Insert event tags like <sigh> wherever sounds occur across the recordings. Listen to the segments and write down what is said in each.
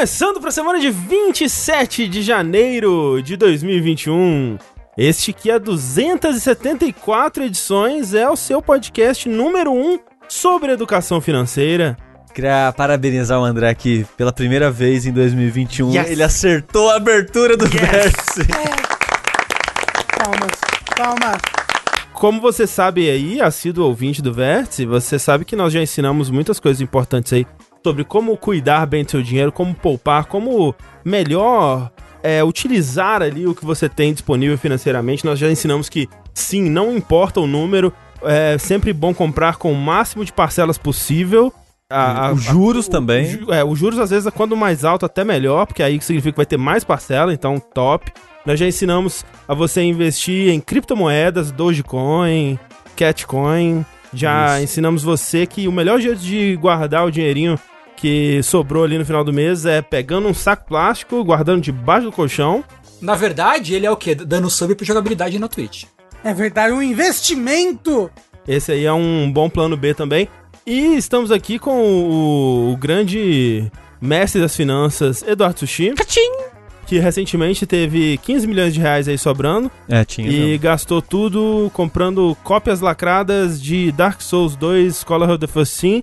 Começando para a semana de 27 de janeiro de 2021. Este que há 274 edições é o seu podcast número 1 sobre educação financeira. Queria parabenizar o André aqui pela primeira vez em 2021. Yes. Ele acertou a abertura do Vértice. Palmas, palmas. Como você sabe aí, assíduo ouvinte do Vértice, você sabe que nós já ensinamos muitas coisas importantes aí sobre como cuidar bem do seu dinheiro, como poupar, como melhor é, utilizar ali o que você tem disponível financeiramente. Nós já ensinamos que sim, não importa o número, é sempre bom comprar com o máximo de parcelas possível. A- a- Os juros o- também. o é, os juros às vezes quando mais alto até melhor, porque aí significa que vai ter mais parcela, então top. Nós já ensinamos a você investir em criptomoedas, Dogecoin, Catcoin. Já Isso. ensinamos você que o melhor jeito de guardar o dinheirinho que sobrou ali no final do mês é pegando um saco plástico, guardando debaixo do colchão. Na verdade, ele é o quê? Dando sub pra jogabilidade na Twitch. É verdade, um investimento. Esse aí é um bom plano B também. E estamos aqui com o, o grande mestre das finanças, Eduardo Sushi. Que recentemente teve 15 milhões de reais aí sobrando. É, tinha. E mesmo. gastou tudo comprando cópias lacradas de Dark Souls 2 Scholar of the First Sin.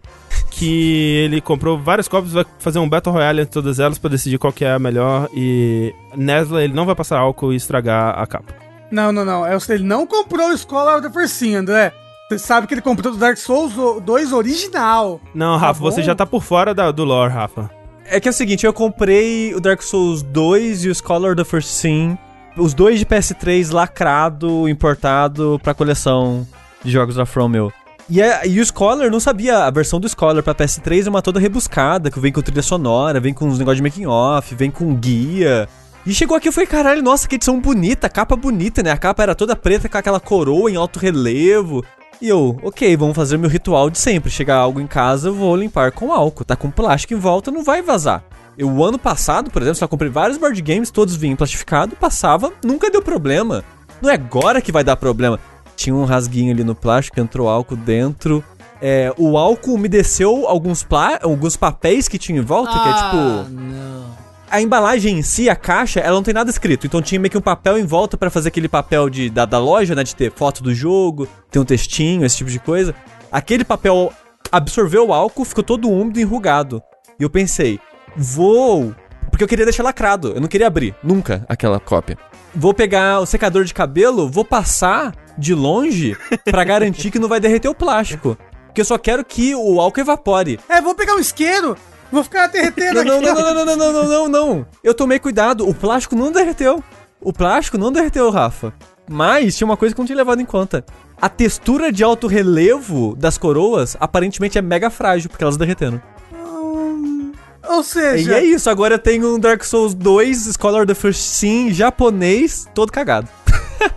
Que ele comprou várias cópias, vai fazer um Battle Royale entre todas elas pra decidir qual que é a melhor. E Nesla, ele não vai passar álcool e estragar a capa. Não, não, não. É, ele não comprou o Scholar of the First Sin, André. Você sabe que ele comprou do Dark Souls 2 original. Não, Rafa, bom. você já tá por fora da- do lore, Rafa. É que é o seguinte, eu comprei o Dark Souls 2 e o Scholar of the First Sin, os dois de PS3 lacrado, importado pra coleção de jogos da From, meu. E, é- e o Scholar, não sabia, a versão do Scholar pra PS3 é uma toda rebuscada, que vem com trilha sonora, vem com uns negócios de making off, vem com guia. E chegou aqui e foi, caralho, nossa, que edição bonita, capa bonita, né? A capa era toda preta com aquela coroa em alto relevo. E eu, ok, vamos fazer meu ritual de sempre. Chegar algo em casa, eu vou limpar com álcool. Tá com plástico em volta, não vai vazar. Eu, o ano passado, por exemplo, só comprei vários board games, todos vinham plastificado, passava, nunca deu problema. Não é agora que vai dar problema. Tinha um rasguinho ali no plástico, entrou álcool dentro. É, o álcool umedeceu alguns, plá- alguns papéis que tinha em volta, que é tipo não. a embalagem em si, a caixa, ela não tem nada escrito. Então tinha meio que um papel em volta pra fazer aquele papel de, da, da loja, né? De ter foto do jogo, ter um textinho, esse tipo de coisa. Aquele papel absorveu o álcool, ficou todo úmido e enrugado. E eu pensei, vou. Porque eu queria deixar lacrado, eu não queria abrir, nunca, aquela cópia. Vou pegar o secador de cabelo, vou passar de longe pra garantir que não vai derreter o plástico. Porque eu só quero que o álcool evapore. É, vou pegar um isqueiro, vou ficar derretendo Não, não, aqui. não, não, não, não, não, não, não, não. Eu tomei cuidado. O plástico não derreteu. O plástico não derreteu, Rafa. Mas tinha uma coisa que eu não tinha levado em conta. A textura de alto relevo das coroas aparentemente é mega frágil, porque elas derreteram. Hum, Ou E seja, é isso, agora eu tenho um Dark Souls 2, Scholar of the First Sin, japonês, todo cagado.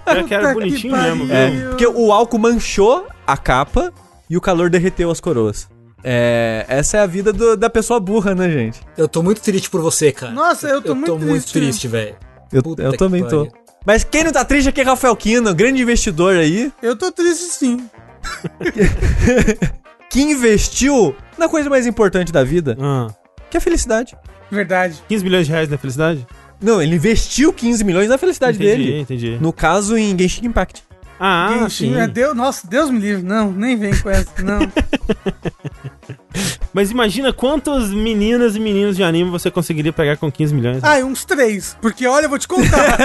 É que era bonitinho que mesmo? Meu. Porque o álcool manchou a capa e o calor derreteu as coroas. É, essa é a vida do- da pessoa burra, né, gente? Eu tô muito triste por você, cara. Nossa, eu tô muito triste. triste, velho. Eu, eu também tô. Mas quem não tá triste aqui é Rafael Kina, grande investidor aí. eu tô triste sim. <laughs> que investiu na coisa mais importante da vida, Ah, que é a felicidade. Verdade. 15 milhões de reais da felicidade? Não, ele investiu 15 milhões na felicidade entendi, dele. entendi. No caso, em Genshin Impact. Ah, Genshin, sim. é Deus, nossa, Deus me livre. Não, nem vem com essa, não. <laughs> Mas imagina quantas meninas e meninos de anime você conseguiria pegar com 15 milhões. Ah, uns três. Porque olha, eu vou te contar.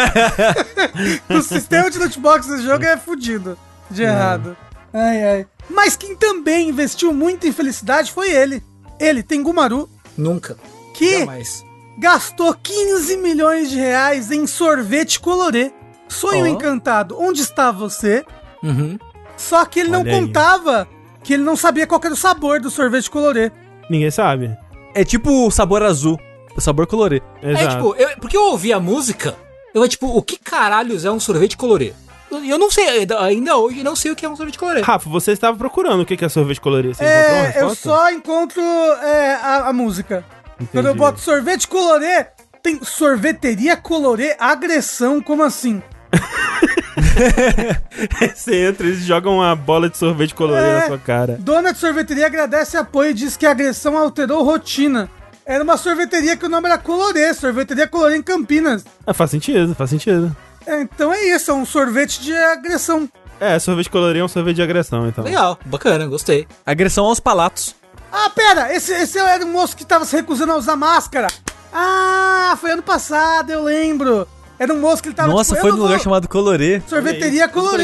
<laughs> o sistema de notebox desse jogo é fudido. De errado. Ai, ai. Mas quem também investiu muito em felicidade foi ele. Ele, Tengumaru, Nunca. que Jamais. Gastou 15 milhões de reais em sorvete colorê. Sonho Ó. encantado, onde está você? Uhum. Só que ele não Olha aí. contava que ele não sabia qual era o sabor do sorvete colorê. Ninguém sabe. É tipo o sabor azul, o sabor colorê. Exato. É tipo, eu- porque eu ouvi a música, eu falei, tipo, o que caralhos é um sorvete colorê? Eu, não sei, ainda- hoje não sei o que é um sorvete colorê. Rafa, você estava procurando o que é sorvete colorido. Você É, eu só encontro é, a, a música. Quando eu Entendi. boto sorvete colorê, tem sorveteria colorê agressão, como assim? <laughs> você entra, eles jogam uma bola de sorvete colorida É. na sua cara. Dona de sorveteria agradece apoio e diz que a agressão alterou rotina. Era uma sorveteria que o nome era Colorê, sorveteria Colorê em Campinas. Ah, faz sentido, faz sentido. É, então é isso, é um sorvete de agressão. É, sorvete colorido é um sorvete de agressão, então. Legal, bacana, gostei. Agressão aos palatos. Ah, pera, esse, esse era o moço que tava se recusando a usar máscara. Ah, foi ano passado, eu lembro. Era um moço que ele tava Nossa, tipo, foi num lugar vou- chamado Colorê. Sorveteria Colorê.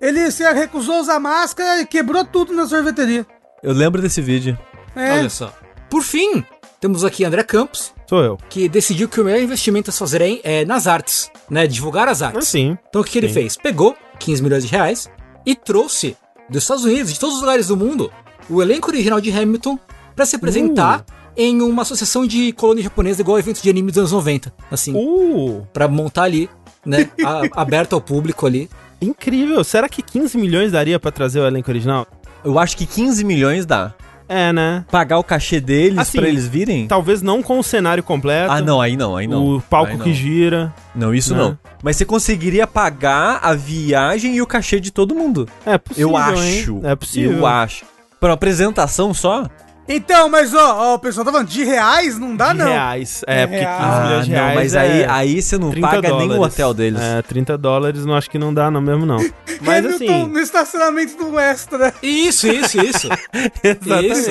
Ele se recusou a usar máscara e quebrou tudo na sorveteria. Eu lembro desse vídeo. É. Olha só. Por fim, temos aqui André Campos, Sou eu. que decidiu que o melhor investimento a se fazer é, é nas artes, né? Divulgar as artes. Assim. Então o que, que ele Sim. fez? Pegou 15 milhões de reais e trouxe dos Estados Unidos, de todos os lugares do mundo, o elenco original de Hamilton pra se apresentar em uma associação de colônia japonesa igual eventos de anime dos anos 90. Assim, Uh, pra montar ali, né? a- <laughs> aberto ao público ali. incrível. Será que 15 milhões daria pra trazer o elenco original? Eu acho que 15 milhões dá. É, né? Pagar o cachê deles Assim, pra eles virem? Talvez não com o cenário completo. Ah, não, aí não, aí não. O palco Aí não. que gira. Não, isso Né? não. Mas você conseguiria pagar a viagem e o cachê de todo mundo. É possível, eu hein? acho. É possível. Eu acho. Pra apresentação só? Então, mas ó, ó, o pessoal tá falando, de reais não dá De não. reais. É, porque 15 reais. milhões de reais Ah, não, mas é aí, aí você não 30 paga nem o dólares. hotel deles. É, 30 dólares não acho que não dá não mesmo não. <laughs> Mas Hamilton assim... no estacionamento do Extra. Isso, isso, isso. <laughs> Exatamente.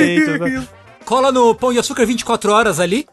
exa- Cola no Pão de Açúcar 24 horas ali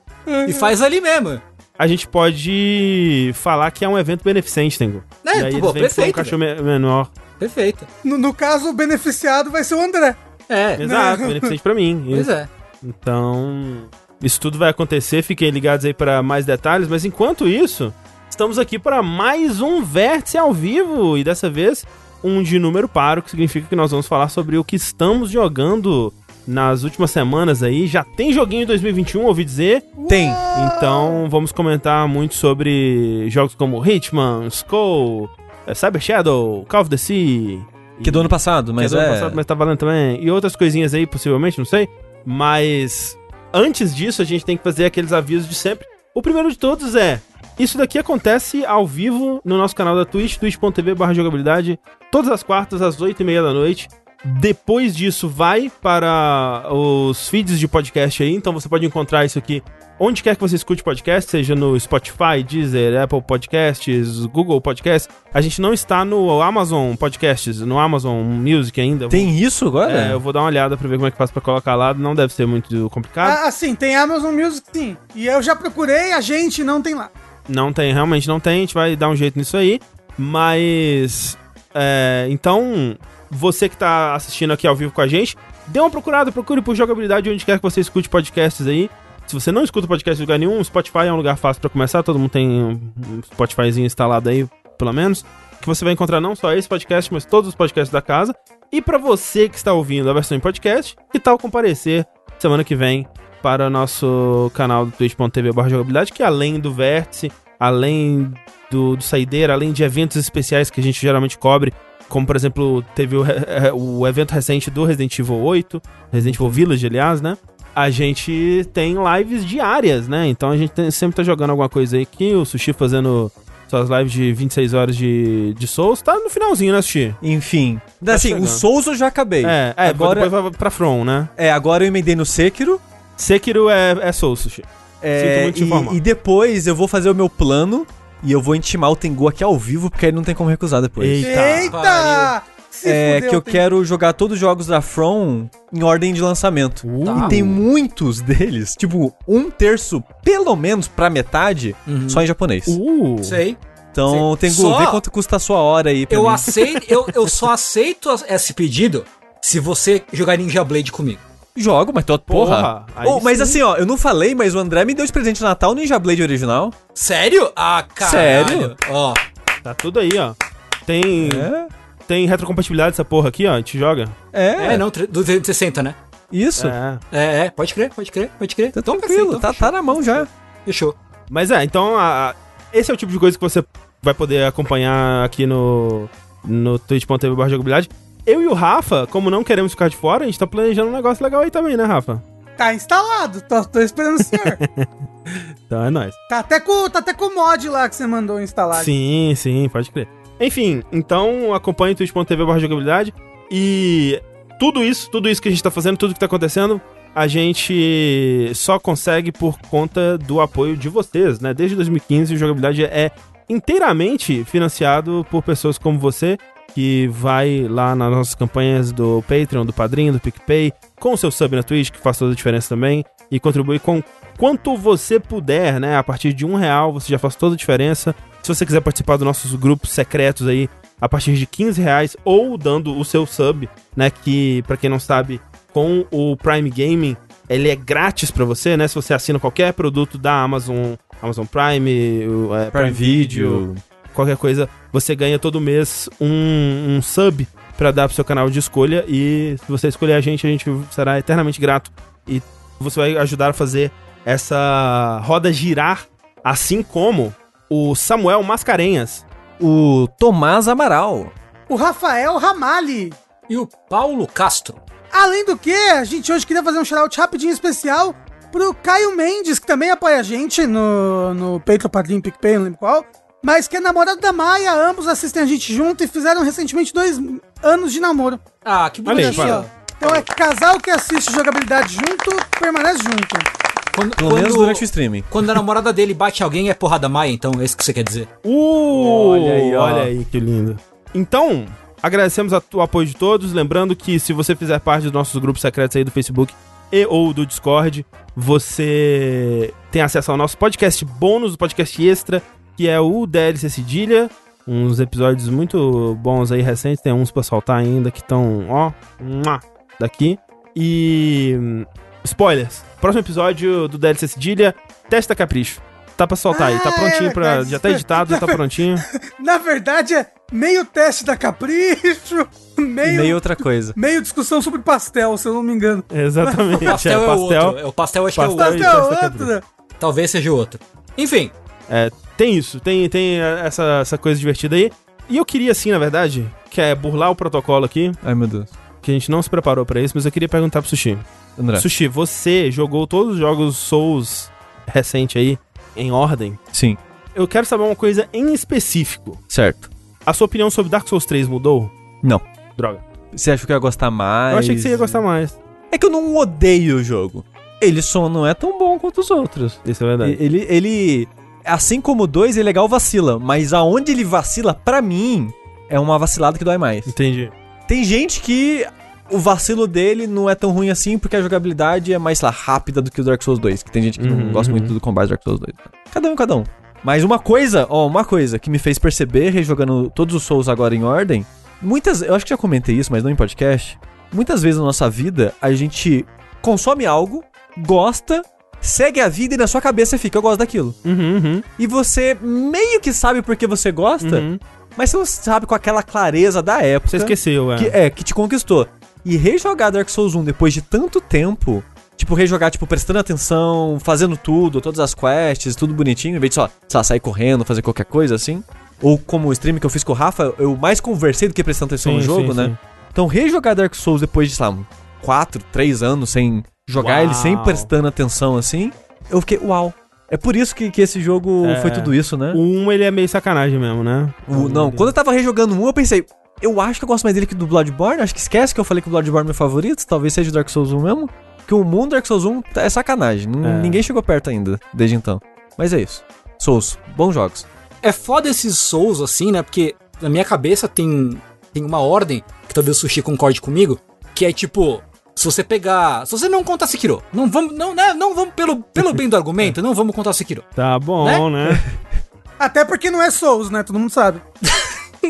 e faz ali mesmo. A gente pode falar que é um evento beneficente, Tengu. É, e aí pô, eles vêm com um perfeito, cachorro me- menor. Perfeito. No, no caso, o beneficiado vai ser o André. É, Exato, beneficente pra mim. pois Isso. é. Então, isso tudo vai acontecer, fiquem ligados aí para mais detalhes, mas enquanto isso, estamos aqui para mais um vértice ao vivo e dessa vez um de número par, que significa que nós vamos falar sobre o que estamos jogando nas últimas semanas aí. Já tem joguinho em 2021, ouvi dizer. Tem. Então, vamos comentar muito sobre jogos como Hitman, Skull, eh, Cyber Shadow, Call of the Sea. Que é do ano passado, mas que é do é... ano passado, mas tá valendo também. E outras coisinhas aí, possivelmente, não sei. Mas antes disso, a gente tem que fazer aqueles avisos de sempre. O primeiro de todos é: isso daqui acontece ao vivo no nosso canal da Twitch, twitch.tv barra jogabilidade, todas as quartas, às 8h30 da noite. Depois disso, vai para os feeds de podcast aí, então você pode encontrar isso aqui onde quer que você escute podcast, seja no Spotify, Deezer, Apple Podcasts, Google Podcasts. A gente não está no Amazon Podcasts, no Amazon Music ainda. Tem isso agora? É, eu vou dar uma olhada pra ver como é que faz pra colocar lá. Não deve ser muito complicado. Ah, assim, tem Amazon Music sim. E eu já procurei, a gente não tem lá. Não tem, realmente não tem. A gente vai dar um jeito nisso aí. Mas. É, então, você que tá assistindo aqui ao vivo com a gente, dê uma procurada, procure por jogabilidade onde quer que você escute podcasts aí. Se você não escuta podcast em lugar nenhum, Spotify é um lugar fácil pra começar. Todo mundo tem um Spotifyzinho instalado aí, pelo menos. Que você vai encontrar não só esse podcast, mas todos os podcasts da casa. E pra você que está ouvindo a versão em podcast, que tal comparecer semana que vem para o nosso canal do twitch.tv jogabilidade, que além do vértice, além do, do saideira, além de eventos especiais que a gente geralmente cobre, como por exemplo, teve o, eh, o evento recente do Resident Evil 8, Resident Evil Village, aliás, né? A gente tem lives diárias, né? Então a gente tem- sempre tá jogando alguma coisa aí aqui, o Sushi fazendo suas lives de 26 horas de, de Souls, tá no finalzinho, né, Sushi? Enfim. Tá assim, chegando. o Souls eu já acabei. É, é agora, depois vai pra From, né? é, agora eu emendei no Sekiro. Sekiro é, é Souls, Sushi. É, muito te informar. e, e depois eu vou fazer o meu plano e eu vou intimar o Tengu aqui ao vivo, porque aí não tem como recusar depois. Eita. Eita! é fudeu, que eu tem- quero jogar todos os jogos da From em ordem de lançamento. Tá. E tem muitos deles, tipo, um terço, pelo menos pra metade, Uhum. só em japonês. Uh! Sei. Então, Tengu, Só- vê quanto custa a sua hora aí pra Eu mim. aceito, eu, eu só aceito esse pedido se você jogar Ninja Blade comigo. Jogo, mas tô, porra. Porra, Oh, mas sim. assim, ó, eu não falei, mas o André me deu de presente de Natal o Ninja Blade original. Sério? Ah, caralho. Sério? Ó, Tá tudo aí, ó. Tem, É? tem retrocompatibilidade essa porra aqui, ó. A gente joga. É, é, não, tre- do 360, né? isso. É. É, é, pode crer, pode crer, pode crer. Tá Então, tranquilo, perfeito, tá, então tá na mão já. Fechou. Mas é, então a- a- esse é o tipo de coisa que você vai poder acompanhar aqui no, no twitch.tv barra jogabilidade. Eu e o Rafa, como não queremos ficar de fora, a gente tá planejando um negócio legal aí também, né, Rafa? Tá instalado, tô, tô esperando o senhor. <laughs> Então é nóis. tá, até com, tá até com o mod lá que você mandou instalar. Sim, sim, pode crer. Enfim, então acompanhe twitch.tv jogabilidade e tudo isso, tudo isso que a gente tá fazendo, tudo que tá acontecendo, a gente só consegue por conta do apoio de vocês, né? Desde 2015 o jogabilidade é inteiramente financiado por pessoas como você que vai lá nas nossas campanhas do Patreon, do Padrinho, do PicPay, com o seu sub na Twitch, que faz toda a diferença também, e contribui com quanto você puder, né? A partir de um real você já faz toda a diferença. Se você quiser participar dos nossos grupos secretos aí, a partir de 15 reais, ou dando o seu sub, né? Que, para quem não sabe, com o Prime Gaming, ele é grátis para você, né? Se você assina qualquer produto da Amazon, Amazon Prime, é, Prime Video. qualquer coisa, você ganha todo mês um, um sub pra dar pro seu canal de escolha e se você escolher a gente, a gente será eternamente grato e você vai ajudar a fazer essa roda girar, assim como o Samuel Mascarenhas. O Tomás Amaral. O Rafael Ramali. E o Paulo Castro. Além do que, a gente hoje queria fazer um shout rapidinho especial pro Caio Mendes, que também apoia a gente no, no Patreon, Padrinho, PicPay, não lembro qual. Mas que é namorado da Maia, ambos assistem a gente junto e fizeram recentemente dois anos de namoro. Ah, que Olha aí, bonitinho. fala. Então é casal que assiste jogabilidade junto, permanece junto. Quando, Pelo quando- menos durante o streaming. quando a namorada dele bate alguém, é porrada maia, então é isso que você quer dizer. Uh, Olha aí, ó. olha aí que lindo. Então, agradecemos a- o apoio de todos. Lembrando que se você fizer parte dos nossos grupos secretos aí do Facebook e ou do Discord, você tem acesso ao nosso podcast bônus, o podcast extra, que é o DLC Cedilha. Uns episódios muito bons aí recentes, tem uns pra soltar ainda que estão, ó, daqui. E. hum, Spoilers. Próximo episódio do DLC Cedilha, Testa Capricho. Tá pra soltar aí, tá Ah, prontinho é pra. Já tá editado, já tá <laughs> prontinho. <laughs> Na verdade, é meio teste da Capricho, E <laughs> meio, meio outra coisa. meio discussão sobre pastel, se eu não me engano. Exatamente. Pastel é, o outro. É, o pastel acho que é o Pastel outro. Pastel outra. Capricho. Talvez seja o outro. Enfim, É, tem isso, tem, tem essa, essa coisa divertida aí. E eu queria, assim, na verdade, que é burlar o protocolo aqui, Ai, meu Deus. que a gente não se preparou pra isso, mas eu queria perguntar pro Sushi. André. Sushi, você jogou todos os jogos Souls recente aí, em ordem. Sim, Eu quero saber uma coisa em específico. certo. A sua opinião sobre Dark Souls 3 mudou? Não. Droga. Você acha que eu ia gostar mais? Eu achei que você ia gostar mais. É que eu não odeio o jogo. Ele só não é tão bom quanto os outros. Isso é verdade. Ele, ele, assim como o 2, ele é legal vacila, mas aonde ele vacila, pra mim, é uma vacilada que dói mais. Entendi. Tem gente que o vacilo dele não é tão ruim assim porque a jogabilidade é mais, sei lá, rápida do que o Dark Souls 2, que tem gente que Uhum, não gosta uhum. muito do combate do Dark Souls 2. Cada um, cada um. Mas uma coisa, ó, uma coisa que me fez perceber, rejogando todos os Souls agora em ordem, muitas, eu acho que já comentei isso, mas não em podcast, muitas vezes na nossa vida a gente consome algo, gosta, segue a vida e na sua cabeça fica, eu gosto daquilo. Uhum, uhum. E você meio que sabe porque você gosta, uhum. mas você não sabe com aquela clareza da época. Você esqueceu, é. Que, é, que te conquistou. E rejogar Dark Souls 1 depois de tanto tempo, tipo, rejogar, tipo, prestando atenção, fazendo tudo, todas as quests, tudo bonitinho, em vez de só, sei lá, sair correndo, fazer qualquer coisa assim. Ou como o stream que eu fiz com o Rafa, eu mais conversei do que prestando atenção Sim, no jogo, sim, né? sim. Então, rejogar Dark Souls depois de, sei lá, 4, 3 anos sem jogar Uau. ele, sem prestando atenção assim, eu fiquei, uau. É por isso que, que esse jogo É. foi tudo isso, né? O 1 ele é meio sacanagem mesmo, né? O- não, quando eu tava rejogando um, eu pensei, eu acho que eu gosto mais dele que do Bloodborne. Acho que esquece que eu falei que o Bloodborne é meu favorito. Talvez seja o Dark Souls 1 mesmo. Que o mundo Dark Souls 1 é sacanagem. É. Ninguém chegou perto ainda, desde então. Mas é isso. Souls, bons jogos. é foda esses Souls assim, né? Porque na minha cabeça tem, tem uma ordem, que talvez o Sushi concorde comigo, que é tipo, se você pegar. Se você não contar Sekiro, não vamos, não, né, não vamos pelo, pelo bem do argumento, <laughs> não vamos contar Sekiro. Tá bom, né? <laughs> Até porque não é Souls, né? Todo mundo sabe. <laughs>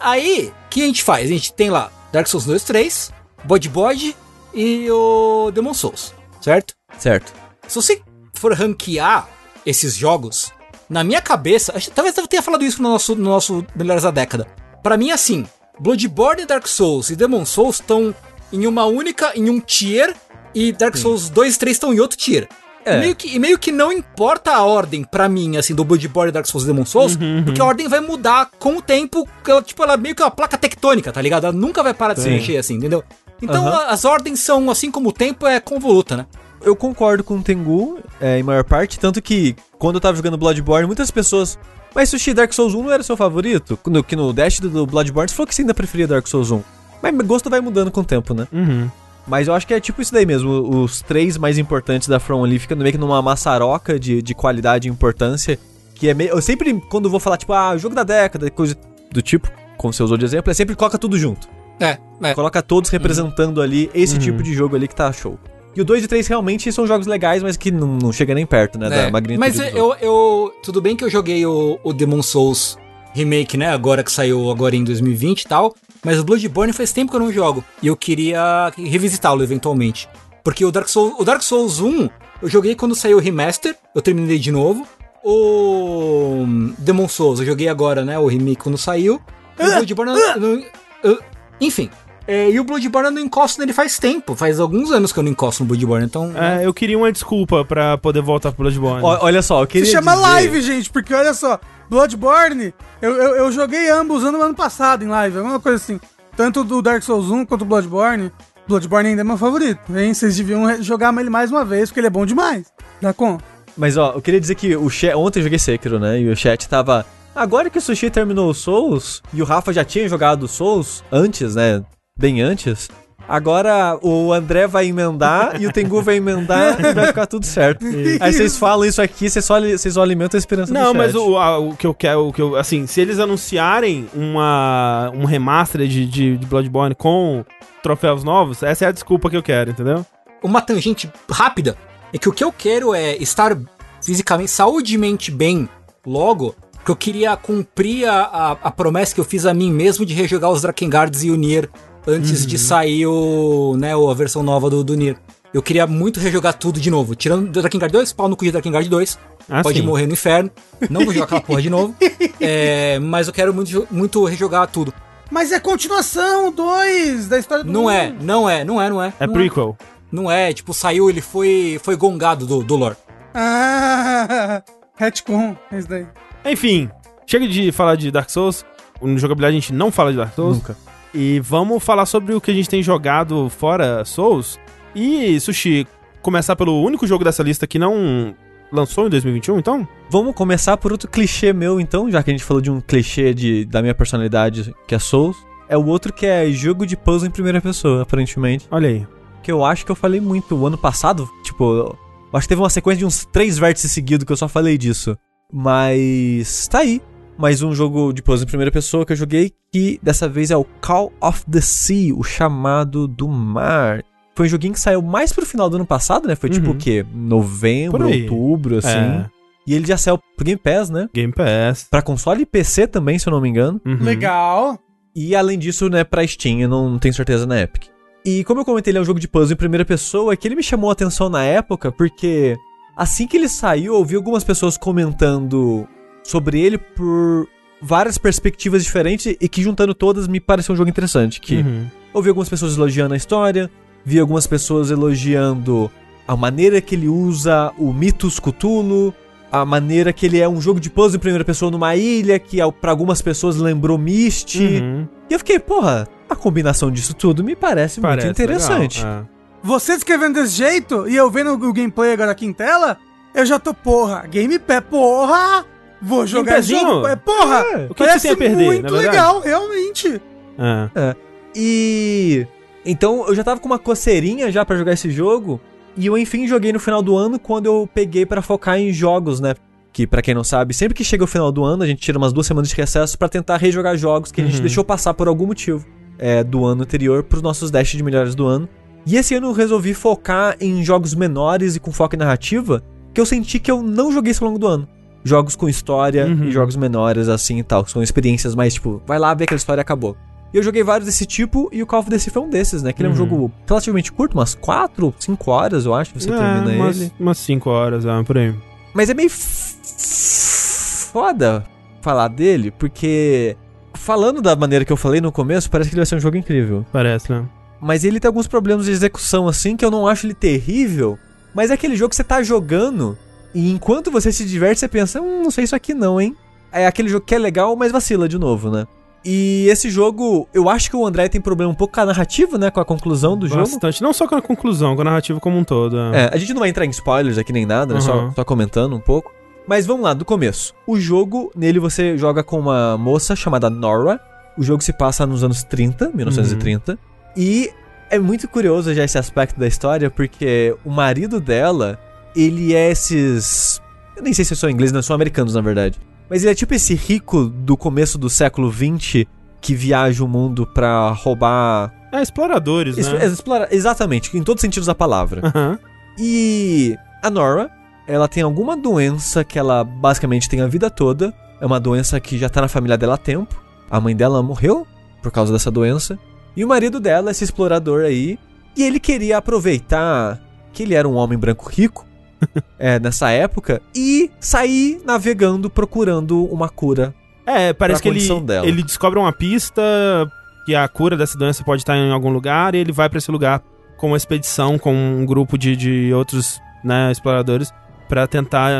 Aí, o que a gente faz? A gente tem lá Dark Souls 2, 3, Body Body e o Demon Souls, certo? Certo. Se você for ranquear esses jogos, na minha cabeça, acho- talvez eu tenha falado isso no nosso, no nosso Melhores da Década. Pra mim, assim, Bloodborne, Dark Souls e Demon Souls estão em uma única, em um tier, e Dark Souls 2 e 3 estão em outro tier. É. E, meio que, e meio que não importa a ordem pra mim, assim, do Bloodborne, Dark Souls e Demon Souls, porque a ordem vai mudar com o tempo, ela, tipo, ela é meio que uma placa tectônica, tá ligado? Ela nunca vai parar de se Sim. mexer, assim, entendeu? Então a- as ordens são, assim como o tempo é convoluta, né? Eu concordo com o Tengu, é, em maior parte. Tanto que, quando eu tava jogando Bloodborne, muitas pessoas Mas Sushi Dark Souls 1 não era seu favorito? No, que no Dash do, do Bloodborne você falou que você ainda preferia Dark Souls 1. Mas gosto vai mudando com o tempo, né? Uhum. Mas eu acho que é tipo isso daí mesmo. Os três mais importantes da From ali ficam meio que numa maçaroca de, de qualidade e importância. Que é meio. Eu sempre, quando vou falar, tipo, ah, jogo da década, coisa do tipo, como você usou de exemplo, é sempre coloca tudo junto. É, é. Coloca todos representando ali esse Uhum. tipo de jogo ali que tá show. E o 2 e 3 realmente são jogos legais, mas que não, não chega nem perto, né? É, Da magnitude Mas eu, eu. Tudo bem que eu joguei o, o Demon Souls Remake, né? Agora que saiu agora em 2020 e tal. Mas o Bloodborne faz tempo que eu não jogo. E eu queria revisitá-lo eventualmente. Porque o Dark, Souls, o Dark Souls 1 eu joguei quando saiu o remaster. Eu terminei de novo. O Demon Souls eu joguei agora, né? O remake quando saiu. E o Bloodborne. eu eu- enfim. É, e o Bloodborne eu não encosto nele faz tempo. Faz alguns anos que eu não encosto no Bloodborne. Então. É, eu queria uma desculpa pra poder voltar pro Bloodborne. Ó, olha só, eu queria. Se chama dizer- live, gente, porque olha só, Bloodborne, eu, eu, eu joguei ambos no ano passado em live, alguma coisa assim. Tanto do Dark Souls 1 quanto o Bloodborne. Bloodborne ainda é meu favorito, hein? Vocês deviam jogar ele mais uma vez, porque ele é bom demais. Dá conta? Mas ó, eu queria dizer que o chat. Ontem eu joguei Sekiro, né? E o chat tava. Agora que o Sushi terminou o Souls, e o Rafa já tinha jogado o Souls antes, né? Bem antes. Agora o André vai emendar e o Tengu vai emendar e vai ficar tudo certo. Aí vocês falam isso aqui, vocês só, vocês só alimentam a esperança Não, do mas o, a- o que eu quero, o que eu, assim, se eles anunciarem uma, um remaster de, de, de Bloodborne com troféus novos, essa é a desculpa que eu quero, entendeu? uma tangente rápida é que o que eu quero é estar fisicamente, saudemente bem logo, porque eu queria cumprir a, a, a promessa que eu fiz a mim mesmo de rejogar os Drakengards e o Antes de sair o, né, a versão nova do, do Nier. Eu queria muito rejogar tudo de novo. Tirando o Drakengard 2, pau no cu de Drakengard 2. Ah, pode sim. morrer no inferno. Não vou jogar aquela porra de novo. <laughs> É, mas eu quero muito, muito rejogar tudo. Mas é continuação 2 da história do Não um. é, não é, não é, não é. É não prequel. Não é, tipo, saiu, ele foi, foi gongado do, do lore. Ah, <laughs> retcon, é isso daí. Enfim, chega de falar de Dark Souls. No jogabilidade a gente não fala de Dark Souls. Nunca. E vamos falar sobre o que a gente tem jogado fora Souls. E, Sushi, começar pelo único jogo dessa lista que não lançou em 2021, então? Vamos começar por outro clichê meu, então, já que a gente falou de um clichê de, da minha personalidade, que é Souls. É o outro que é jogo de puzzle em primeira pessoa, aparentemente. Olha aí. Que eu acho que eu falei muito o ano passado. Tipo, acho que teve uma sequência de uns três vértices seguidos que eu só falei disso. Mas tá aí. Mais um jogo de puzzle em primeira pessoa que eu joguei, que dessa vez é o Call of the Sea, o chamado do mar. Foi um joguinho que saiu mais pro final do ano passado, né? Foi tipo Uhum. o quê? Novembro, outubro, assim. É. E ele já saiu pro Game Pass, né? Game Pass. Pra console e PC também, se eu não me engano. Uhum. Legal. E além disso, né, pra Steam, eu não tenho certeza na Epic. E como eu comentei, ele é um jogo de puzzle em primeira pessoa, é que ele me chamou a atenção na época, porque assim que ele saiu, eu vi algumas pessoas comentando sobre ele por várias perspectivas diferentes e que juntando todas me pareceu um jogo interessante. Que Uhum. eu vi algumas pessoas elogiando a história, vi algumas pessoas elogiando a maneira que ele usa o Mitos Cthulhu, a maneira que ele é um jogo de puzzle em primeira pessoa numa ilha, que pra algumas pessoas lembrou Myst. Uhum. E eu fiquei, porra, a combinação disso tudo me parece, Parece muito interessante. legal, Você descrevendo desse jeito e eu vendo o gameplay agora aqui em tela, eu já tô, porra, Game Pass, porra! Vou jogar esse jogo. É, porra! É. O que que parece você tem a perder, muito verdade? legal, realmente. É. É. E. Então eu já tava com uma coceirinha já pra jogar esse jogo. E eu enfim joguei no final do ano quando eu peguei pra focar em jogos, né? Que pra quem não sabe, sempre que chega o final do ano, a gente tira umas duas semanas de recesso pra tentar rejogar jogos que a gente Uhum. deixou passar por algum motivo é, do ano anterior pros nossos dash de melhores do ano. E esse ano eu resolvi focar em jogos menores e com foco em narrativa, que eu senti que eu não joguei isso ao longo do ano. Jogos com história Uhum. e jogos menores assim e tal, que são experiências mais tipo, vai lá ver aquela história e acabou. E eu joguei vários desse tipo e o Call of Duty foi um desses, né? Que ele é um Uhum. jogo relativamente curto, umas 4, 5 horas, eu acho, você É, termina umas, ele. Umas 5 horas, ah, por aí. Mas é meio foda falar dele, porque falando da maneira que eu falei no começo, parece que ele vai ser um jogo incrível. Parece, né? Mas ele tem alguns problemas de execução assim que eu não acho ele terrível, mas é aquele jogo que você tá jogando e enquanto você se diverte, você pensa, hum, não sei isso aqui não, hein? É aquele jogo que é legal, mas vacila de novo, né? E esse jogo, eu acho que o André tem problema um pouco com a narrativa, né? Com a conclusão do jogo. Bastante. Não só com a conclusão, com a narrativa como um todo. É, a gente não vai entrar em spoilers aqui nem nada, né? Só, Uhum. só comentando um pouco. Mas vamos lá, do começo. O jogo, nele você joga com uma moça chamada Nora. O jogo se passa nos anos 30, 1930. Uhum. E é muito curioso já esse aspecto da história, porque o marido dela, ele é esses. Eu nem sei se são ingleses, não, são americanos na verdade. Mas ele é tipo esse rico do começo do século XX que viaja o mundo pra roubar. É, exploradores, es né? Explora Exatamente, em todos os sentidos da palavra. Uhum. E a Nora, ela tem alguma doença que ela basicamente tem a vida toda. É uma doença que já tá na família dela há tempo. A mãe dela morreu por causa dessa doença. E o marido dela, esse explorador aí, e ele queria aproveitar que ele era um homem branco rico <laughs> é, nessa época e sair navegando procurando uma cura. É, parece que ele, dela. ele descobre uma pista que a cura dessa doença pode estar em algum lugar e ele vai para esse lugar com uma expedição, com um grupo de, de outros né, exploradores para tentar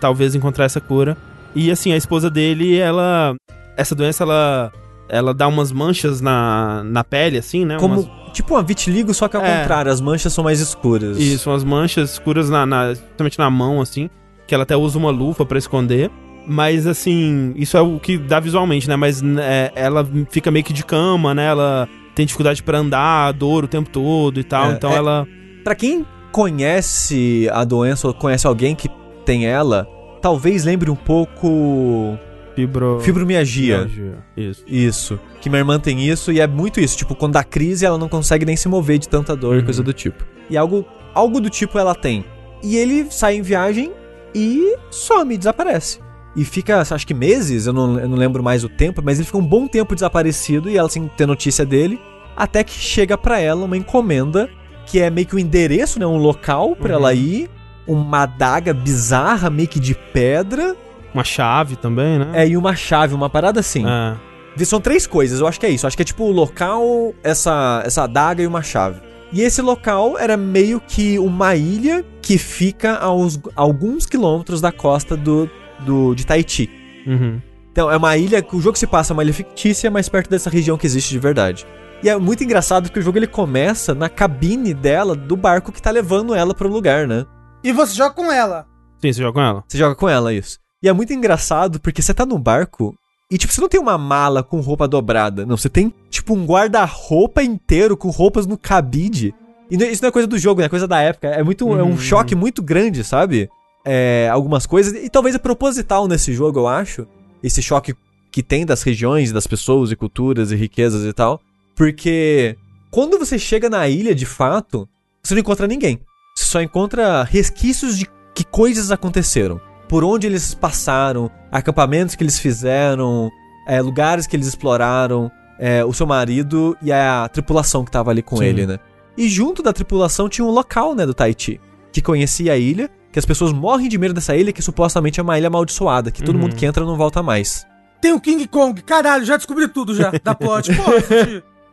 talvez encontrar essa cura. E assim, a esposa dele, ela. Essa doença, ela. Ela dá umas manchas na, na pele, assim, né? Como. Umas... Tipo uma vitiligo, só que ao é. contrário, as manchas são mais escuras. Isso, umas manchas escuras na, na, justamente na mão, assim. Que ela até usa uma luva para esconder. Mas assim, isso é o que dá visualmente, né? Mas é, ela fica meio que de cama, né? Ela tem dificuldade para andar, dor o tempo todo e tal. É, então é, ela. Pra quem conhece a doença ou conhece alguém que tem ela, talvez lembre um pouco. Fibro... Fibromialgia. Isso. Isso. Que minha irmã tem isso e é muito isso. Tipo, quando dá crise, ela não consegue nem se mover de tanta dor e uhum. coisa do tipo. E algo, algo do tipo ela tem. E ele sai em viagem e some, desaparece. E fica, acho que meses, eu não, eu não lembro mais o tempo, mas ele fica um bom tempo desaparecido e ela sem ter notícia dele. Até que chega para ela uma encomenda que é meio que um endereço, né? Um local para uhum. ela ir uma adaga bizarra, meio que de pedra. Uma chave também, né? É, e uma chave, uma parada assim. É. São três coisas, eu acho que é isso. acho que é tipo o local, essa, essa adaga e uma chave. E esse local era meio que uma ilha que fica aos alguns quilômetros da costa do, do de Tahiti. Uhum. Então, é uma ilha que o jogo se passa uma ilha fictícia, mas perto dessa região que existe de verdade. E é muito engraçado que o jogo ele começa na cabine dela do barco que tá levando ela para o lugar, né? E você joga com ela. Sim, você joga com ela. Você joga com ela, isso. E é muito engraçado porque você tá no barco e, tipo, você não tem uma mala com roupa dobrada. Não, você tem, tipo, um guarda-roupa inteiro com roupas no cabide. E isso não é coisa do jogo, né? É coisa da época. É muito. Uhum. É um uhum. choque muito grande, sabe? É, algumas coisas. E talvez é proposital nesse jogo, eu acho. Esse choque que tem das regiões, das pessoas e culturas e riquezas e tal. Porque quando você chega na ilha de fato, você não encontra ninguém. Você só encontra resquícios de que coisas aconteceram. Por onde eles passaram, acampamentos que eles fizeram, é, lugares que eles exploraram, é, o seu marido e a tripulação que tava ali com Sim. ele, né? E junto da tripulação tinha um local, né, do Tahiti, que conhecia a ilha, que as pessoas morrem de medo dessa ilha, que supostamente é uma ilha amaldiçoada, que todo uhum. mundo que entra não volta mais. Tem o King Kong, caralho, já descobri tudo já, da plot. <laughs> Pô,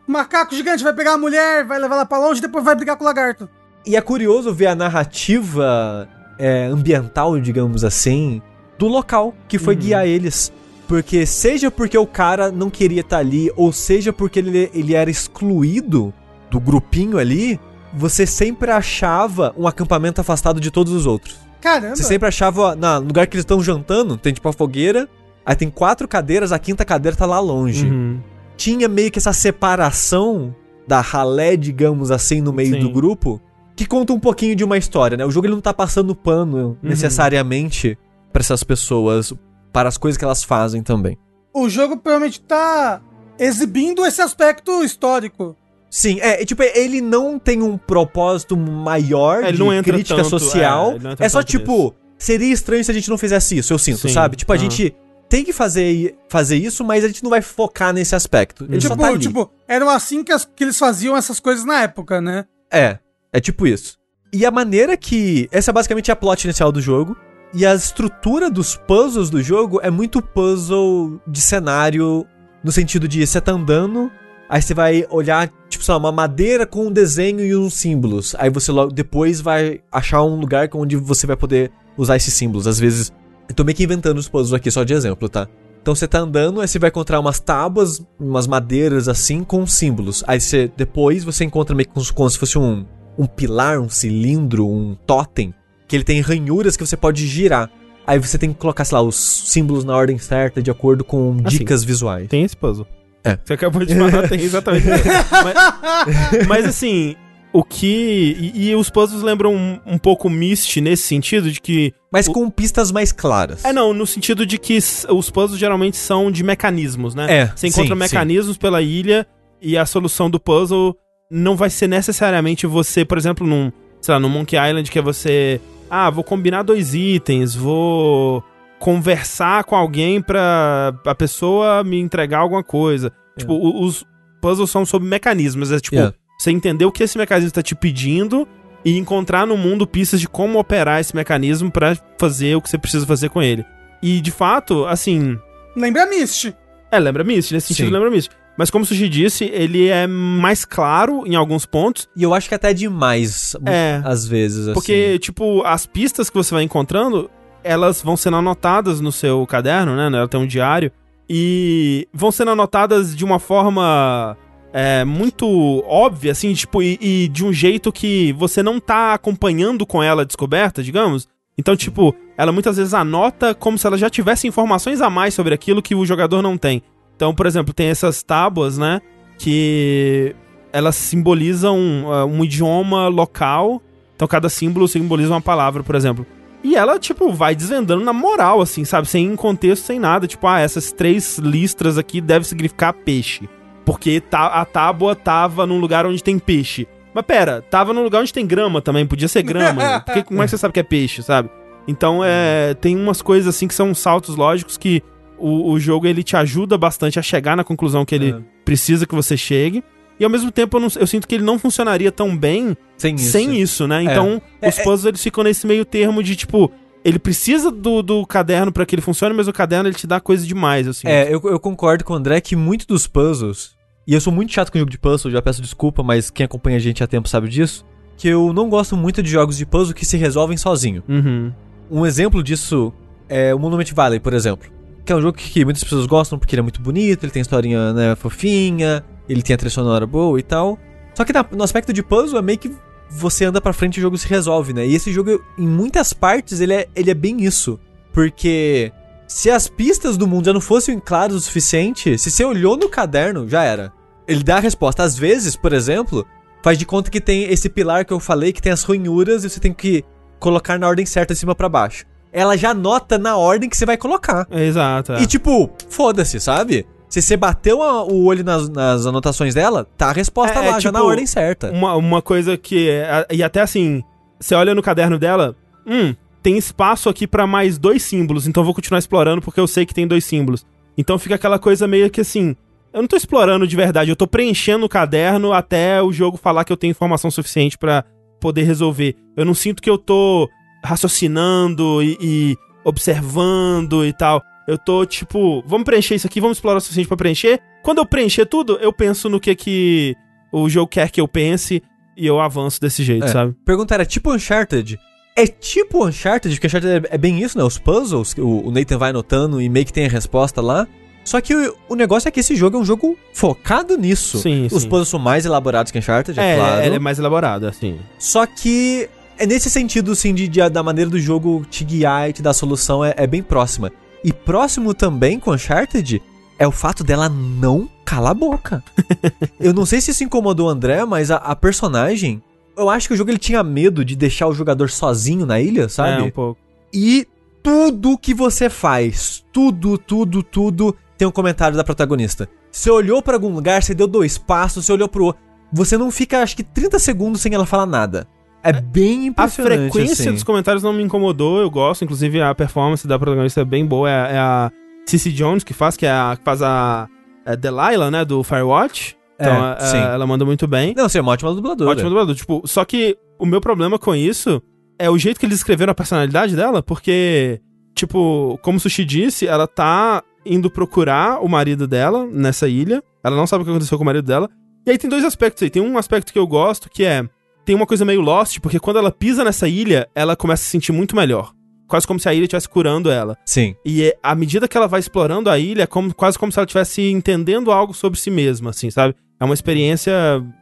macaco gigante vai pegar a mulher, vai levar ela pra longe, depois vai brigar com o lagarto. E é curioso ver a narrativa é, ambiental, digamos assim, do local que foi uhum. guiar eles. Porque seja porque o cara não queria estar tá ali, ou seja porque ele, ele era excluído do grupinho ali, você sempre achava um acampamento afastado de todos os outros. Caramba! Você sempre achava, no lugar que eles estão jantando, tem tipo a fogueira, aí tem quatro cadeiras, a quinta cadeira tá lá longe. Uhum. Tinha meio que essa separação da ralé, digamos assim, no meio Sim. do grupo, que conta um pouquinho de uma história, né? O jogo ele não tá passando pano uhum. necessariamente para essas pessoas, para as coisas que elas fazem também. O jogo provavelmente tá exibindo esse aspecto histórico. Sim, é, tipo, ele não tem um propósito maior é, de crítica tanto, social. É, é só tipo, seria estranho se a gente não fizesse isso, eu sinto, Sim, sabe? Tipo, a gente tem que fazer, fazer isso, mas a gente não vai focar nesse aspecto. Ele tipo, tá tipo, eram assim que, as, que eles faziam essas coisas na época, né? É. É tipo isso. E a maneira que. Essa é basicamente a plot inicial do jogo. E a estrutura dos puzzles do jogo é muito puzzle de cenário, no sentido de você tá andando, aí você vai olhar, tipo, sei lá, uma madeira com um desenho e uns símbolos. Aí você logo depois vai achar um lugar onde você vai poder usar esses símbolos. Às vezes. Eu tô meio que inventando os puzzles aqui só de exemplo, tá? Então você tá andando, aí você vai encontrar umas tábuas, umas madeiras assim, com símbolos. Aí você. Depois você encontra meio que como se fosse um um pilar, um cilindro, um totem, que ele tem ranhuras que você pode girar. Aí você tem que colocar, sei lá, os símbolos na ordem certa, de acordo com Assim, dicas visuais. Tem esse puzzle. É. Você acabou de falar, tem exatamente. <laughs> mas, mas, assim, o que. E, e os puzzles lembram um, um, pouco Myst nesse sentido de que. Mas o, com pistas mais claras. É, não, no sentido de que os puzzles geralmente são de mecanismos, né? É. Você encontra sim, mecanismos sim. pela ilha e a solução do puzzle não vai ser necessariamente você, por exemplo, num. Sei lá, no Monkey Island, que é você. Ah, vou combinar dois itens, vou conversar com alguém pra a pessoa me entregar alguma coisa. É. Tipo, os puzzles são sobre mecanismos. É tipo, Yeah. você entender o que esse mecanismo tá te pedindo e encontrar no mundo pistas de como operar esse mecanismo pra fazer o que você precisa fazer com ele. E de fato, assim. Lembra Myst. É, lembra Myst, nesse sentido Sim. lembra Myst. Mas como o Sushi disse, ele é mais claro em alguns pontos. E eu acho que até é demais, É. às vezes, assim. Porque, tipo, as pistas que você vai encontrando, elas vão sendo anotadas no seu caderno, né? Ela tem um diário. E vão sendo anotadas de uma forma é, muito óbvia, assim, tipo, e, e de um jeito que você não tá acompanhando com ela a descoberta, digamos. Então, tipo, ela muitas vezes anota como se ela já tivesse informações a mais sobre aquilo que o jogador não tem. Então, por exemplo, tem essas tábuas, né? Que elas simbolizam uh, um idioma local. Então, cada símbolo simboliza uma palavra, por exemplo. E ela, tipo, vai desvendando na moral, assim, sabe? Sem contexto, sem nada. Tipo, ah, essas três listras aqui devem significar peixe. Porque tá, a tábua tava num lugar onde tem peixe. Mas pera, tava num lugar onde tem grama também, podia ser grama. <laughs> Porque, como é que você sabe que é peixe, sabe? Então, é, tem umas coisas assim que são saltos lógicos que o, o jogo ele te ajuda bastante a chegar na conclusão que ele É. precisa que você chegue. E ao mesmo tempo eu, não- eu sinto que ele não funcionaria tão bem Sem isso. sem isso, né? Então, É, os é- puzzles eles ficam nesse meio termo de tipo, ele precisa do, do caderno pra que ele funcione, mas o caderno ele te dá coisa demais, assim. É, eu, eu concordo com o André que muito dos puzzles, e eu sou muito chato com jogo de puzzle, já peço desculpa, mas quem acompanha a gente há tempo sabe disso, que eu não gosto muito de jogos de puzzle que se resolvem sozinho. Uhum. Um exemplo disso é o Monument Valley, por exemplo. Que é um jogo que muitas pessoas gostam porque ele é muito bonito, ele tem historinha né, fofinha, ele tem a trilha sonora boa e tal. Só que no aspecto de puzzle é meio que você anda pra frente e o jogo se resolve, né? E esse jogo, em muitas partes, ele é, ele é bem isso. Porque se as pistas do mundo já não fossem claras o suficiente, se você olhou no caderno, já era. Ele dá a resposta. Às vezes, por exemplo, faz de conta que tem esse pilar que eu falei, que tem as ranhuras, e você tem que colocar na ordem certa de cima pra baixo. Ela já nota na ordem que você vai colocar. É, exato. é. E tipo, foda-se, sabe? Se você bateu a- o olho nas, nas anotações dela, tá a resposta É, é lá, já tipo, na ordem certa. Uma, uma coisa que. é- E até assim, você olha no caderno dela, hum, tem espaço aqui pra mais dois símbolos, então eu vou continuar explorando porque eu sei que tem dois símbolos. Então fica aquela coisa meio que assim. Eu não tô explorando de verdade, eu tô preenchendo o caderno até o jogo falar que eu tenho informação suficiente pra poder resolver. Eu não sinto que eu tô raciocinando e, e observando e tal. Eu tô tipo, vamos preencher isso aqui, vamos explorar o suficiente pra preencher. Quando eu preencher tudo, eu penso no que que o jogo quer que eu pense e eu avanço desse jeito, É. sabe? Pergunta era tipo Uncharted. É tipo Uncharted, porque Uncharted é, é bem isso, né? Os puzzles, que o, o Nathan vai anotando e meio que tem a resposta lá. Só que o, o negócio é que esse jogo é um jogo focado nisso. Sim, Os sim. puzzles são mais elaborados que Uncharted, é, É, claro. ele é mais elaborado, assim. Só que é nesse sentido, assim, de, de- da maneira do jogo te guiar e te dar solução é, é bem próxima. E próximo também com Uncharted é o fato dela não calar a boca. <laughs> eu não sei se isso incomodou o André, mas a, a personagem. Eu acho que o jogo ele tinha medo de deixar o jogador sozinho na ilha, sabe? É, um pouco. E tudo que você faz, tudo, tudo, tudo, tem um comentário da protagonista. Você olhou pra algum lugar, você deu dois passos, você olhou pro outro. Você não fica, acho que 30 segundos sem ela falar nada. É bem A impressionante. frequência assim. dos comentários não me incomodou, eu gosto. Inclusive, a performance da protagonista é bem boa. É, a- é a Cici Jones que faz, que, é a, que faz a, a Delilah, né, do Firewatch. Então, É, é, sim. ela manda muito bem. Não, você é uma ótima dubladora. Ótimo dublador. Tipo, só que o meu problema com isso é o jeito que eles escreveram a personalidade dela, porque, tipo, como o Sushi disse, ela tá indo procurar o marido dela nessa ilha. Ela não sabe o que aconteceu com o marido dela. E aí tem dois aspectos aí. Tem um aspecto que eu gosto, que é. Tem uma coisa meio Lost, porque quando ela pisa nessa ilha, ela começa a se sentir muito melhor. Quase como se a ilha estivesse curando ela. Sim. E é- à medida que ela vai explorando a ilha, é como, quase como se ela estivesse entendendo algo sobre si mesma, assim, sabe? É uma experiência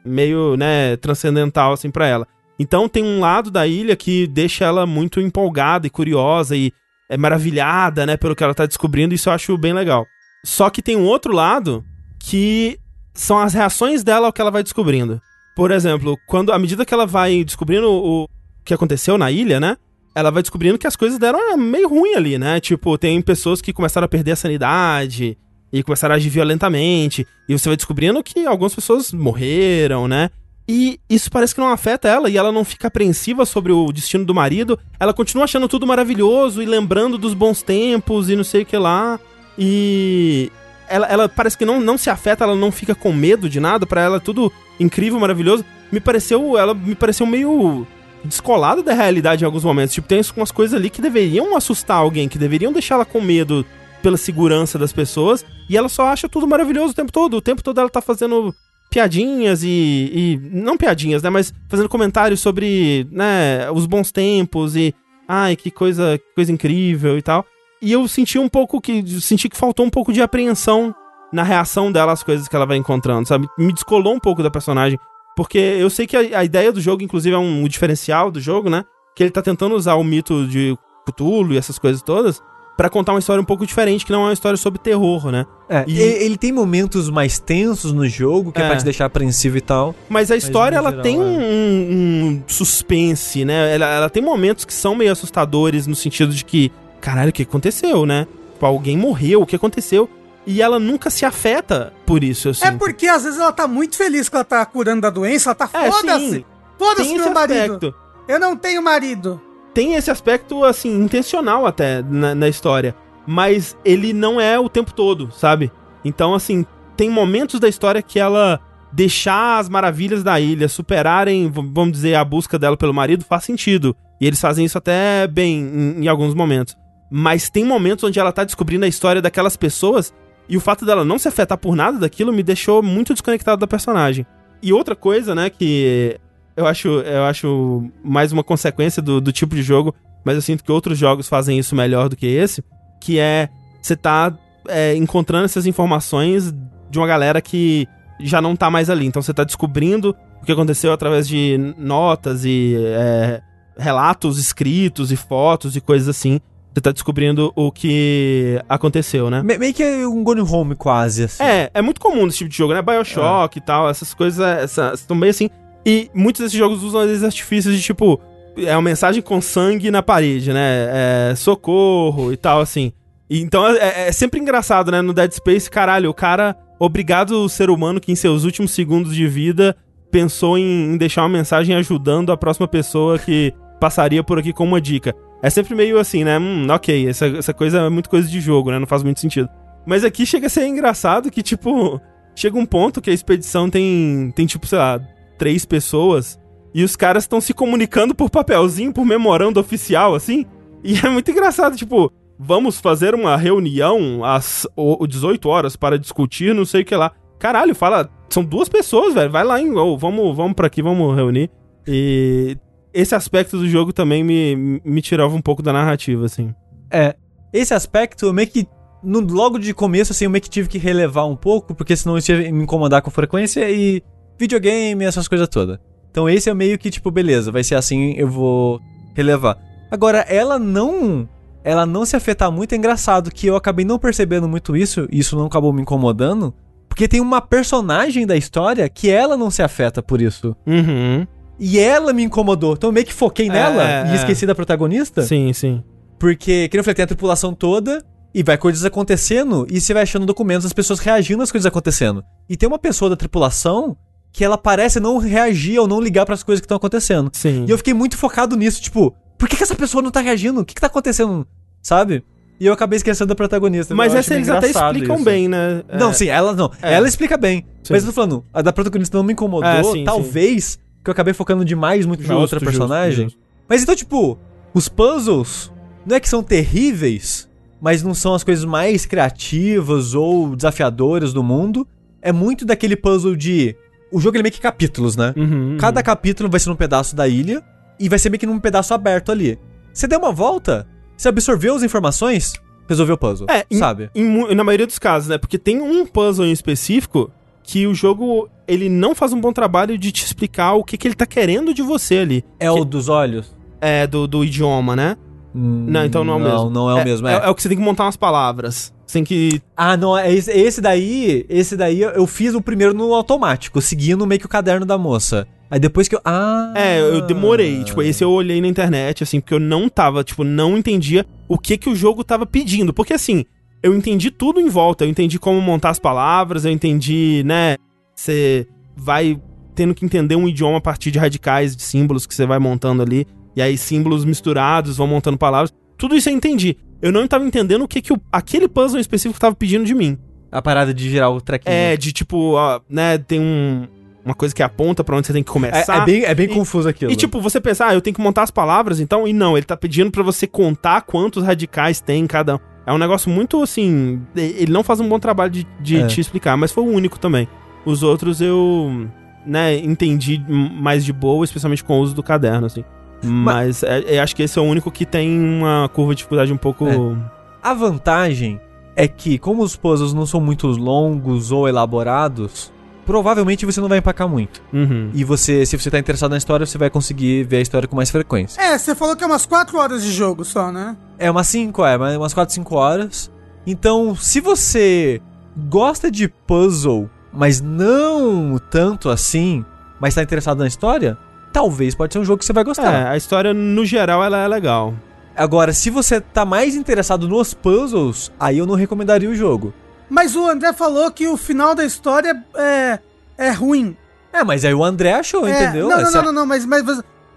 meio, né, transcendental, assim, pra ela. Então tem um lado da ilha que deixa ela muito empolgada e curiosa e é, maravilhada, né, pelo que ela tá descobrindo, isso eu acho bem legal. Só que tem um outro lado que são as reações dela ao que ela vai descobrindo. Por exemplo, quando à medida que ela vai descobrindo o que aconteceu na ilha, né? Ela vai descobrindo que as coisas deram meio ruim ali, né? Tipo, tem pessoas que começaram a perder a sanidade e começaram a agir violentamente. E você vai descobrindo que algumas pessoas morreram, né? E isso parece que não afeta ela e ela não fica apreensiva sobre o destino do marido. Ela continua achando tudo maravilhoso e lembrando dos bons tempos e não sei o que lá. E ela, ela parece que não, não se afeta, ela não fica com medo de nada. Para ela é tudo incrível, maravilhoso. Me pareceu, ela me pareceu meio descolada da realidade em alguns momentos. Tipo, tem umas coisas ali que deveriam assustar alguém, que deveriam deixar ela com medo pela segurança das pessoas. E ela só acha tudo maravilhoso o tempo todo. O tempo todo ela tá fazendo piadinhas e, e, não piadinhas, né, mas fazendo comentários sobre, né, os bons tempos e ai, que coisa, que coisa incrível e tal. E eu senti um pouco que senti que faltou um pouco de apreensão na reação dela às coisas que ela vai encontrando, sabe? Me descolou um pouco da personagem, porque eu sei que a, a ideia do jogo inclusive é um, um diferencial do jogo, né? Que ele tá tentando usar o mito de Cthulhu e essas coisas todas para contar uma história um pouco diferente, que não é uma história sobre terror, né? É, E- ele, tem momentos mais tensos no jogo, que é, É. pra te deixar apreensivo e tal. Mas a história, no ela geral, tem é. um, um suspense, né? Ela, ela tem momentos que são meio assustadores no sentido de que, caralho, o que aconteceu, né? Tipo, alguém morreu, o que aconteceu? E ela nunca se afeta por isso, É porque às vezes ela tá muito feliz que ela tá curando da doença, ela tá É, foda-se. Foda-se meu marido. aspecto. Eu não tenho marido. Tem esse aspecto, assim, intencional até na, na história. Mas ele não é o tempo todo, sabe? Então, assim, tem momentos da história que ela deixar as maravilhas da ilha superarem, vamos dizer, a busca dela pelo marido faz sentido. E eles fazem isso até bem em, em alguns momentos. Mas tem momentos onde ela tá descobrindo a história daquelas pessoas e o fato dela não se afetar por nada daquilo me deixou muito desconectado da personagem. E outra coisa, né, que eu acho, eu acho mais uma consequência do, do tipo de jogo, mas eu sinto que outros jogos fazem isso melhor do que esse, que é você tá é, encontrando essas informações de uma galera que já não tá mais ali. Então você tá descobrindo o que aconteceu através de notas e é, relatos escritos e fotos e coisas assim. Você tá descobrindo o que aconteceu, né? Me- meio que é um Gone Home quase, assim. É, é muito comum esse tipo de jogo, né? Bioshock e tal, essas coisas essas, estão bem assim. E muitos desses jogos usam esses artifícios de tipo. É uma mensagem com sangue na parede, né? É, socorro e tal, assim. E, então é, é sempre engraçado, né? No Dead Space, caralho, o cara. Obrigado o ser humano que em seus últimos segundos de vida pensou em, em deixar uma mensagem ajudando a próxima pessoa que passaria por aqui com uma dica. É sempre meio assim, né? Hum, ok, essa, essa coisa é muito coisa de jogo, né? Não faz muito sentido. Mas aqui chega a ser engraçado que, tipo, chega um ponto que a expedição tem, tem tipo, sei lá, três pessoas e os caras estão se comunicando por papelzinho, por memorando oficial, assim. E é muito engraçado, tipo, vamos fazer uma reunião às o- o 18 horas para discutir não sei o que lá. Caralho, fala, são duas pessoas, velho, vai lá, hein, ô, vamos, vamos pra aqui, vamos reunir. E esse aspecto do jogo também me, me tirava um pouco da narrativa, assim. É. Esse aspecto, eu meio que. no- logo de começo, assim, eu meio que tive que relevar um pouco, porque senão isso ia me incomodar com frequência e. videogame, essas coisas todas. Então esse é meio que, tipo, beleza, vai ser assim, eu vou relevar. Agora, ela não. Ela não se afetar muito é engraçado, que eu acabei não percebendo muito isso, e isso não acabou me incomodando, porque tem uma personagem da história que ela não se afeta por isso. Uhum. E ela me incomodou. Então eu meio que foquei nela é, e é. esqueci da protagonista. Sim, sim. Porque, que eu falei, tem a tripulação toda e vai coisas acontecendo e você vai achando documentos das pessoas reagindo às coisas acontecendo. E tem uma pessoa da tripulação que ela parece não reagir ou não ligar pras coisas que estão acontecendo. Sim. E eu fiquei muito focado nisso, tipo, por que, que essa pessoa não tá reagindo? O que, que tá acontecendo? Sabe? E eu acabei esquecendo da protagonista. Mas essa eles até explicam isso. bem, né? Não, É. sim, ela não. É. Ela explica bem. Sim. Mas eu tô falando, a da protagonista não me incomodou. É, sim, talvez que eu acabei focando demais muito na Justo, outra justo, personagem. justo. Mas então, tipo, os puzzles não é que são terríveis, mas não são as coisas mais criativas ou desafiadoras do mundo. É muito daquele puzzle de. O jogo ele é meio que capítulos, né? Uhum, Cada capítulo vai ser num pedaço da ilha e vai ser meio que num pedaço aberto ali. Você deu uma volta, você absorveu as informações, resolveu o puzzle. É, em- sabe? Em mu- na maioria dos casos, né? Porque tem um puzzle em específico que o jogo ele não faz um bom trabalho de te explicar o que, que ele tá querendo de você ali. É o dos olhos. É, do, do idioma, né? Não, então não é o mesmo. Não, não é, o mesmo. É. É, é o que você tem que montar umas palavras. Você tem que. Ah, não, é esse, esse daí, esse daí eu fiz o primeiro no automático, seguindo meio que o caderno da moça. Aí depois que eu. Ah! É, eu demorei. Tipo, esse eu olhei na internet, assim, porque eu não tava, tipo, não entendia o que que o jogo tava pedindo. Porque, assim, eu entendi tudo em volta. Eu entendi como montar as palavras, eu entendi, né? Você vai tendo que entender um idioma a partir de radicais, de símbolos que você vai montando ali. E aí, símbolos misturados vão montando palavras. Tudo isso eu entendi. Eu não tava entendendo o que que o, aquele puzzle em específico tava pedindo de mim. A parada de girar o trequinho. É, de tipo, ó, né, tem um, uma coisa que aponta pra onde você tem que É, começar. é bem, é bem E- confuso aquilo. E tipo, você pensar, ah, eu tenho que montar as palavras, então, e não, ele tá pedindo pra você contar quantos radicais tem em cada um. É um negócio muito assim. Ele não faz um bom trabalho de, de É. te explicar, mas foi o único também. Os outros eu, né, entendi mais de boa, especialmente com o uso do caderno, assim. Mas é, é, acho que esse é o único que tem uma curva de dificuldade um pouco. É. A vantagem é que, como os puzzles não são muito longos ou elaborados, provavelmente você não vai empacar muito. Uhum. E você, se você tá interessado na história, você vai conseguir ver a história com mais frequência. É, você falou que é umas 4 horas de jogo só, né? É umas 5, é, mas umas 4, 5 horas. Então, se você gosta de puzzle, mas não tanto assim, mas tá interessado na história, talvez pode ser um jogo que você vai gostar. É, a história, no geral, ela é legal. Agora, se você tá mais interessado nos puzzles, aí eu não recomendaria o jogo. Mas o André falou que o final da história é, é ruim. É, mas aí o André achou, É, entendeu? Não, não, Essa- não, não, não, mas, mas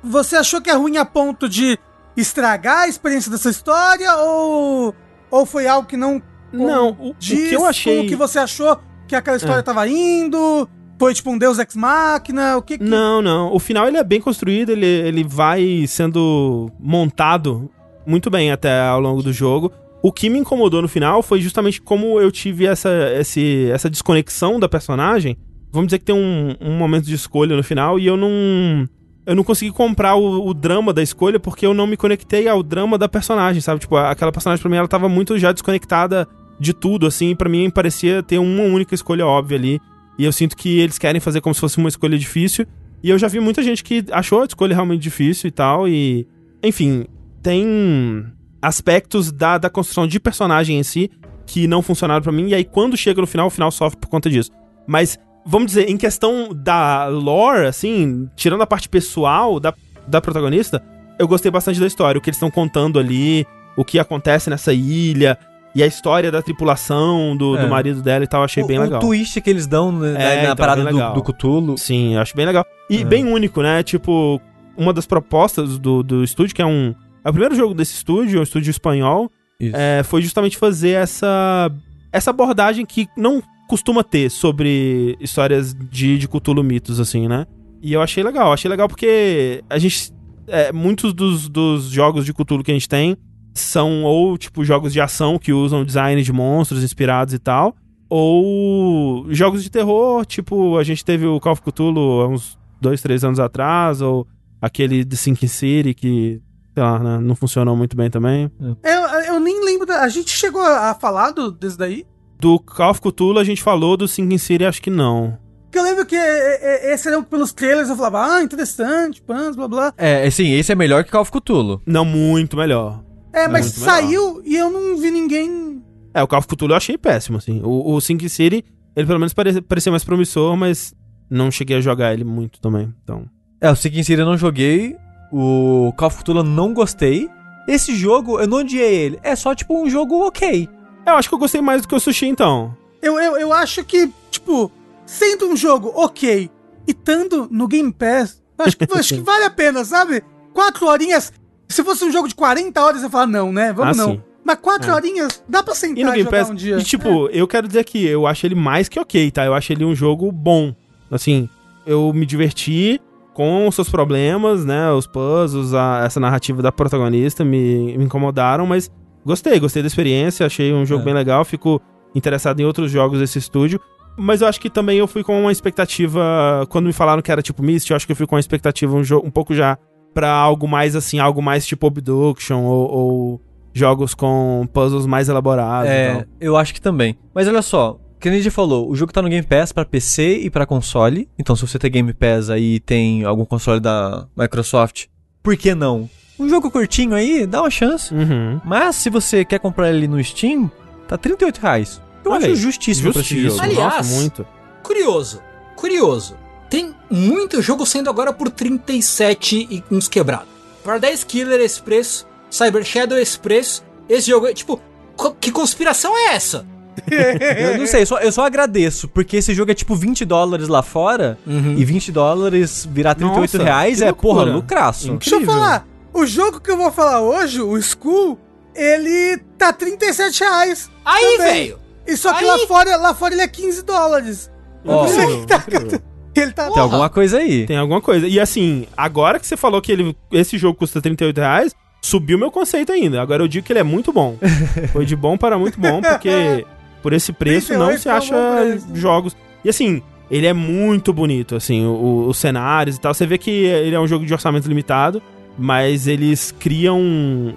você- achou que é ruim a ponto de estragar a experiência dessa história ou, ou foi algo que não Não, o, o diz que eu achei. o que você achou que aquela história É. tava indo? Foi tipo um Deus Ex Machina? O que que... Não, não. O final ele é bem construído, ele, ele vai sendo montado muito bem até ao longo do jogo. O que me incomodou no final foi justamente como eu tive essa, esse, essa desconexão da personagem. Vamos dizer que tem um, um momento de escolha no final e eu não. Eu não consegui comprar o, o drama da escolha porque eu não me conectei ao drama da personagem, sabe? Tipo, aquela personagem pra mim ela tava muito já desconectada de tudo, assim. Pra mim parecia ter uma única escolha óbvia ali. E eu sinto que eles querem fazer como se fosse uma escolha difícil. E eu já vi muita gente que achou a escolha realmente difícil e tal. E. Enfim, tem aspectos da, da construção de personagem em si que não funcionaram pra mim. E aí, quando chega no final, o final sofre por conta disso. Mas, vamos dizer, em questão da lore, assim, tirando a parte pessoal da, da protagonista, eu gostei bastante da história. O que eles estão contando ali, o que acontece nessa ilha. E a história da tripulação, do, É. do marido dela e tal, achei o, bem o legal. twist que eles dão né, É, na então, parada do, do Cthulhu. Sim, acho bem legal. E É. bem único, né? Tipo, uma das propostas do, do estúdio, que é um. É o primeiro jogo desse estúdio, é um estúdio espanhol, é, foi justamente fazer essa. Essa abordagem que não costuma ter sobre histórias de, de Cthulhu mitos, assim, né? E eu achei legal, achei legal porque a gente. é, muitos dos, dos jogos de Cthulhu que a gente tem são ou, tipo, jogos de ação que usam design de monstros inspirados e tal, ou jogos de terror, tipo, a gente teve o Call of Cthulhu há uns dois, três anos atrás, ou aquele de Sinking City que, sei lá, né, não funcionou muito bem também. Eu, eu nem lembro. Da... A gente chegou a falar do, desse daí? Do Call of Cthulhu a gente falou, do Sinking City acho que não. Porque eu lembro que é, é, esse era pelos trailers eu falava, ah, interessante, pans, blá blá. É, assim, esse é melhor que Call of Cthulhu. Não, muito melhor. É, mas muito melhor. saiu e eu não vi ninguém. É, o Call of Cthulhu eu achei péssimo, assim. O, o Sinking City, ele pelo menos pare, parecia mais promissor, mas não cheguei a jogar ele muito também, então... É, o Sinking City eu não joguei. O Call of Cthulhu eu não gostei. Esse jogo, eu não odiei ele. É só, tipo, um jogo ok. Eu acho que eu gostei mais do que o Sushi, então. Eu, eu, eu acho que, tipo, sendo um jogo ok e estando no Game Pass, acho que, acho que <laughs> vale a pena, sabe? Quatro horinhas. Se fosse um jogo de 40 horas, eu ia falar, não, né? Vamos Ah, não. sim. Mas quatro É. horinhas, dá pra sentar E no Game jogar Pass, um dia. e tipo, eu quero dizer que eu acho ele mais que ok, tá? Eu acho ele um jogo bom. Assim, eu me diverti com os seus problemas, né? Os puzzles, a- essa narrativa da protagonista me, me incomodaram, mas gostei, gostei da experiência, achei um jogo É. bem legal, fico interessado em outros jogos desse estúdio. Mas eu acho que também eu fui com uma expectativa. Quando me falaram que era tipo Myst, eu acho que eu fui com uma expectativa um, um pouco já pra algo mais assim, algo mais tipo Obduction ou, ou jogos com puzzles mais elaborados. É, eu acho que também. Mas olha só, que nem a gente falou, o jogo tá no Game Pass pra PC e pra console. Então se você tem Game Pass aí e tem algum console da Microsoft, por que não? Um jogo curtinho aí, dá uma chance. Uhum. Mas se você quer comprar ele no Steam, tá 38 reais. Eu Olha acho aí, justíssimo, pra esse Justíssimo. jogo. Aliás, Nossa, muito. Curioso, curioso. Tem muito jogo saindo agora por 37 e uns quebrados. Paradise Killer esse preço, Cyber Shadow esse preço. Esse jogo é tipo, co- que conspiração é essa? Eu não sei, eu só, eu só agradeço, porque esse jogo é tipo 20 dólares lá fora, Uhum. e 20 dólares virar 38 Nossa, reais é, porra, lucraço. Incrível. Deixa eu falar. O jogo que eu vou falar hoje, o School, ele tá 37 reais. Aí, velho! E só que Aí- lá fora, lá fora ele é 15 dólares. Ó, não sei o Incrível, que tá. Ele tá. Tem alguma coisa aí. Tem alguma coisa. E assim, agora que você falou que ele, esse jogo custa 38 reais, subiu meu conceito ainda. Agora eu digo que ele é muito bom. <laughs> Foi de bom para muito bom, porque por esse preço não 38 se acha jogos. E assim, ele é muito bonito, assim, o- os cenários e tal. Você vê que ele é um jogo de orçamento limitado, mas eles criam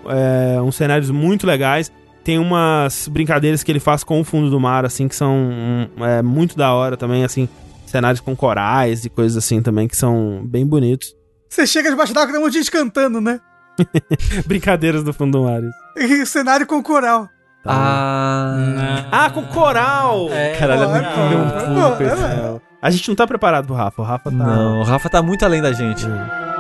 é, uns cenários muito legais. Tem umas brincadeiras que ele faz com o fundo do mar, assim, que são hum, é, muito da hora também, assim. Cenários com corais e coisas assim também, que são bem bonitos. Você chega debaixo d'água tem um monte de gente cantando, né? <laughs> Brincadeiras do fundo do mar. isso. E <laughs> cenário com coral. Ah. Ah, com coral! É, Caralho, é muito é meu bom, pulo é é céu. A gente não tá preparado pro Rafa. O Rafa tá. Não, o Rafa tá muito além da gente. Falando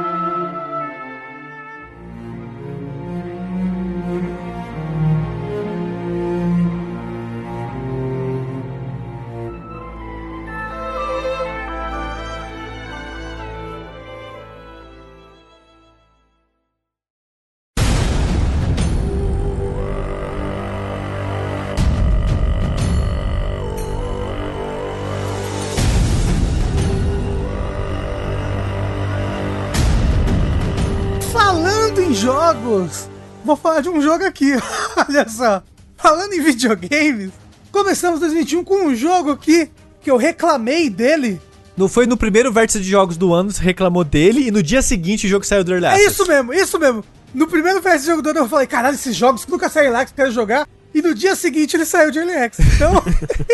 jogos, vou falar de um jogo aqui. <laughs> Olha só. Falando em videogames, começamos 2021 com um jogo aqui que eu reclamei dele. Não foi no primeiro vértice de jogos do ano, você reclamou dele, e no dia seguinte o jogo saiu do Early É isso mesmo, isso mesmo. No primeiro fest jogo do ano eu falei, caralho, esses jogos nunca saíram lá que eu quero jogar. E no dia seguinte ele saiu de Early Access. Então,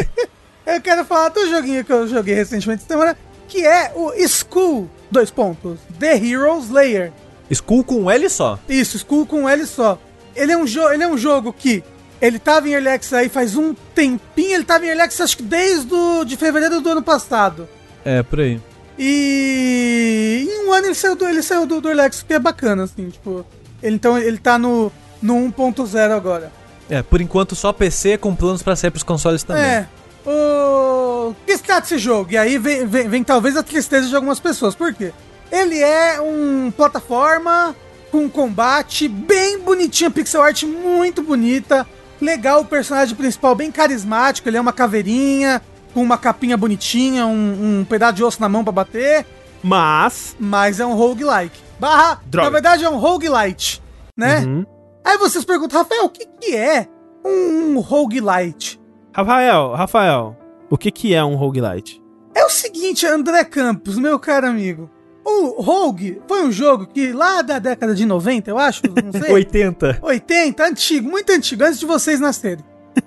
<laughs> eu quero falar do joguinho que eu joguei recentemente essa semana, que é o School, dois pontos, The Hero Slayer. Skull com um L só. Isso, Skull com um L só. Ele é um, ele é um jogo que ele tava em Early Access aí faz um tempinho, ele tava em Early Access acho que desde de fevereiro do ano passado. É, por aí. E em um ano ele saiu do, ele saiu do, do Early Access, que é bacana, assim, tipo... Ele, então ele tá no, no 1.0 agora. É, por enquanto só PC com planos pra sair pros consoles também. É. O que trata desse jogo? E aí vem, vem, vem talvez a tristeza de algumas pessoas. Por quê? Ele é um plataforma com combate bem bonitinho, pixel art muito bonita. Legal o personagem principal, bem carismático. Ele é uma caveirinha, com uma capinha bonitinha, um, um pedaço de osso na mão pra bater. Mas. Mas é um roguelike. Barra, Droga. na verdade é um roguelite, né? Uhum. Aí vocês perguntam, Rafael, o que, que é um roguelite? Rafael, Rafael, o que que é um roguelite? É o seguinte, André Campos, meu caro amigo. O Rogue foi um jogo que lá da década de 90, eu acho, não sei. <laughs> 80. 80, antigo, muito antigo, antes de vocês nascerem.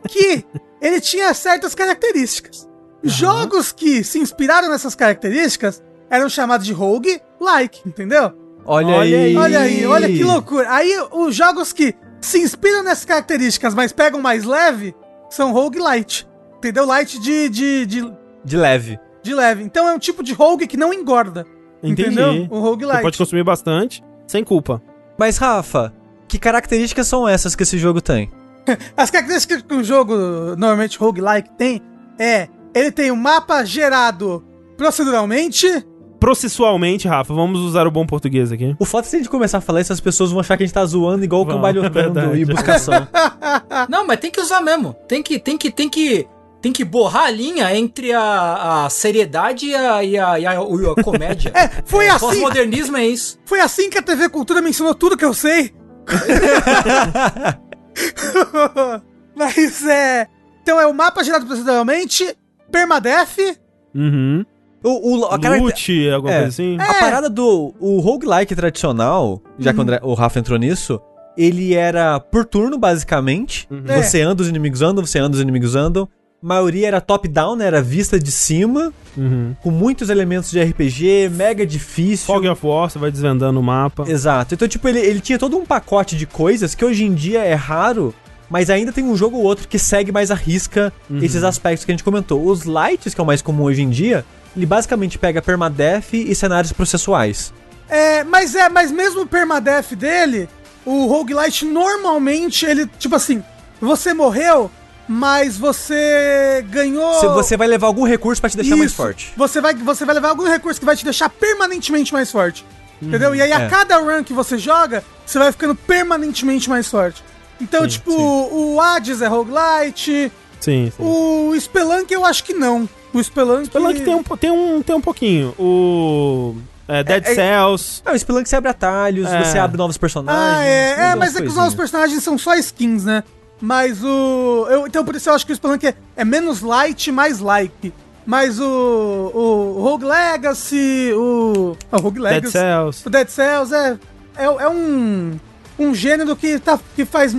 Que ele tinha certas características. Jogos que se inspiraram nessas características eram chamados de rogue-like, entendeu? Olha, Olha aí. Olha aí, olha que loucura. Aí os jogos que se inspiram nessas características, mas pegam mais leve, são roguelite. Entendeu? Light de, de, de, De leve. de leve. Então é um tipo de rogue que não engorda. Entendi. Entendeu? O Você roguelite. pode consumir bastante, sem culpa. Mas, Rafa, que características são essas que esse jogo tem? <laughs> As características que um jogo, normalmente roguelike, tem é... Ele tem um mapa gerado proceduralmente. Processualmente, Rafa, vamos usar o bom português aqui. O fato é se a gente começar a falar isso, as pessoas vão achar que a gente tá zoando igual o cambalhotando <laughs> é e buscação. <laughs> Não, mas tem que usar mesmo. Tem que, tem que, tem que, tem que borrar a linha entre a, a seriedade e a, e a, e a, a comédia. <laughs> É, foi assim. Pós-modernismo é isso. Foi assim que a TV Cultura me ensinou tudo que eu sei. <laughs> Mas é... Então é o mapa gerado proceduralmente, permadeath... Uhum. o, o, a, Loot, alguma É. coisa assim? a parada do o roguelike tradicional, já que o, André- o Rafa entrou nisso, ele era por turno, basicamente. Uhum. É. Você anda, os inimigos andam, você anda, os inimigos andam. Maioria era top-down, né? Era vista de cima, Uhum. com muitos elementos de RPG, mega difícil. Fog of War, você vai desvendando o mapa. Exato. Então, tipo, ele, ele tinha todo um pacote de coisas que hoje em dia é raro, mas ainda tem um jogo ou outro que segue mais a risca esses aspectos que a gente comentou. Os lights, que é o mais comum hoje em dia, ele basicamente pega permadeath e cenários processuais. É, mas é, mas mesmo o permadeath dele, o roguelite normalmente ele, tipo assim, você morreu, mas você ganhou. Se você vai levar algum recurso pra te deixar mais Isso. forte. Você vai, você vai levar algum recurso que vai te deixar permanentemente mais forte. Entendeu? E aí, a é. cada run que você joga, você vai ficando permanentemente mais forte. Então, Sim, tipo, sim. o Hades é roguelite, Sim, sim. o Spelunk eu acho que não. O Spelunk... Spelunk tem um, tem, um, tem um pouquinho. O é, Dead É, é- Cells. Ah, o Spelunk você abre atalhos, É. você abre novos personagens. Ah, é, é mas é que os novos personagens são só skins, né? Mas o. Eu, então por isso eu acho que o Spelunk é, é menos light, mais like. Mas o. O Rogue Legacy, o. Ah, o Rogue Dead Legacy. Cells. O Dead Cells é. É, é um. Um gênero que, tá, que faz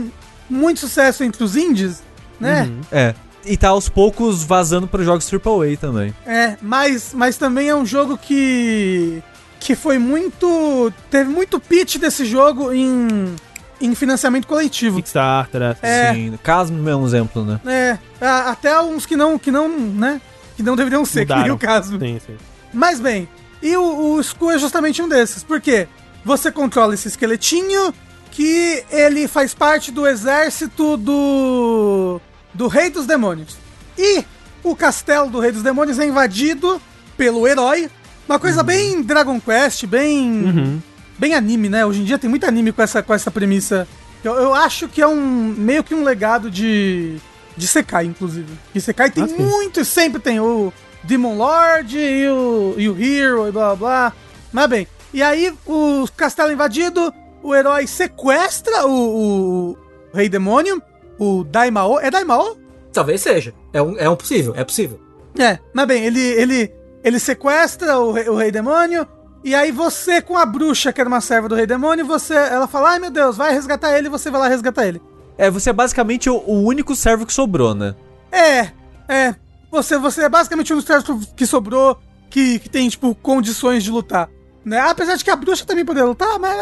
muito sucesso entre os indies, né? Uhum. É. E tá aos poucos vazando para jogos AAA também. É, mas, mas também é um jogo que. que foi muito. teve muito pitch desse jogo em. Em financiamento coletivo. Kickstarter. é. É. Sim, Casmo é um exemplo, né? É, até uns que não, que não, né? Que não deveriam ser, que nem Mudaram. o caso. Sim, sim. Mas bem, e o, o Skull é justamente um desses. Por quê? Você controla esse esqueletinho que ele faz parte do exército do. do Rei dos Demônios. E o castelo do Rei dos Demônios é invadido pelo herói. Uma coisa bem Dragon Quest, bem. Uhum. Bem anime, né? Hoje em dia tem muito anime com essa, com essa premissa. Eu, eu acho que é um meio que um legado de de Sekai, inclusive. Que Sekai tem Ah, sim. muito, sempre tem o Demon Lord e o, e o Hero e blá blá blá. Mas bem, e aí o castelo invadido, o herói sequestra o, o Rei Demônio, o Daimao. É Daimao? Talvez seja. É um, é um possível, é possível. É, mas bem, ele, ele, ele sequestra o rei, o rei demônio, e aí você, com a bruxa, que era uma serva do rei demônio, você, ela fala, ai meu Deus, vai resgatar ele, e você vai lá resgatar ele. É, você é basicamente o, o único servo que sobrou, né? É, é, você, você é basicamente um dos servos que sobrou, que, que tem, tipo, condições de lutar. Né? Apesar de que a bruxa também poderia lutar, mas...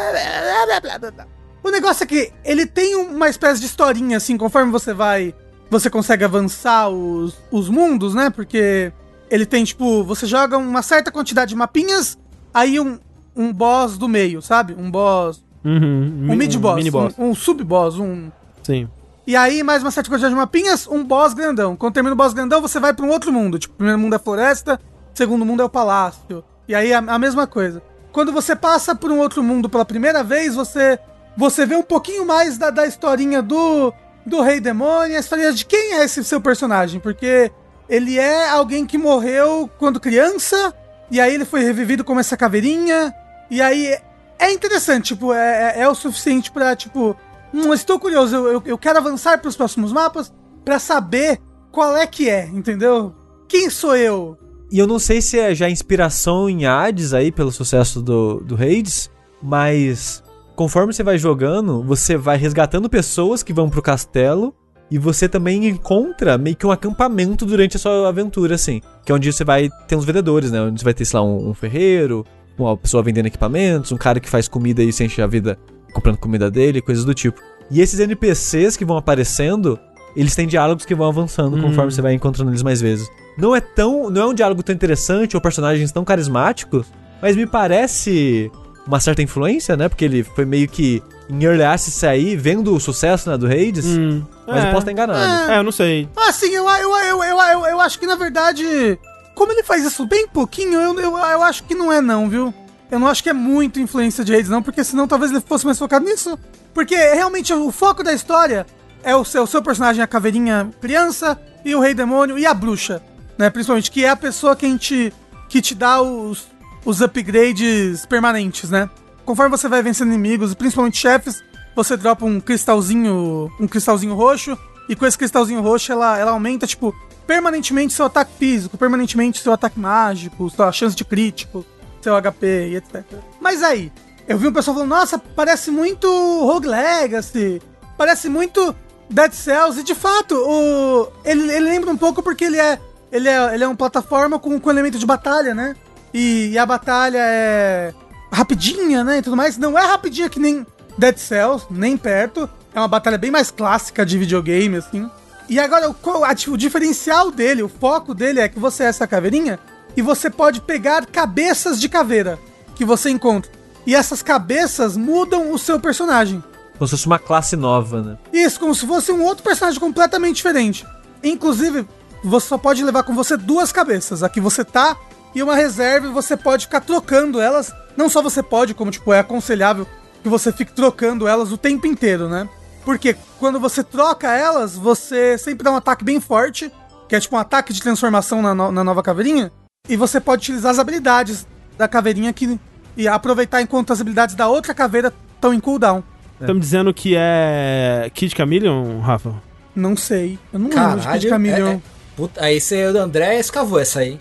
O negócio é que ele tem uma espécie de historinha, assim, conforme você vai... Você consegue avançar os, os mundos, né? Porque ele tem, tipo... Você joga uma certa quantidade de mapinhas, aí um, um boss do meio, sabe? Um boss... Uhum. Um mid-boss, Mini boss. um, um sub-boss, um... Sim. E aí, mais uma certa quantidade de mapinhas, um boss grandão. Quando termina o boss grandão, você vai pra um outro mundo. Tipo, o primeiro mundo é a floresta, o segundo mundo é o palácio. E aí, a, a mesma coisa. Quando você passa por um outro mundo pela primeira vez, você você vê um pouquinho mais da, da historinha do, do Rei Demônio, a história de quem é esse seu personagem. Porque ele é alguém que morreu quando criança, e aí ele foi revivido como essa caveirinha. E aí, é interessante, tipo, é, é- é o suficiente pra, tipo... Hum, estou curioso, eu, eu, quero avançar pros próximos mapas pra saber qual é que é, entendeu? Quem sou eu? E eu não sei se é já inspiração em Hades aí, pelo sucesso do, do Hades, mas conforme você vai jogando, você vai resgatando pessoas que vão pro castelo e você também encontra meio que um acampamento durante a sua aventura, assim. Que é onde você vai ter uns vendedores, né? Onde você vai ter, sei lá, um, um ferreiro, uma pessoa vendendo equipamentos, um cara que faz comida e se enche a vida comprando comida dele, coisas do tipo. E esses NPCs que vão aparecendo, eles têm diálogos que vão avançando conforme você vai encontrando eles mais vezes. Não é tão. Não é um diálogo tão interessante ou personagens tão carismáticos, mas me parece uma certa influência, né? Porque ele foi meio que em early access aí, vendo o sucesso né, do Hades. Hum. Mas eu posso estar enganado. É, eu não sei. Ah, sim, eu, eu, eu, eu, eu, eu acho que na verdade, como ele faz isso bem pouquinho, eu, eu, eu acho que não é, não, viu? Eu não acho que é muito influência de Hades, não, porque senão talvez ele fosse mais focado nisso. Porque realmente o foco da história é o seu, o seu personagem, a caveirinha criança, e o rei demônio e a bruxa, né? Principalmente, que é a pessoa que, a gente, que te dá os, os upgrades permanentes, né? Conforme você vai vencendo inimigos, principalmente chefes, você dropa um cristalzinho, um cristalzinho roxo, e com esse cristalzinho roxo ela, ela aumenta, tipo, permanentemente seu ataque físico, permanentemente seu ataque mágico, sua chance de crítico, seu HP e etc. Mas aí, eu vi um pessoal falando, nossa, parece muito Rogue Legacy, parece muito Dead Cells, e de fato, o, ele, ele lembra um pouco porque ele é, ele é, ele é uma plataforma com, com elemento de batalha, né? E, e a batalha é rapidinha, né? E tudo mais. Não é rapidinha que nem Dead Cells, nem perto. É uma batalha bem mais clássica de videogame, assim. E agora, o, a- o diferencial dele, o foco dele é que você é essa caveirinha e você pode pegar cabeças de caveira que você encontra. E essas cabeças mudam o seu personagem. Como se fosse uma classe nova, né? Isso, como se fosse um outro personagem completamente diferente. Inclusive, você só pode levar com você duas cabeças. A que você tá e uma reserva, e você pode ficar trocando elas. Não só você pode, como tipo, é aconselhável que você fique trocando elas o tempo inteiro, né? Porque quando você troca elas, você sempre dá um ataque bem forte, que é tipo um ataque de transformação na, no- na nova caveirinha. E você pode utilizar as habilidades da caveirinha que, e aproveitar enquanto as habilidades da outra caveira estão em cooldown. Estamos dizendo que é Kid Chameleon, Rafa? Não sei. Eu não lembro de Kid Caralho, Chameleon. é, é, puta, aí você, o André escavou essa aí.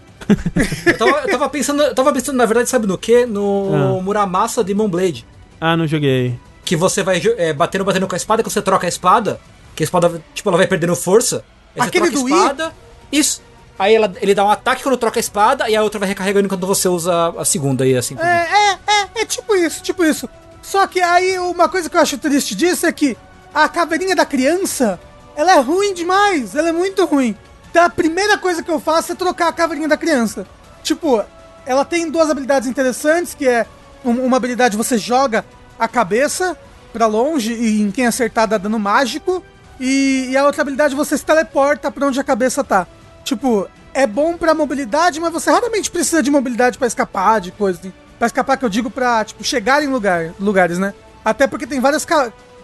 Eu, tava, eu tava pensando, eu tava pensando, na verdade, sabe no quê? No Ah. Muramasa Demon Blade. Ah, não joguei. Que você vai é, batendo, batendo com a espada, que você troca a espada, que a espada, tipo, ela vai perdendo força. Aí você Aquele troca do a espada. Isso. Aí ela- ele dá um ataque quando troca a espada, e a outra vai recarregando quando você usa a segunda e assim. É, é, é, é tipo isso, tipo isso. Só que aí uma coisa que eu acho triste disso é que a caveirinha da criança, ela é ruim demais, ela é muito ruim. Então a primeira coisa que eu faço é trocar a caveirinha da criança. Tipo, ela tem duas habilidades interessantes, que é um- uma habilidade você joga a cabeça pra longe e em quem acertar dá dano mágico. E, e a outra habilidade você se teleporta pra onde a cabeça tá. Tipo, é bom pra mobilidade, mas você raramente precisa de mobilidade pra escapar de coisas. assim. Pra escapar que eu digo pra, tipo, chegar em lugar, lugares, né? Até porque tem várias,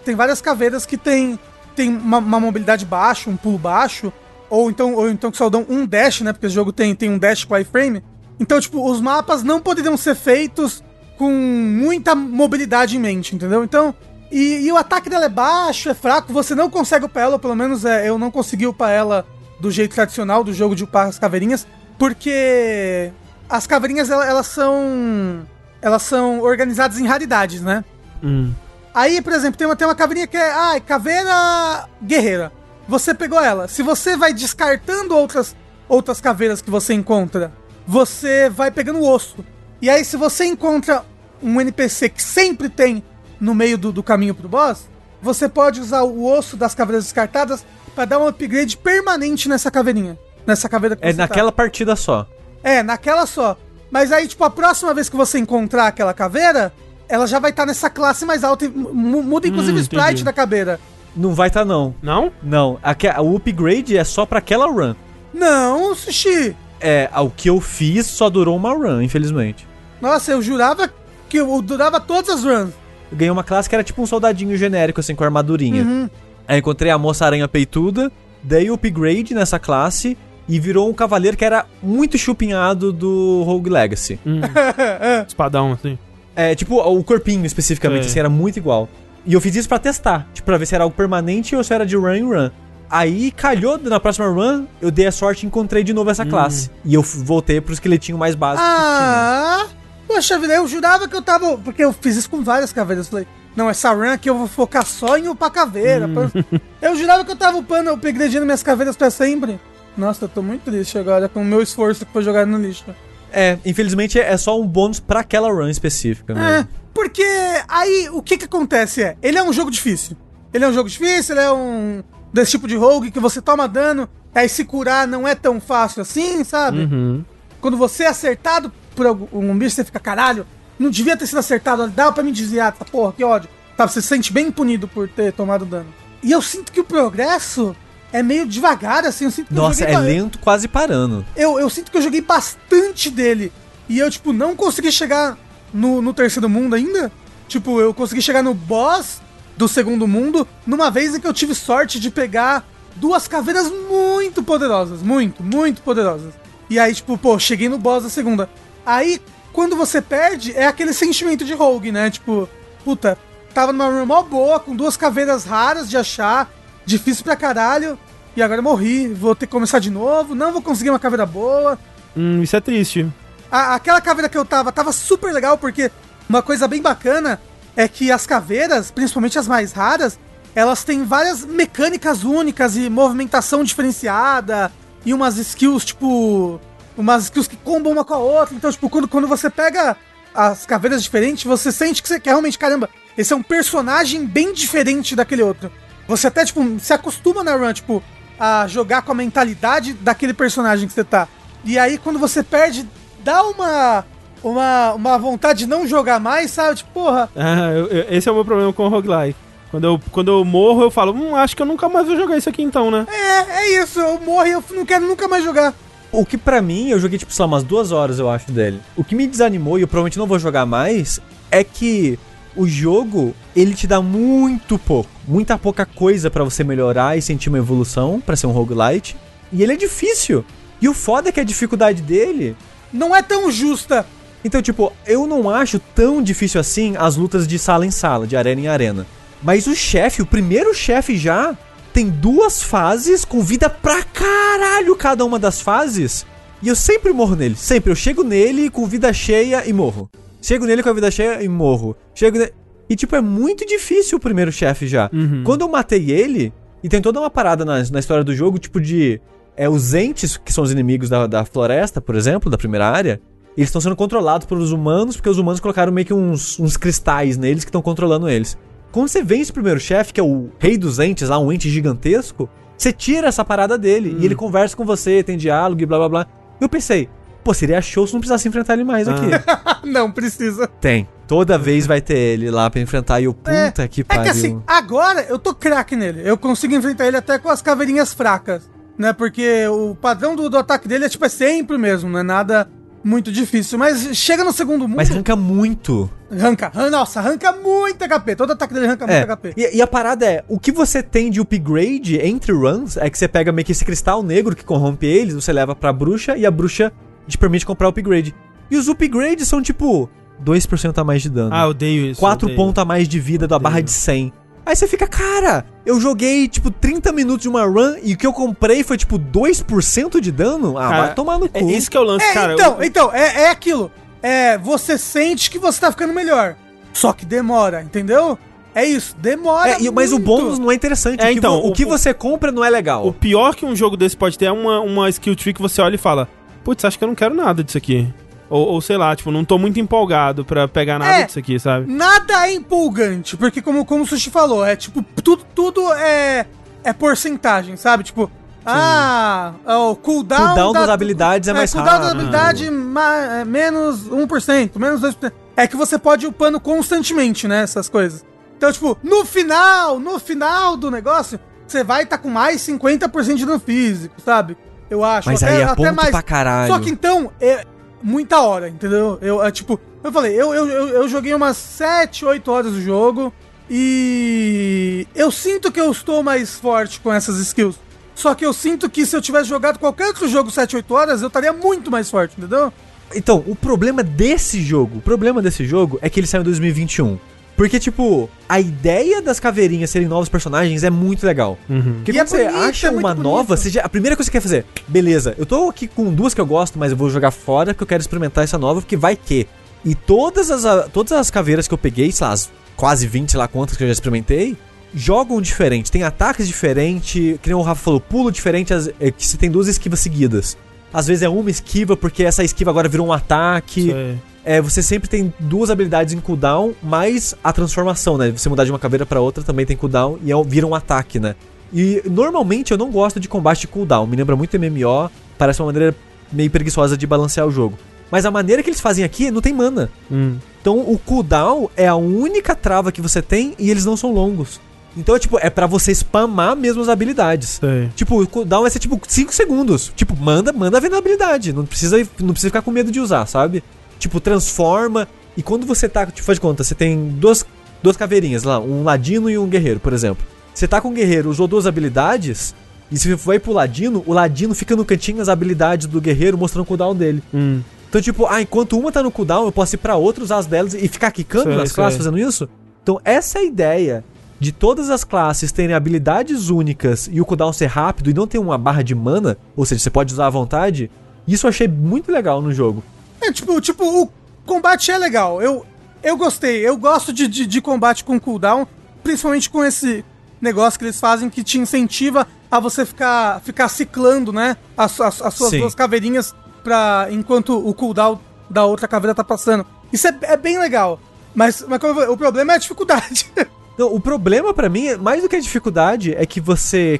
tem várias caveiras que tem, tem uma, uma mobilidade baixa, um pulo baixo. Ou então, ou então que só dão um dash, né? Porque o jogo tem, tem um dash com iframe. Então, tipo, os mapas não poderiam ser feitos com muita mobilidade em mente, entendeu? Então, e, e o ataque dela é baixo, é fraco, você não consegue upar ela, ou pelo menos é, eu não consegui upar ela do jeito tradicional do jogo de upar as caveirinhas, porque as caveirinhas ela- elas são elas são organizadas em raridades, né? Hum. Aí, por exemplo, tem uma, tem uma caveirinha que é, ah, caveira guerreira. Você pegou ela. Se você vai descartando outras outras caveiras que você encontra, você vai pegando o osso. E aí, se você encontra um NPC que sempre tem no meio do, do caminho pro boss, você pode usar o osso das caveiras descartadas pra dar um upgrade permanente nessa caveirinha. Nessa caveira que É tá. naquela partida só. É, naquela só. Mas aí, tipo, a próxima vez que você encontrar aquela caveira, ela já vai estar nessa classe mais alta. E mu- muda inclusive Hum, o sprite da caveira. Não vai tá não. Não? Não, aque- o upgrade é só pra aquela run. Não, Sushi. É, o que eu fiz só durou uma run, infelizmente. Nossa, eu jurava que eu durava todas as runs. Eu ganhei uma classe que era tipo um soldadinho genérico, assim, com armadurinha. Uhum. Aí encontrei a moça aranha peituda, dei o upgrade nessa classe e virou um cavaleiro que era muito chupinhado do Rogue Legacy. Hum. <laughs> Espadão, assim. É, tipo, o corpinho especificamente, Sei. assim, era muito igual. E eu fiz isso pra testar, tipo, pra ver se era algo permanente ou se era de run em run. Aí calhou na próxima run, eu dei a sorte e encontrei de novo essa classe. E eu voltei pro esqueletinho mais básico que Ah, poxa vida, eu jurava que eu tava. Porque eu fiz isso com várias caveiras. Eu Falei, não, essa run aqui eu vou focar só em upar caveira. pô. <laughs> Eu jurava que eu tava upando, upgradando minhas caveiras pra sempre. Nossa, eu tô muito triste agora com o meu esforço que foi jogado no lixo. É, infelizmente é só um bônus pra aquela run específica. É, mesmo. porque aí o que que acontece é, ele é um jogo difícil. Ele é um jogo difícil, ele é um desse tipo de rogue que você toma dano, aí se curar não é tão fácil assim, sabe? Uhum. Quando você é acertado por algum um bicho, você fica, caralho, não devia ter sido acertado, dá pra me desviar dessa porra, que ódio. Sabe, você se sente bem punido por ter tomado dano. E eu sinto que o progresso é meio devagar, assim, eu sinto que eu Nossa, é lento quase parando. eu, eu sinto que eu joguei bastante dele. E eu, tipo, não consegui chegar no, no terceiro mundo ainda. Tipo, eu consegui chegar no boss do segundo mundo numa vez em que eu tive sorte de pegar duas caveiras muito poderosas. Muito, muito poderosas. E aí, tipo, pô, cheguei no boss da segunda. Aí, quando você perde, é aquele sentimento de rogue, né? Tipo, puta, tava numa mó boa, com duas caveiras raras de achar, difícil pra caralho. E agora eu morri, vou ter que começar de novo, não vou conseguir uma caveira boa. Hum, isso é triste. A- aquela caveira que eu tava, tava super legal, porque uma coisa bem bacana é que as caveiras, principalmente as mais raras, elas têm várias mecânicas únicas e movimentação diferenciada e umas skills, tipo. Umas skills que combam uma com a outra. Então, tipo, quando, quando você pega as caveiras diferentes, você sente que você quer realmente, caramba, esse é um personagem bem diferente daquele outro. Você até, tipo, se acostuma na run, tipo, a jogar com a mentalidade daquele personagem que você tá. E aí, quando você perde, dá uma. Uma, uma vontade de não jogar mais, sabe? Tipo, porra. <laughs> Ah, eu- eu- esse é o meu problema com o roguelike. Quando eu, quando eu morro, eu falo, hum, acho que eu nunca mais vou jogar isso aqui então, né? É, é isso. Eu morro e eu não quero nunca mais jogar. O que pra mim, eu joguei tipo, sei lá, umas duas horas, eu acho, dele. O que me desanimou, e eu provavelmente não vou jogar mais, é que o jogo, ele te dá muito pouco. Muita pouca coisa pra você melhorar e sentir uma evolução pra ser um roguelite. E ele é difícil. E o foda é que a dificuldade dele Não é tão justa. Então, tipo, eu não acho tão difícil assim as lutas de sala em sala, de arena em arena. Mas o chefe, o primeiro chefe já, tem duas fases com vida pra caralho cada uma das fases. E eu sempre morro nele. Sempre. Eu chego nele com vida cheia e morro. Chego nele com a vida cheia e morro. Chego nele. E, tipo, é muito difícil o primeiro chefe já. Quando eu matei ele, e tem toda uma parada na, na história do jogo, tipo de. É, os entes, que são os inimigos da, da floresta, por exemplo, da primeira área, eles estão sendo controlados pelos humanos, porque os humanos colocaram meio que uns, uns cristais neles que estão controlando eles. Quando você vence o primeiro chefe, que é o rei dos entes lá, um ente gigantesco, você tira essa parada dele e ele conversa com você, tem diálogo e blá blá blá. Eu pensei, pô, seria show se não precisasse enfrentar ele mais aqui. <laughs> não precisa. Tem. Toda vez vai ter ele lá pra enfrentar e eu, puta que É pariu. que assim, agora eu tô craque nele. Eu consigo enfrentar ele até com as caveirinhas fracas. Né? Porque o padrão do, do ataque dele é tipo é sempre o mesmo, não é nada muito difícil. Mas chega no segundo mundo. Mas arranca muito. Arranca, arran- nossa, arranca muito HP. Todo ataque dele arranca É. muito HP. E, e a parada é, o que você tem de upgrade entre runs é que você pega meio que esse cristal negro que corrompe eles, você leva pra bruxa e a bruxa te permite comprar upgrade. E os upgrades são tipo 2% a mais de dano. Ah, eu odeio isso. 4 odeio. pontos a mais de vida da barra de 100. Aí você fica, cara, eu joguei tipo 30 minutos de uma run e o que eu comprei foi tipo 2% de dano? Ah, Cara, vai tomar no cu. É isso que é o lance, É, cara. então, eu- então, é, é aquilo. É, você sente que você tá ficando melhor. Só que demora, entendeu? É isso, demora. É, mas o bônus não é interessante. É, o então, o, o- que você compra não é legal. O pior que um jogo desse pode ter é uma, uma skill tree que você olha e fala: Putz, acho que eu não quero nada disso aqui. Ou, ou sei lá, tipo, não tô muito empolgado pra pegar nada É. disso aqui, sabe? Nada é empolgante, porque como, como o Sushi falou, é tipo, tudo, tudo é, é porcentagem, sabe? Tipo, ah, o cooldown... Cooldown da- das habilidades é mais cooldown das rápido. habilidades ma- é menos 1%, menos 2%. É que você pode ir upando constantemente, né, essas coisas. Então, tipo, no final, no final do negócio, você vai estar com mais 50% de dano físico, sabe? Eu acho. Mas aí é ponto pra caralho. Só que então, é muita hora, entendeu? Eu, é, tipo, eu falei, eu, eu, eu, eu joguei umas 7, 8 horas do jogo e eu sinto que eu estou mais forte com essas skills. Só que eu sinto que se eu tivesse jogado qualquer outro jogo 7, 8 horas, eu estaria muito mais forte, entendeu? Então, o problema desse jogo, o problema desse jogo é que ele saiu em 2021. Porque, tipo, a ideia das caveirinhas serem novos personagens é muito legal. Porque E quando é você bonito, acha é uma bonito. nova, você já- a primeira coisa que você quer fazer, beleza, eu tô aqui com duas que eu gosto, mas eu vou jogar fora porque eu quero experimentar essa nova, porque vai que. E todas as, todas as caveiras que eu peguei, sei lá, as quase 20, sei lá quantas que eu já experimentei, jogam diferente, tem ataques diferentes, que nem o Rafa falou, pulo diferente, as- é, que você tem duas esquivas seguidas. Às vezes é uma esquiva, porque essa esquiva agora virou um ataque. Isso aí. É, você sempre tem duas habilidades em cooldown, mais a transformação, né? Você mudar de uma caveira pra outra também tem cooldown e é vira um ataque, né? E normalmente eu não gosto de combate de cooldown, me lembra muito MMO, parece uma maneira meio preguiçosa de balancear o jogo. Mas a maneira que eles fazem aqui não tem mana. Hum. Então o cooldown é a única trava que você tem e eles não são longos. Então é tipo, é pra você spamar mesmo as habilidades. Sei. Tipo, o cooldown vai ser tipo 5 segundos. Tipo, manda, manda na habilidade. Não precisa, não precisa ficar com medo de usar, sabe? Tipo, transforma. E quando você tá, tipo, faz de conta, você tem duas, duas caveirinhas lá, um ladino e um guerreiro, por exemplo. Você tá com o guerreiro, usou duas habilidades, e se vai pro ladino, o ladino fica no cantinho as habilidades do guerreiro mostrando o cooldown dele. Hum. Então, tipo, ah, enquanto uma tá no cooldown, eu posso ir pra outra, usar as delas e ficar quicando nas sei. classes fazendo isso? Então, essa é a ideia de todas as classes terem habilidades únicas e o cooldown ser rápido e não ter uma barra de mana, ou seja, você pode usar à vontade, isso eu achei muito legal no jogo. É, tipo, tipo, o combate é legal. Eu, eu gostei. Eu gosto de, de, de combate com cooldown, principalmente com esse negócio que eles fazem que te incentiva a você ficar, ficar ciclando, né? As, as, as suas Sim. duas caveirinhas pra, enquanto o cooldown da outra caveira tá passando. Isso é, é bem legal. Mas, mas eu o problema é a dificuldade. <laughs> Não, o problema pra mim, mais do que a dificuldade, é que você,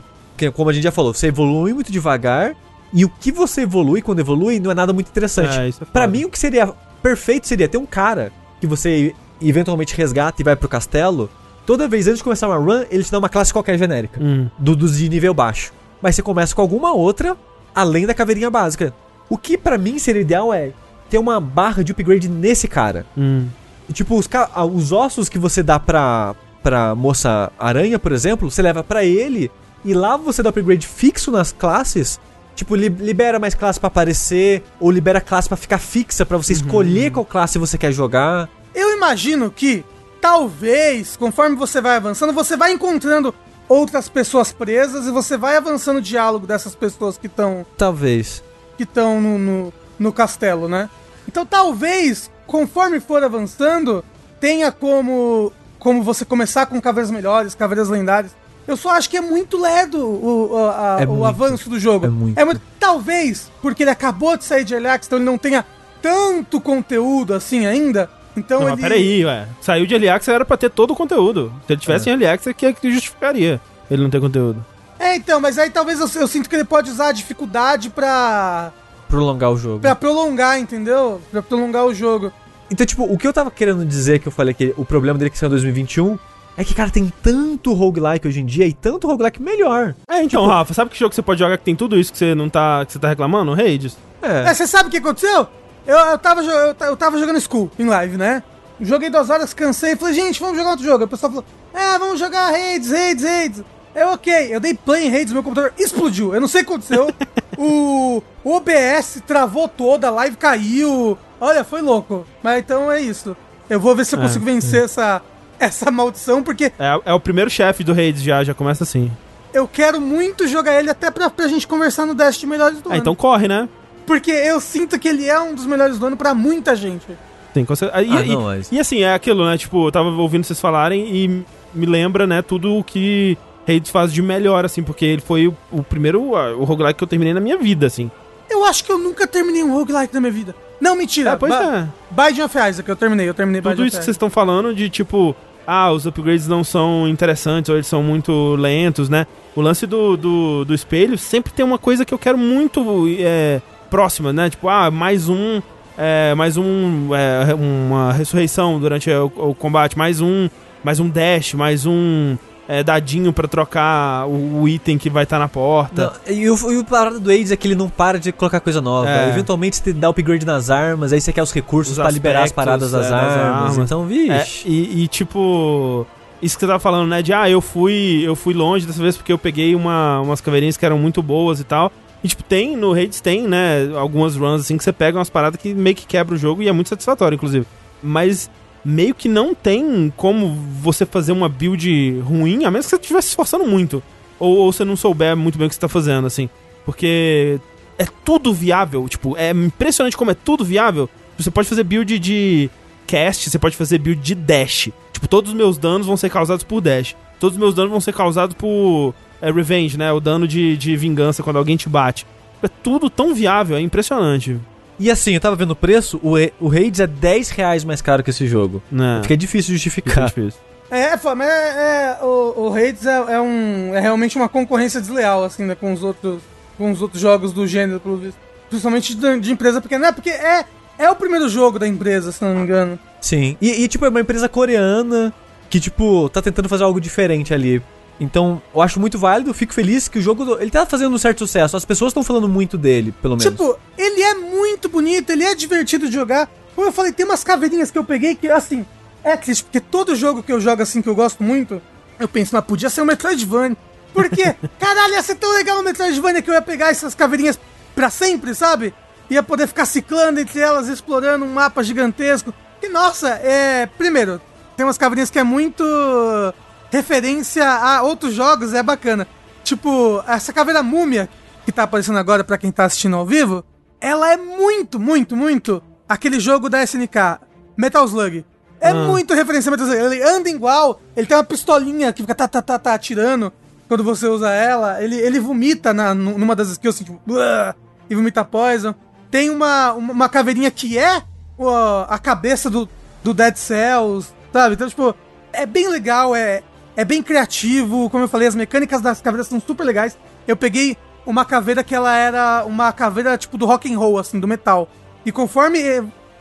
como a gente já falou, você evolui muito devagar e o que você evolui quando evolui não é nada muito interessante. É, isso é Pra foda. mim, o que seria perfeito seria ter um cara que você eventualmente resgata e vai pro castelo. Toda vez antes de começar uma run, ele te dá uma classe qualquer genérica, Hum. do, dos de nível baixo. Mas você começa com alguma outra, além da caveirinha básica. O que pra mim seria ideal é ter uma barra de upgrade nesse cara. Hum. Tipo, os, ah, os ossos que você dá pra, pra moça aranha, por exemplo, você leva pra ele e lá você dá upgrade fixo nas classes. Tipo, li- libera mais classe pra aparecer, ou libera classe pra ficar fixa pra você escolher qual classe você quer jogar. Eu imagino que, talvez, conforme você vai avançando, você vai encontrando outras pessoas presas e você vai avançando o diálogo dessas pessoas que estão Talvez. que estão no, no, no castelo, né? Então talvez, conforme for avançando, tenha como, como você começar com caveiras melhores, caveiras lendárias. Eu só acho que é muito lerdo o, o, a- É o muito. avanço do jogo. É muito. Talvez, porque ele acabou de sair de Early Access, então ele não tenha tanto conteúdo assim ainda. Então Não, ele... mas peraí, ué. Saiu de Early Access era pra ter todo o conteúdo. Se ele tivesse em Early Access, que, que justificaria ele não ter conteúdo. É, então, mas aí talvez eu, eu sinto que ele pode usar a dificuldade pra, Prolongar o jogo. pra prolongar, entendeu? Pra prolongar o jogo. Então, tipo, o que eu tava querendo dizer, que eu falei que o problema dele que saiu em 2021, é que, cara, tem tanto roguelike hoje em dia e tanto roguelike melhor. É, então, Rafa, sabe que jogo que você pode jogar que tem tudo isso que você não tá, que você tá reclamando? Hades. É, você sabe o que aconteceu? Eu, eu, tava, eu, eu tava jogando School em live, né? Joguei duas horas, cansei, falei, gente, vamos jogar outro jogo. O pessoal falou, é, vamos jogar Hades, Hades, Hades. Eu, ok, eu dei play em Hades, meu computador explodiu. Eu não sei o que aconteceu. <laughs> o o OBS travou toda, a live caiu. Olha, foi louco. Mas então é isso. Eu vou ver se eu É, consigo vencer essa, <laughs> essa maldição, porque É, é o primeiro chefe do Hades já, já começa assim. eu quero muito jogar ele até pra, pra gente conversar no Dash de melhores do Ah, ano. então corre, né? Porque eu sinto que ele é um dos melhores do ano pra muita gente. Tem, com cer- e, Ah, e- não, mas- e assim, é aquilo, né? Tipo, eu tava ouvindo vocês falarem e me lembra, né, tudo o que Hades faz de melhor, assim, porque ele foi o, o primeiro, o roguelike que eu terminei na minha vida, assim. Eu acho que eu nunca terminei um roguelike na minha vida. Não, mentira. É, pois é. Binding of Isaac, eu terminei, eu terminei Tudo isso que vocês estão falando de, tipo, ah, os upgrades não são interessantes ou eles são muito lentos, né? O lance do, do, do espelho sempre tem uma coisa que eu quero muito é, próxima, né? Tipo, ah, mais um. é, mais um. é, uma ressurreição durante o, o combate, mais um. Mais um dash, mais um é, dadinho pra trocar o, o item que vai estar na porta. Não, e, o, e o parada do AIDS é que ele não para de colocar coisa nova. É. Eventualmente você dá upgrade nas armas, aí você quer os recursos Os pra liberar as paradas das é, das armas. armas. Então, É, vixe. e, e, tipo, isso que você tava falando, né? De ah, eu fui, eu fui longe dessa vez porque eu peguei uma, umas caveirinhas que eram muito boas e tal. E, tipo, tem, no Hades tem, né? Algumas runs assim que você pega umas paradas que meio que quebra o jogo e é muito satisfatório, inclusive. Mas meio que não tem como você fazer uma build ruim, a menos que você estivesse se esforçando muito. Ou, ou você não souber muito bem o que você tá fazendo, assim. Porque é tudo viável, tipo, é impressionante como é tudo viável. Você pode fazer build de cast, você pode fazer build de dash. Tipo, todos os meus danos vão ser causados por dash. Todos os meus danos vão ser causados por é, revenge, né? O dano de, de vingança quando alguém te bate. É tudo tão viável, é impressionante. E assim, eu tava vendo o preço, o, E- o Hades é 10 reais mais caro que esse jogo. Né? Fica difícil de Fica justificar. difícil. É, é, mas é, é, o, o Hades é, é um, é realmente uma concorrência desleal, assim, né, com os outros, com os outros jogos do gênero, pelo visto. Principalmente de, de empresa pequena, né, porque é, é o primeiro jogo da empresa, se não me engano. Sim. E, e, tipo, é uma empresa coreana que, tipo, tá tentando fazer algo diferente ali. Então, eu acho muito válido, fico feliz que o jogo. Ele tá fazendo um certo sucesso. As pessoas estão falando muito dele, pelo menos. Tipo, ele é muito bonito, ele é divertido de jogar. Como eu falei, tem umas caveirinhas que eu peguei que, assim, é triste, porque todo jogo que eu jogo assim que eu gosto muito, eu penso, mas podia ser um Metroidvania. Por quê? <laughs> Caralho, ia ser tão legal um Metroidvania que eu ia pegar essas caveirinhas pra sempre, sabe? Ia poder ficar ciclando entre elas, explorando um mapa gigantesco. E nossa, é. Primeiro, tem umas caveirinhas que é muito referência a outros jogos, é bacana. Tipo, essa caveira múmia que tá aparecendo agora pra quem tá assistindo ao vivo, ela é muito, muito, muito aquele jogo da SNK, Metal Slug. É Ah. muito referência a Metal Slug. Ele anda igual, ele tem uma pistolinha que fica tá, tá, tá, tá, atirando quando você usa ela. Ele, ele vomita na, nu- numa das skills, assim, tipo, e vomita poison. Tem uma, uma, caveirinha que é a cabeça do, do Dead Cells, sabe? Então, tipo, é bem legal, é, é bem criativo. Como eu falei, as mecânicas das caveiras são super legais. Eu peguei uma caveira que ela era uma caveira tipo do rock and roll, assim, do metal. E conforme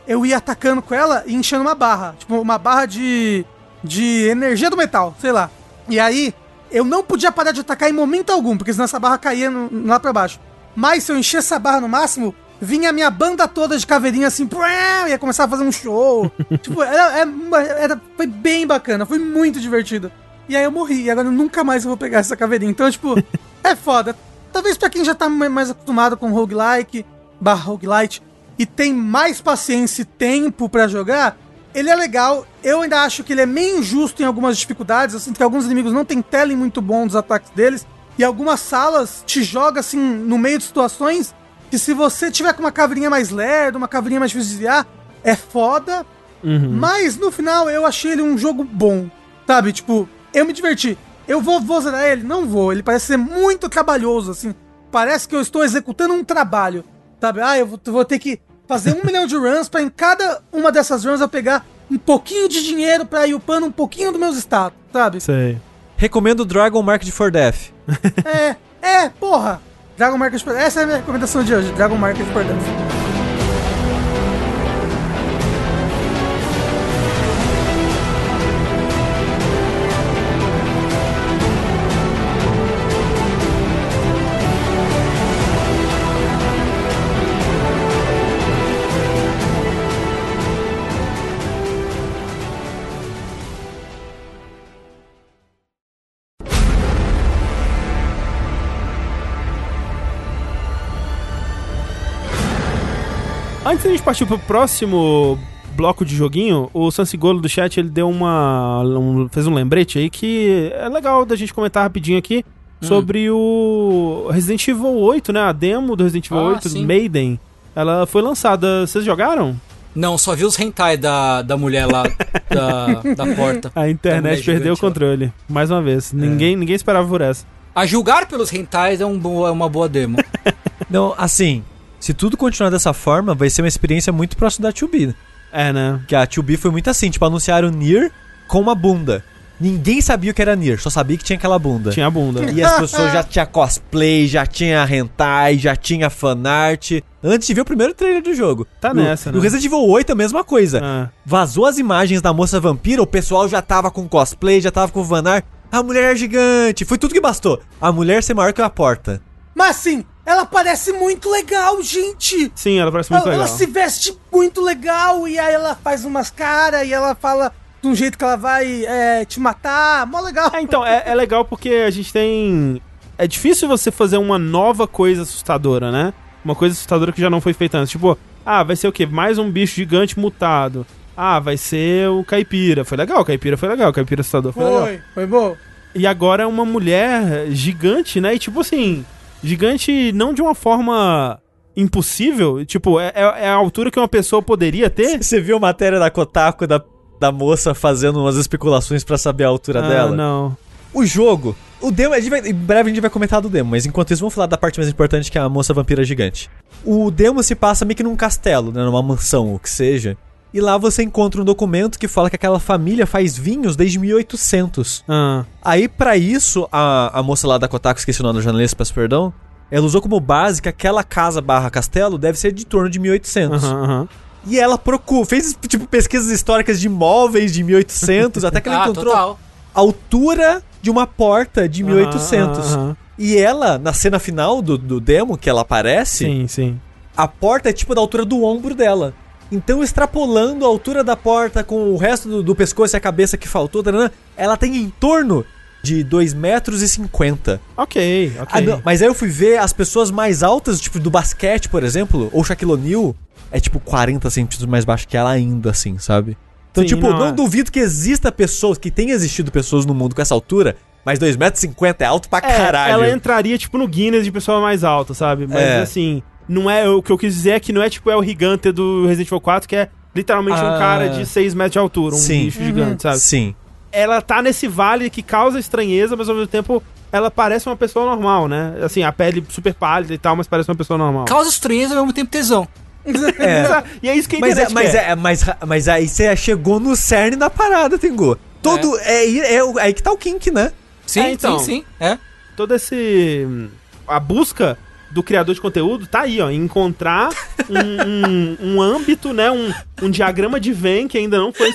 eu, ia atacando com ela, ia enchendo uma barra. Tipo, uma barra de, de energia do metal, sei lá. E aí, eu não podia parar de atacar em momento algum, porque senão essa barra caía no- lá pra baixo. Mas se eu encher essa barra no máximo, vinha a minha banda toda de caveirinha assim, ia começar a fazer um show. <laughs> tipo, era, era, era- foi bem bacana, foi muito divertido. E aí eu morri, e agora eu nunca mais vou pegar essa caveirinha. Então, tipo, <laughs> é foda. Talvez pra quem já tá ma- mais acostumado com roguelike, barra roguelite, e tem mais paciência e tempo pra jogar, ele é legal. Eu ainda acho que ele é meio injusto em algumas dificuldades. Eu sinto que alguns inimigos não têm telling muito bom dos ataques deles. E algumas salas te joga assim no meio de situações que se você tiver com uma caveirinha mais lerda, uma caveirinha mais difícil de desviar, é foda. Uhum. Mas no final eu achei ele um jogo bom. Sabe? Tipo, eu me diverti. Eu vou, vou zerar ele? Não vou. Ele parece ser muito trabalhoso, assim. Parece que eu estou executando um trabalho. Sabe? Ah, eu vou, vou ter que fazer um <laughs> milhão de runs pra em cada uma dessas runs eu pegar um pouquinho de dinheiro pra ir upando um pouquinho dos meus status, sabe? Sei. Recomendo Dragon Market for Death. <laughs> É, é, porra! Dragon Market for Essa é a minha recomendação de hoje, Dragon Market for Death. Antes da gente partir pro próximo bloco de joguinho, o Sansigolo do chat ele deu uma. um- fez um lembrete aí que é legal da gente comentar rapidinho aqui sobre o Resident Evil 8, né? A demo do Resident Evil Ah, 8, sim. Maiden. Ela foi lançada. Vocês jogaram? Não, só vi os hentai da, da mulher lá <laughs> da, da porta. A internet perdeu o gigante lá. controle. Mais uma vez. Ninguém, ninguém esperava por essa. A julgar pelos hentais é, um é uma boa demo. <laughs> Não, assim, se tudo continuar dessa forma, vai ser uma experiência muito próxima da 2B. né? É, né? Que a 2B foi muito assim, tipo, anunciaram Nier com uma bunda. Ninguém sabia o que era Nier, só sabia que tinha aquela bunda. Tinha a bunda. E as pessoas já tinha cosplay, já tinha hentai, já tinha fanart. Antes de ver o primeiro trailer do jogo. Tá No- nessa, né? No Resident Evil 8 a mesma coisa. Ah. Vazou as imagens da moça vampira, o pessoal já tava com cosplay, já tava com fanart. A mulher é gigante, foi tudo que bastou. A mulher ser maior que a porta. Mas assim, ela parece muito legal, gente! Sim, ela parece muito Ela, legal. ela se veste muito legal e aí ela faz umas caras e ela fala de um jeito que ela vai é, te matar. Mó legal. É, então, é, é legal porque a gente tem. É difícil você fazer uma nova coisa assustadora, né? Uma coisa assustadora que já não foi feita antes. Tipo, ah, vai ser o quê? Mais um bicho gigante mutado. Ah, vai ser o caipira. Foi legal, o caipira foi legal, o caipira assustador foi, legal. Foi, foi bom. E agora é uma mulher gigante, né? E tipo assim, gigante não de uma forma impossível. Tipo, é, é- é a altura que uma pessoa poderia ter. Você viu a matéria da Kotaku da, da moça fazendo umas especulações pra saber a altura Ah, dela? não. O jogo. O demo, vai- em breve a gente vai comentar do demo, mas enquanto isso, vamos falar da parte mais importante que é a moça vampira gigante. O demo se passa meio que num castelo, né? Numa mansão, o que seja. E lá você encontra um documento que fala que aquela família faz vinhos desde 1800. Ah, Aí, pra isso, a, a moça lá da Kotaku, esqueci o nome da jornalista, peço perdão, ela usou como base que aquela casa barra castelo deve ser de torno de 1800. aham, aham. E ela procurou, fez tipo pesquisas históricas de imóveis de 1800, <laughs> até que ela ah, encontrou total. a altura de uma porta de 1800. Aham, aham. E ela, na cena final do, do demo que ela aparece, Sim, sim. a porta é tipo da altura do ombro dela. Então, extrapolando a altura da porta com o resto do, do pescoço e a cabeça que faltou, taranã, ela tem em torno de 2 metros e 50. Ok, ok. Ah, não, mas aí eu fui ver as pessoas mais altas, tipo do basquete, por exemplo, ou Shaquille O'Neal, é tipo 40 centímetros mais baixo que ela ainda, assim, sabe? Então, Sim, tipo, não, não, é. duvido que exista pessoas, que tenha existido pessoas no mundo com essa altura, mas 2,50 metros e 50 é alto pra É, caralho. ela entraria, tipo, no Guinness de pessoa mais alta, sabe? Mas, É. assim, não é... O que eu quis dizer é que não é, tipo, é o gigante do Resident Evil 4, que é literalmente Ah. um cara de 6 metros de altura, um Sim. bicho gigante, sabe? Sim. Ela tá nesse vale que causa estranheza, mas ao mesmo tempo ela parece uma pessoa normal, né? Assim, a pele super pálida e tal, mas parece uma pessoa normal. Causa estranheza e ao mesmo tempo tesão. <laughs> É. E é isso que a Mas, é, mas, quer. é, mas, mas aí você chegou no cerne da parada, Tengu. Todo. É. É, o- aí que tá o kink, né? Sim, É, então. sim, sim. É. Todo esse... A busca do criador de conteúdo tá aí, ó. em Encontrar um, um, um âmbito, né? Um, um diagrama de Venn que ainda não foi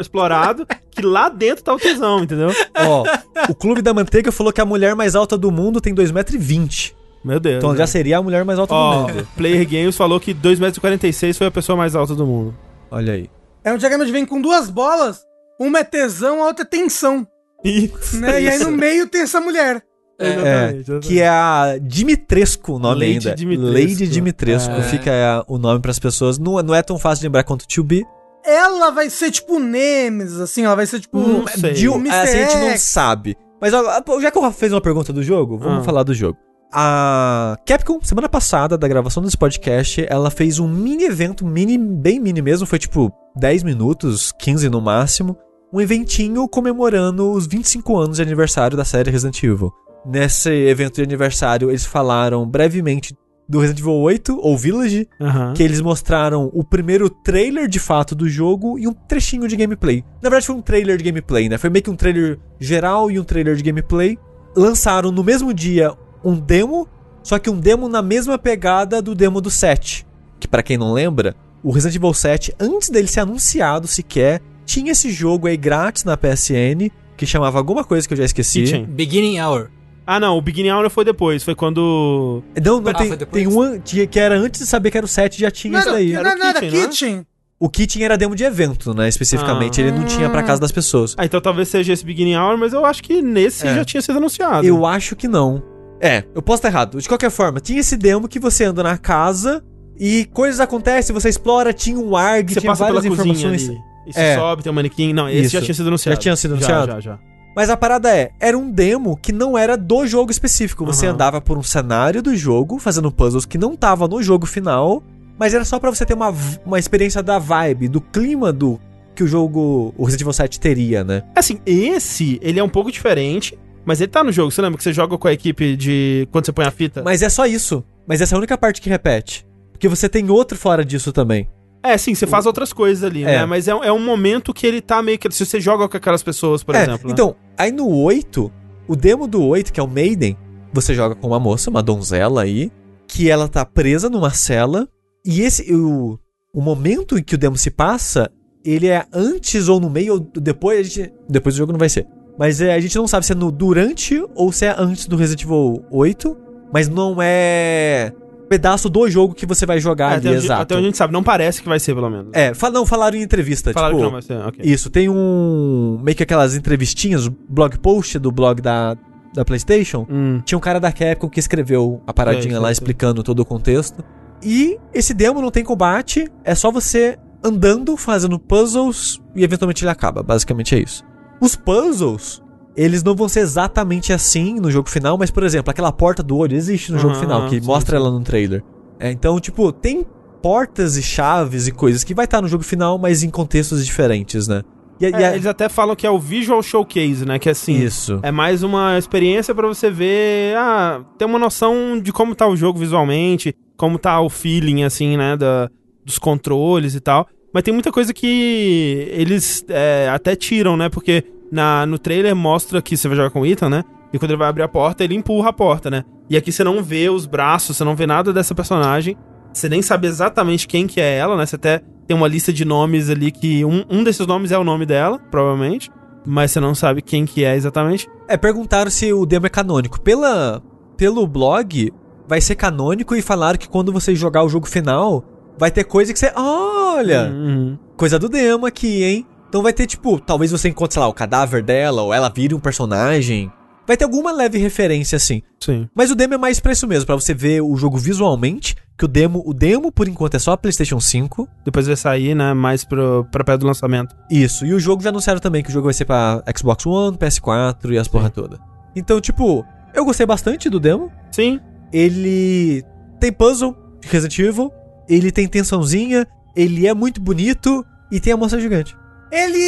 explorado, que lá dentro tá o tesão, entendeu? Ó, o Clube da Manteiga falou que a mulher mais alta do mundo tem 2,20m. Meu Deus. Então né? já seria a mulher mais alta do Ó, mundo. Player Games falou que 2,46m foi a pessoa mais alta do mundo. Olha aí. É um diagrama de vem com duas bolas, uma é tesão, a outra é tensão. Isso. Né? E aí no meio tem essa mulher. É, que é a Dimitrescu o nome Lady ainda. Dimitrescu. Lady Dimitrescu. É. Fica é, o nome pras pessoas. Não, não é tão fácil de lembrar quanto o 2B. Ela vai ser tipo Nemesis, assim, ela vai ser tipo. Não sei. De, o Mr. assim, a gente não sabe. Mas já que eu fiz uma pergunta do jogo, vamos Ah. falar do jogo. A Capcom, semana passada, da gravação desse podcast, ela fez um mini evento, mini, bem mini mesmo, foi tipo 10 minutos, 15 no máximo. Um eventinho comemorando os 25 anos de aniversário da série Resident Evil. Nesse evento de aniversário, eles falaram brevemente do Resident Evil 8, ou Village, Aham. que eles mostraram o primeiro trailer de fato do jogo e um trechinho de gameplay. Na verdade, foi um trailer de gameplay, né? Foi meio que um trailer geral e um trailer de gameplay. Lançaram no mesmo dia um demo, só que um demo na mesma pegada do demo do 7. Que pra quem não lembra, o Resident Evil 7, antes dele ser anunciado sequer, tinha esse jogo aí grátis na PSN, que chamava alguma coisa que eu já esqueci. Kitchen. Beginning Hour. Ah, não, o Beginning Hour foi depois. Foi quando. Não, não Ah, tem, foi depois? tem um que era antes de saber que era o 7, já tinha Não isso era, daí. não, Era o não era Kitchen, não é? Kitchen. O Kitchen era demo de evento, né? Especificamente. Ah. Ele não tinha pra casa das pessoas. Ah, então talvez seja esse Beginning Hour, mas eu acho que nesse É. já tinha sido anunciado. Eu acho que não. É, eu posso estar errado. De qualquer forma, tinha esse demo que você anda na casa e coisas acontecem, você explora, tinha um ARG, Você tinha passa pela várias cozinha informações. ali. E É. sobe, tem um manequim. Não, esse Isso. já tinha sido anunciado. Já tinha sido anunciado? Já, já, já. Mas a parada é, era um demo que não era do jogo específico. Você Aham. andava por um cenário do jogo, fazendo puzzles que não tava no jogo final, mas era só pra você ter uma, uma experiência da vibe, do clima do que o jogo, o Resident Evil 7 teria, né? Assim, esse, ele é um pouco diferente, mas ele tá no jogo. Você lembra que você joga com a equipe de. Quando você põe a fita? Mas é só isso. Mas essa é a única parte que repete. Porque você tem outro fora disso também. É, sim, você faz outras coisas ali, É. né? Mas é, é um momento que ele tá meio que. Se você joga com aquelas pessoas, por é, exemplo. né? então, aí no 8, o demo do 8, que é o Maiden, você joga com uma moça, uma donzela aí, que ela tá presa numa cela, e esse, o, o momento em que o demo se passa, ele é antes ou no meio, ou depois, a gente, depois do jogo não vai ser. Mas é, a gente não sabe se é no durante ou se é antes do Resident Evil 8, mas não é pedaço do jogo que você vai jogar É, ali, até, onde, exato. até onde a gente sabe, não parece que vai ser, pelo menos. É, fal- não, falaram em entrevista, Falaram tipo... que não vai ser. Isso, tem um. meio que aquelas entrevistinhas, blog post do blog da, da PlayStation. Hum. Tinha um cara da Capcom que escreveu a paradinha sei, lá explicando todo o contexto. E esse demo não tem combate, é só você andando, fazendo puzzles e eventualmente ele acaba. Basicamente é isso. Os puzzles, eles não vão ser exatamente assim no jogo final, mas por exemplo, aquela porta do olho existe no jogo final, que sim, mostra sim. ela no trailer. É, então, tipo, tem portas e chaves e coisas que vai estar no jogo final, mas em contextos diferentes, né? E, a- e É, a- Eles até falam que é o Visual Showcase, né? Que é assim. Isso. É mais uma experiência pra você ver, ah, ter uma noção de como tá o jogo visualmente, como tá o feeling, assim, né, da, dos controles e tal. Mas tem muita coisa que eles é, até tiram, né, porque na, no trailer mostra que você vai jogar com o Ethan, né, e quando ele vai abrir a porta, ele empurra a porta, né. E aqui você não vê os braços, você não vê nada dessa personagem, você nem sabe exatamente quem que é ela, né, você até tem uma lista de nomes ali que um, um desses nomes é o nome dela, provavelmente, mas você não sabe quem que é exatamente. É, perguntaram se o demo é canônico. Pela, pelo blog, vai ser canônico e falaram que quando você jogar o jogo final, vai ter coisa que você. Olha! Uhum. Coisa do demo aqui, hein? Então vai ter, tipo, talvez você encontre, sei lá, o cadáver dela, ou ela vire um personagem. Vai ter alguma leve referência, assim. Sim. Mas o demo é mais pra isso mesmo, pra você ver o jogo visualmente. Que o demo, o demo, por enquanto, é só PlayStation 5. Depois vai sair, né, mais pro, pra perto do lançamento. Isso, e o jogo já anunciaram também que o jogo vai ser pra Xbox One, PS4 e as porra toda. Então, tipo, eu gostei bastante do demo. Sim. Ele tem puzzle de Resident Evil, ele tem tensãozinha, ele é muito bonito e tem a moça gigante. Ele,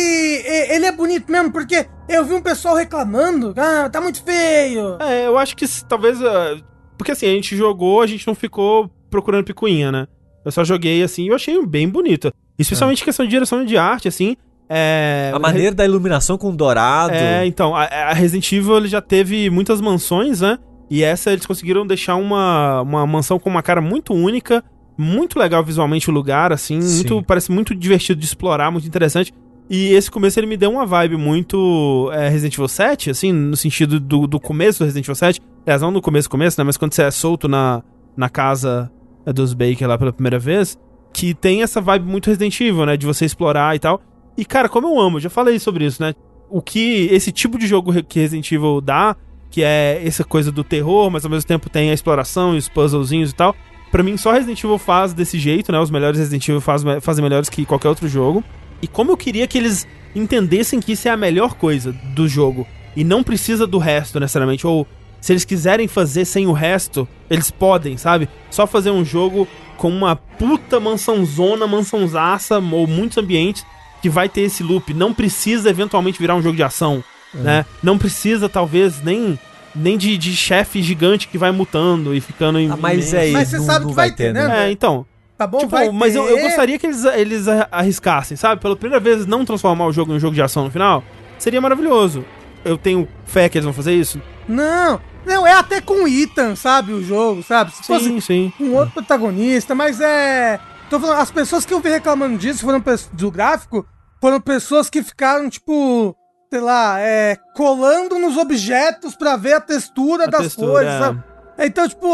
ele é bonito mesmo, porque eu vi um pessoal reclamando, ah, tá muito feio. É, eu acho que talvez. ah, porque assim, a gente jogou, a gente não ficou procurando picuinha, né? Eu só joguei assim e eu achei bem bonito. Especialmente questão de direção de arte, assim. É, A maneira da iluminação com dourado. É, então, a, a Resident Evil ele já teve muitas mansões, né? E essa eles conseguiram deixar uma, uma mansão com uma cara muito única, muito legal visualmente o lugar, assim, Sim. muito, parece muito divertido de explorar, muito interessante. E esse começo ele me deu uma vibe muito é, Resident Evil 7, assim, no sentido do, do começo do Resident Evil 7. Aliás, não no começo, começo, né? Mas quando você é solto na, na casa é, dos Baker lá pela primeira vez, que tem essa vibe muito Resident Evil, né? De você explorar e tal. E, cara, como eu amo, já falei sobre isso, né? O que esse tipo de jogo que Resident Evil dá, que é essa coisa do terror, mas ao mesmo tempo tem a exploração e os puzzlezinhos e tal. Pra mim, só Resident Evil faz desse jeito, né? Os melhores Resident Evil faz, fazem melhores que qualquer outro jogo. E como eu queria que eles entendessem que isso é a melhor coisa do jogo. E não precisa do resto, necessariamente. Ou se eles quiserem fazer sem o resto, eles podem, sabe? Só fazer um jogo com uma puta mansãozona, mansãozaça, ou muitos ambientes, que vai ter esse loop. Não precisa eventualmente virar um jogo de ação, né? Não precisa, talvez, nem. Nem de, de chefe gigante que vai mutando e ficando em. Ah, mas é Mas você não, sabe não que vai vai ter, né? né? É, então. Tá bom? Tipo, vai mas eu, eu ter. gostaria que eles, eles arriscassem, sabe? Pela primeira vez, não transformar o jogo em um jogo de ação no final. Seria maravilhoso. Eu tenho fé que eles vão fazer isso? Não, não, é até com o Ethan, sabe? O jogo, sabe? Se Sim, sim. um outro protagonista, mas é. Tô falando, as pessoas que eu vi reclamando disso foram do gráfico, foram pessoas que ficaram, tipo, sei lá, é, colando nos objetos pra ver a textura A das textura, cores, é. sabe? Então, tipo,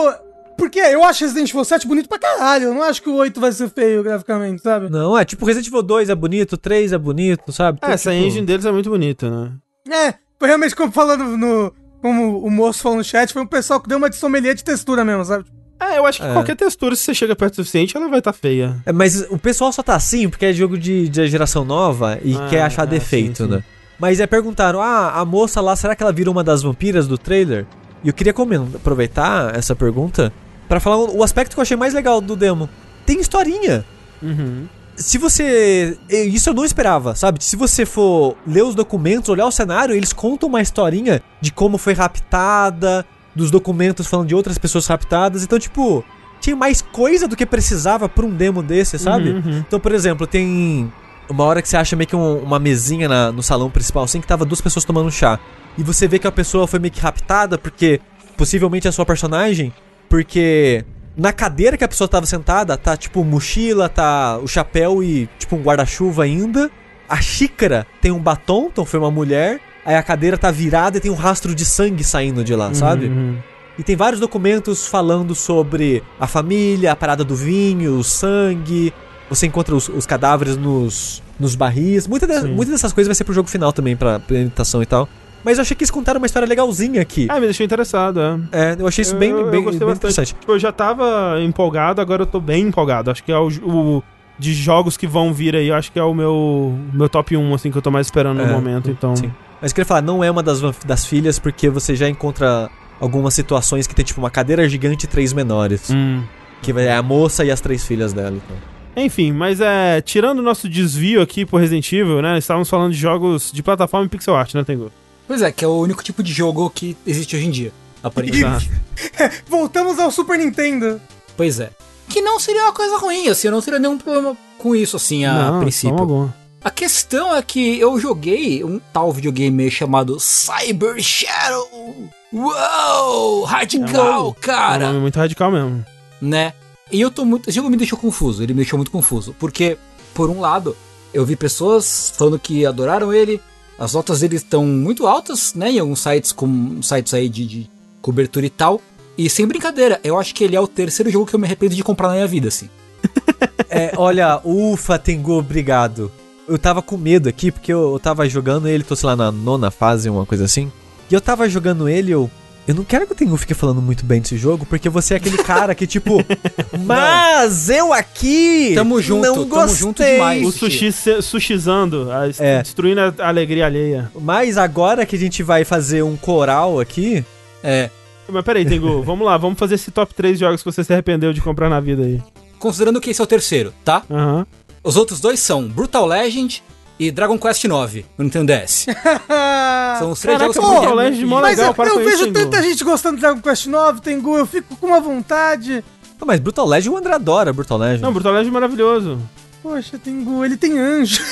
porque eu acho Resident Evil 7 bonito pra caralho, eu não acho que o 8 vai ser feio graficamente, sabe? Não, é tipo Resident Evil 2 é bonito, 3 é bonito, sabe? É, essa tipo... engine deles é muito bonita, né? É, foi realmente como falando no. Como o moço falou no chat, foi um pessoal que deu uma de sommelier de textura mesmo, sabe? É, eu acho que É. qualquer textura, se você chega perto o suficiente, ela vai estar feia. É, mas o pessoal só tá assim porque é jogo de, de geração nova e Ah, quer achar é, defeito, sim, sim. né? Mas é perguntaram, ah, a moça lá, será que ela vira uma das vampiras do trailer? E eu queria aproveitar essa pergunta pra falar o aspecto que eu achei mais legal do demo. Tem historinha. Uhum. Se você. Isso eu não esperava, sabe? Se você for ler os documentos, olhar o cenário, eles contam uma historinha de como foi raptada, dos documentos falando de outras pessoas raptadas. Então, tipo, tinha mais coisa do que precisava pra um demo desse, sabe? Uhum, uhum. Então, por exemplo, tem uma hora que você acha meio que um- uma mesinha na- no salão principal, assim, que tava duas pessoas tomando chá. E você vê que a pessoa foi meio que raptada, porque possivelmente é a sua personagem, porque na cadeira que a pessoa tava sentada, tá tipo mochila, tá o chapéu e tipo um guarda-chuva ainda. A xícara tem um batom, então foi uma mulher. Aí a cadeira tá virada e tem um rastro de sangue saindo de lá, sabe? Uhum. E tem vários documentos falando sobre a família, a parada do vinho, o sangue. Você encontra os, os cadáveres nos, nos barris. Muita de- muitas dessas coisas vai ser pro jogo final também, pra apresentação e tal. Mas eu achei que eles contaram uma história legalzinha aqui. Ah, me deixou interessado, é. É, eu achei isso bem, Eu- eu bem, gostei bem interessante. Tipo, eu já tava empolgado, agora eu tô bem empolgado. Acho que é o, o- de jogos que vão vir aí, eu acho que é o meu, meu top 1, assim, que eu tô mais esperando no É, momento, então... Sim. Mas eu queria falar, não é uma das, das filhas, porque você já encontra algumas situações que tem tipo uma cadeira gigante e três menores. Hum. Que é a moça e as três filhas dela. Então. Enfim, mas é. Tirando o nosso desvio aqui pro Resident Evil, né? Estávamos falando de jogos de plataforma e pixel art, né, Tengu? Pois é, que é o único tipo de jogo que existe hoje em dia, aparentemente. Exato. <laughs> Voltamos ao Super Nintendo. pois é. Que não seria uma coisa ruim, assim, eu não teria nenhum problema com isso, assim, a Não, princípio. A questão é que eu joguei um tal videogame chamado Cyber Shadow. Uou! Radical, É um cara! nome muito radical mesmo. né? E eu tô muito. Esse jogo me deixou confuso, ele me deixou muito confuso. Porque, por um lado, eu vi pessoas falando que adoraram ele, as notas dele estão muito altas, né? Em alguns sites, como sites aí de, de cobertura e tal. E sem brincadeira, eu acho que ele é o terceiro jogo que eu me arrependo de comprar na minha vida, assim. <laughs> É, olha, ufa, Tengu, obrigado. Eu tava com medo aqui, porque eu, eu tava jogando ele, tô, sei lá, na nona fase, uma coisa assim. E eu tava jogando ele, eu. Eu não quero que o Tengu fique falando muito bem desse jogo, porque você é aquele cara que, tipo. <laughs> mas eu aqui! Tamo junto, não tamo gostei. junto demais. O sushi se- sushizando, a- É. destruindo a alegria alheia. Mas agora que a gente vai fazer um coral aqui. É. Mas peraí, Tengu, <laughs> vamos lá, vamos fazer esse top 3 jogos que você se arrependeu de comprar na vida aí. Considerando que esse é o terceiro, tá? Aham. Os outros dois são Brutal Legend e Dragon Quest IX no Nintendo DS. <laughs> São os três Caraca, jogos que eu. Legend, mó Mas legal, eu, para eu vejo tanta gente gostando de Dragon Quest 9, Tengu, eu fico com uma vontade. Ah, mas Brutal Legend, o André adora Brutal Legend. Não, Brutal Legend é maravilhoso. Poxa, Tengu, ele tem anjo.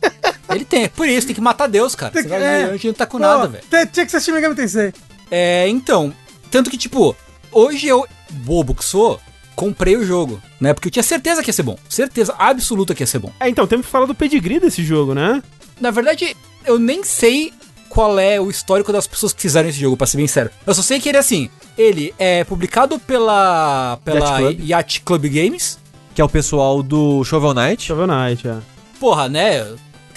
<laughs> Ele tem, é por isso, tem que matar Deus, cara. Tem Você que- vai é. ver, a gente não tá com Pô, nada, velho. Tinha que ser Shin Megami Tensei. É, então, tanto que, tipo, hoje eu, bobo que sou, comprei o jogo, né? Porque eu tinha certeza que ia ser bom. Certeza absoluta que ia ser bom. É, então, temos que falar do pedigree desse jogo, né? Na verdade, eu nem sei qual é o histórico das pessoas que fizeram esse jogo, pra ser bem sério. Eu só sei que ele é assim, ele é publicado pela, pela Yacht Yacht Club. Club. Games. Que é o pessoal do Shovel Knight. Shovel Knight, é. Porra, né?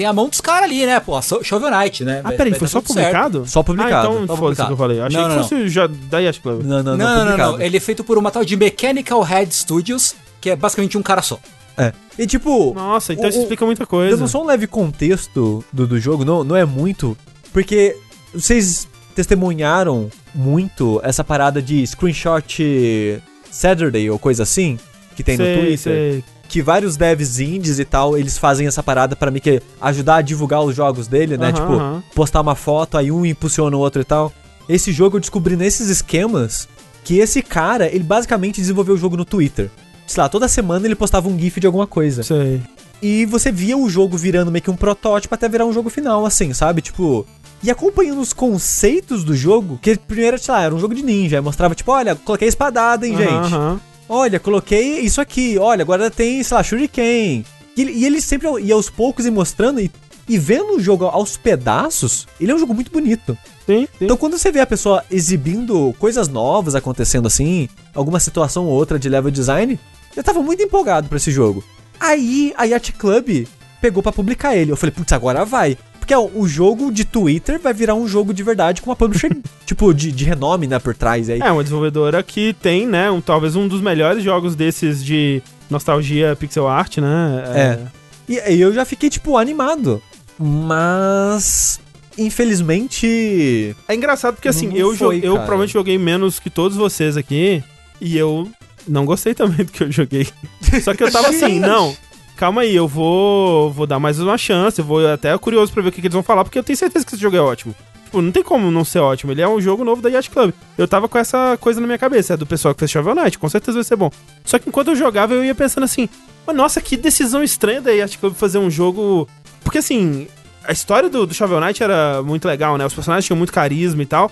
Tem a mão dos caras ali, né? So- Shovel Knight, né? Ah, peraí, foi só publicado? Só publicado. Ah, então foda-se que eu falei. Achei Não, que não, fosse já da Yacht Club. Não, não, não, Não, não, não, publicado. não. Ele é feito por uma tal de Mechanical Head Studios, que é basicamente um cara só. É. E tipo, Nossa, então O- isso explica muita coisa. dando só um leve contexto do, do jogo, não, não é muito, porque vocês testemunharam muito essa parada de screenshot Saturday ou coisa assim, que tem no Sei, Twitter. sei. Que vários devs indies e tal, eles fazem essa parada pra meio que ajudar a divulgar os jogos dele, né? Aham, tipo, aham. postar uma foto, aí um impulsiona o outro e tal. Esse jogo eu descobri nesses esquemas que esse cara, ele basicamente desenvolveu o jogo no Twitter. Sei lá, toda semana ele postava um GIF de alguma coisa. Sei. E você via o jogo virando meio que um protótipo até virar um jogo final, assim, sabe? Tipo. E acompanhando os conceitos do jogo, que primeiro, sei lá, era um jogo de ninja. Mostrava, tipo, olha, coloquei espadada, hein, Aham, gente. aham. Olha, coloquei isso aqui. Olha, agora tem, sei lá, Shuriken. E ele, e ele sempre ia aos poucos e mostrando e, e vendo o jogo aos pedaços, ele é um jogo muito bonito. Sim, sim. Então quando você vê a pessoa exibindo coisas novas acontecendo assim, alguma situação ou outra de level design, eu tava muito empolgado pra esse jogo. Aí a Yacht Club pegou pra publicar ele. Eu falei, putz, agora vai. Porque ó, o jogo de Twitter vai virar um jogo de verdade com uma publisher, <laughs> tipo, de, de renome, né, por trás aí. É, uma desenvolvedora que tem, né, um, talvez um dos melhores jogos desses de nostalgia pixel art, né? É. E aí eu já fiquei, tipo, animado. Mas. Infelizmente. É engraçado porque assim, eu, foi, eu cara. provavelmente joguei menos que todos vocês aqui e eu não gostei também do que eu joguei. <laughs> Só que eu tava assim, não. Calma aí, eu vou vou dar mais uma chance, eu vou até curioso pra ver o que, que eles vão falar, porque eu tenho certeza que esse jogo é ótimo. Tipo, não tem como não ser ótimo. Ele é um jogo novo da Yacht Club. Eu tava com essa coisa na minha cabeça, é do pessoal que fez Shovel Knight, com certeza vai ser bom. Só que enquanto eu jogava, eu ia pensando assim, "Mas, nossa, que decisão estranha da Yacht Club fazer um jogo. Porque assim, a história do, do Shovel Knight era muito legal, né? Os personagens tinham muito carisma e tal.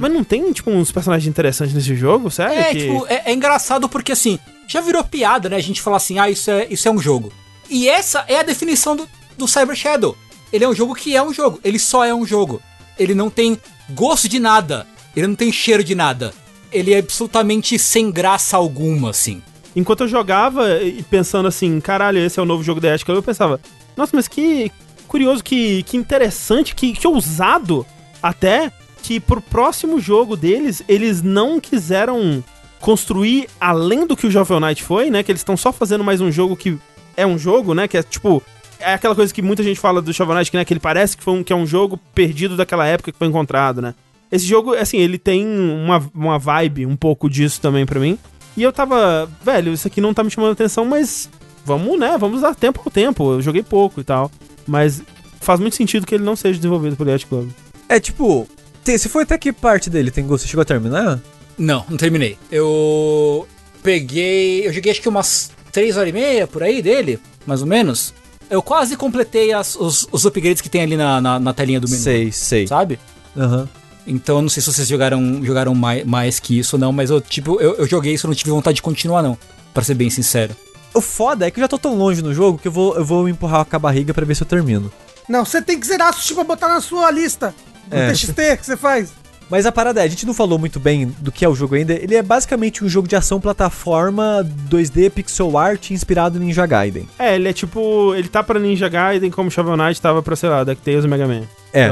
Mas não tem, tipo, uns personagens interessantes nesse jogo, sério? É, que... tipo, é, é engraçado porque assim, já virou piada, né? A gente falar assim, ah, isso é, isso é um jogo. E essa é a definição do, do Cyber Shadow. Ele é um jogo que é um jogo. Ele só é um jogo. Ele não tem gosto de nada. Ele não tem cheiro de nada. Ele é absolutamente sem graça alguma, assim. Enquanto eu jogava e pensando assim, caralho, esse é o novo jogo da Club, eu pensava, nossa, mas que curioso, que, que interessante, que, que ousado até que pro próximo jogo deles, eles não quiseram construir além do que o Shovel Knight foi, né? Que eles estão só fazendo mais um jogo que é um jogo, né? Que é tipo. É aquela coisa que muita gente fala do Shovel Knight, que, né, que ele parece que, foi um, que é um jogo perdido daquela época que foi encontrado, né? Esse jogo, assim, ele tem uma, uma vibe um pouco disso também pra mim. E eu tava, velho, isso aqui não tá me chamando atenção, mas vamos, né? Vamos dar tempo ao tempo. Eu joguei pouco e tal. Mas faz muito sentido que ele não seja desenvolvido pelo Yacht Club. É tipo. Tem, você foi até que parte dele? Tem Você chegou a terminar? Não, não terminei. Eu peguei. Eu joguei acho que umas 3 horas e meia por aí dele, mais ou menos. Eu quase completei as- os, os upgrades que tem ali na, na, na telinha do menu. Sei, sei. Sabe? Aham. Então eu não sei se vocês jogaram, jogaram mais, mais que isso ou não, mas eu, tipo, eu, eu joguei isso e não tive vontade de continuar, não. Pra ser bem sincero. O foda é que eu já tô tão longe no jogo que eu vou, eu vou empurrar com a barriga pra ver se eu termino. Não, você tem que zerar sushi pra botar na sua lista. No É. TXT que você faz. Mas a parada é, a gente não falou muito bem do que é o jogo ainda. Ele é basicamente um jogo de ação plataforma 2D pixel art inspirado em Ninja Gaiden. É, ele é tipo. Ele tá pra Ninja Gaiden como Shovel Knight tava pra, sei lá, DuckTales e Mega Man. É.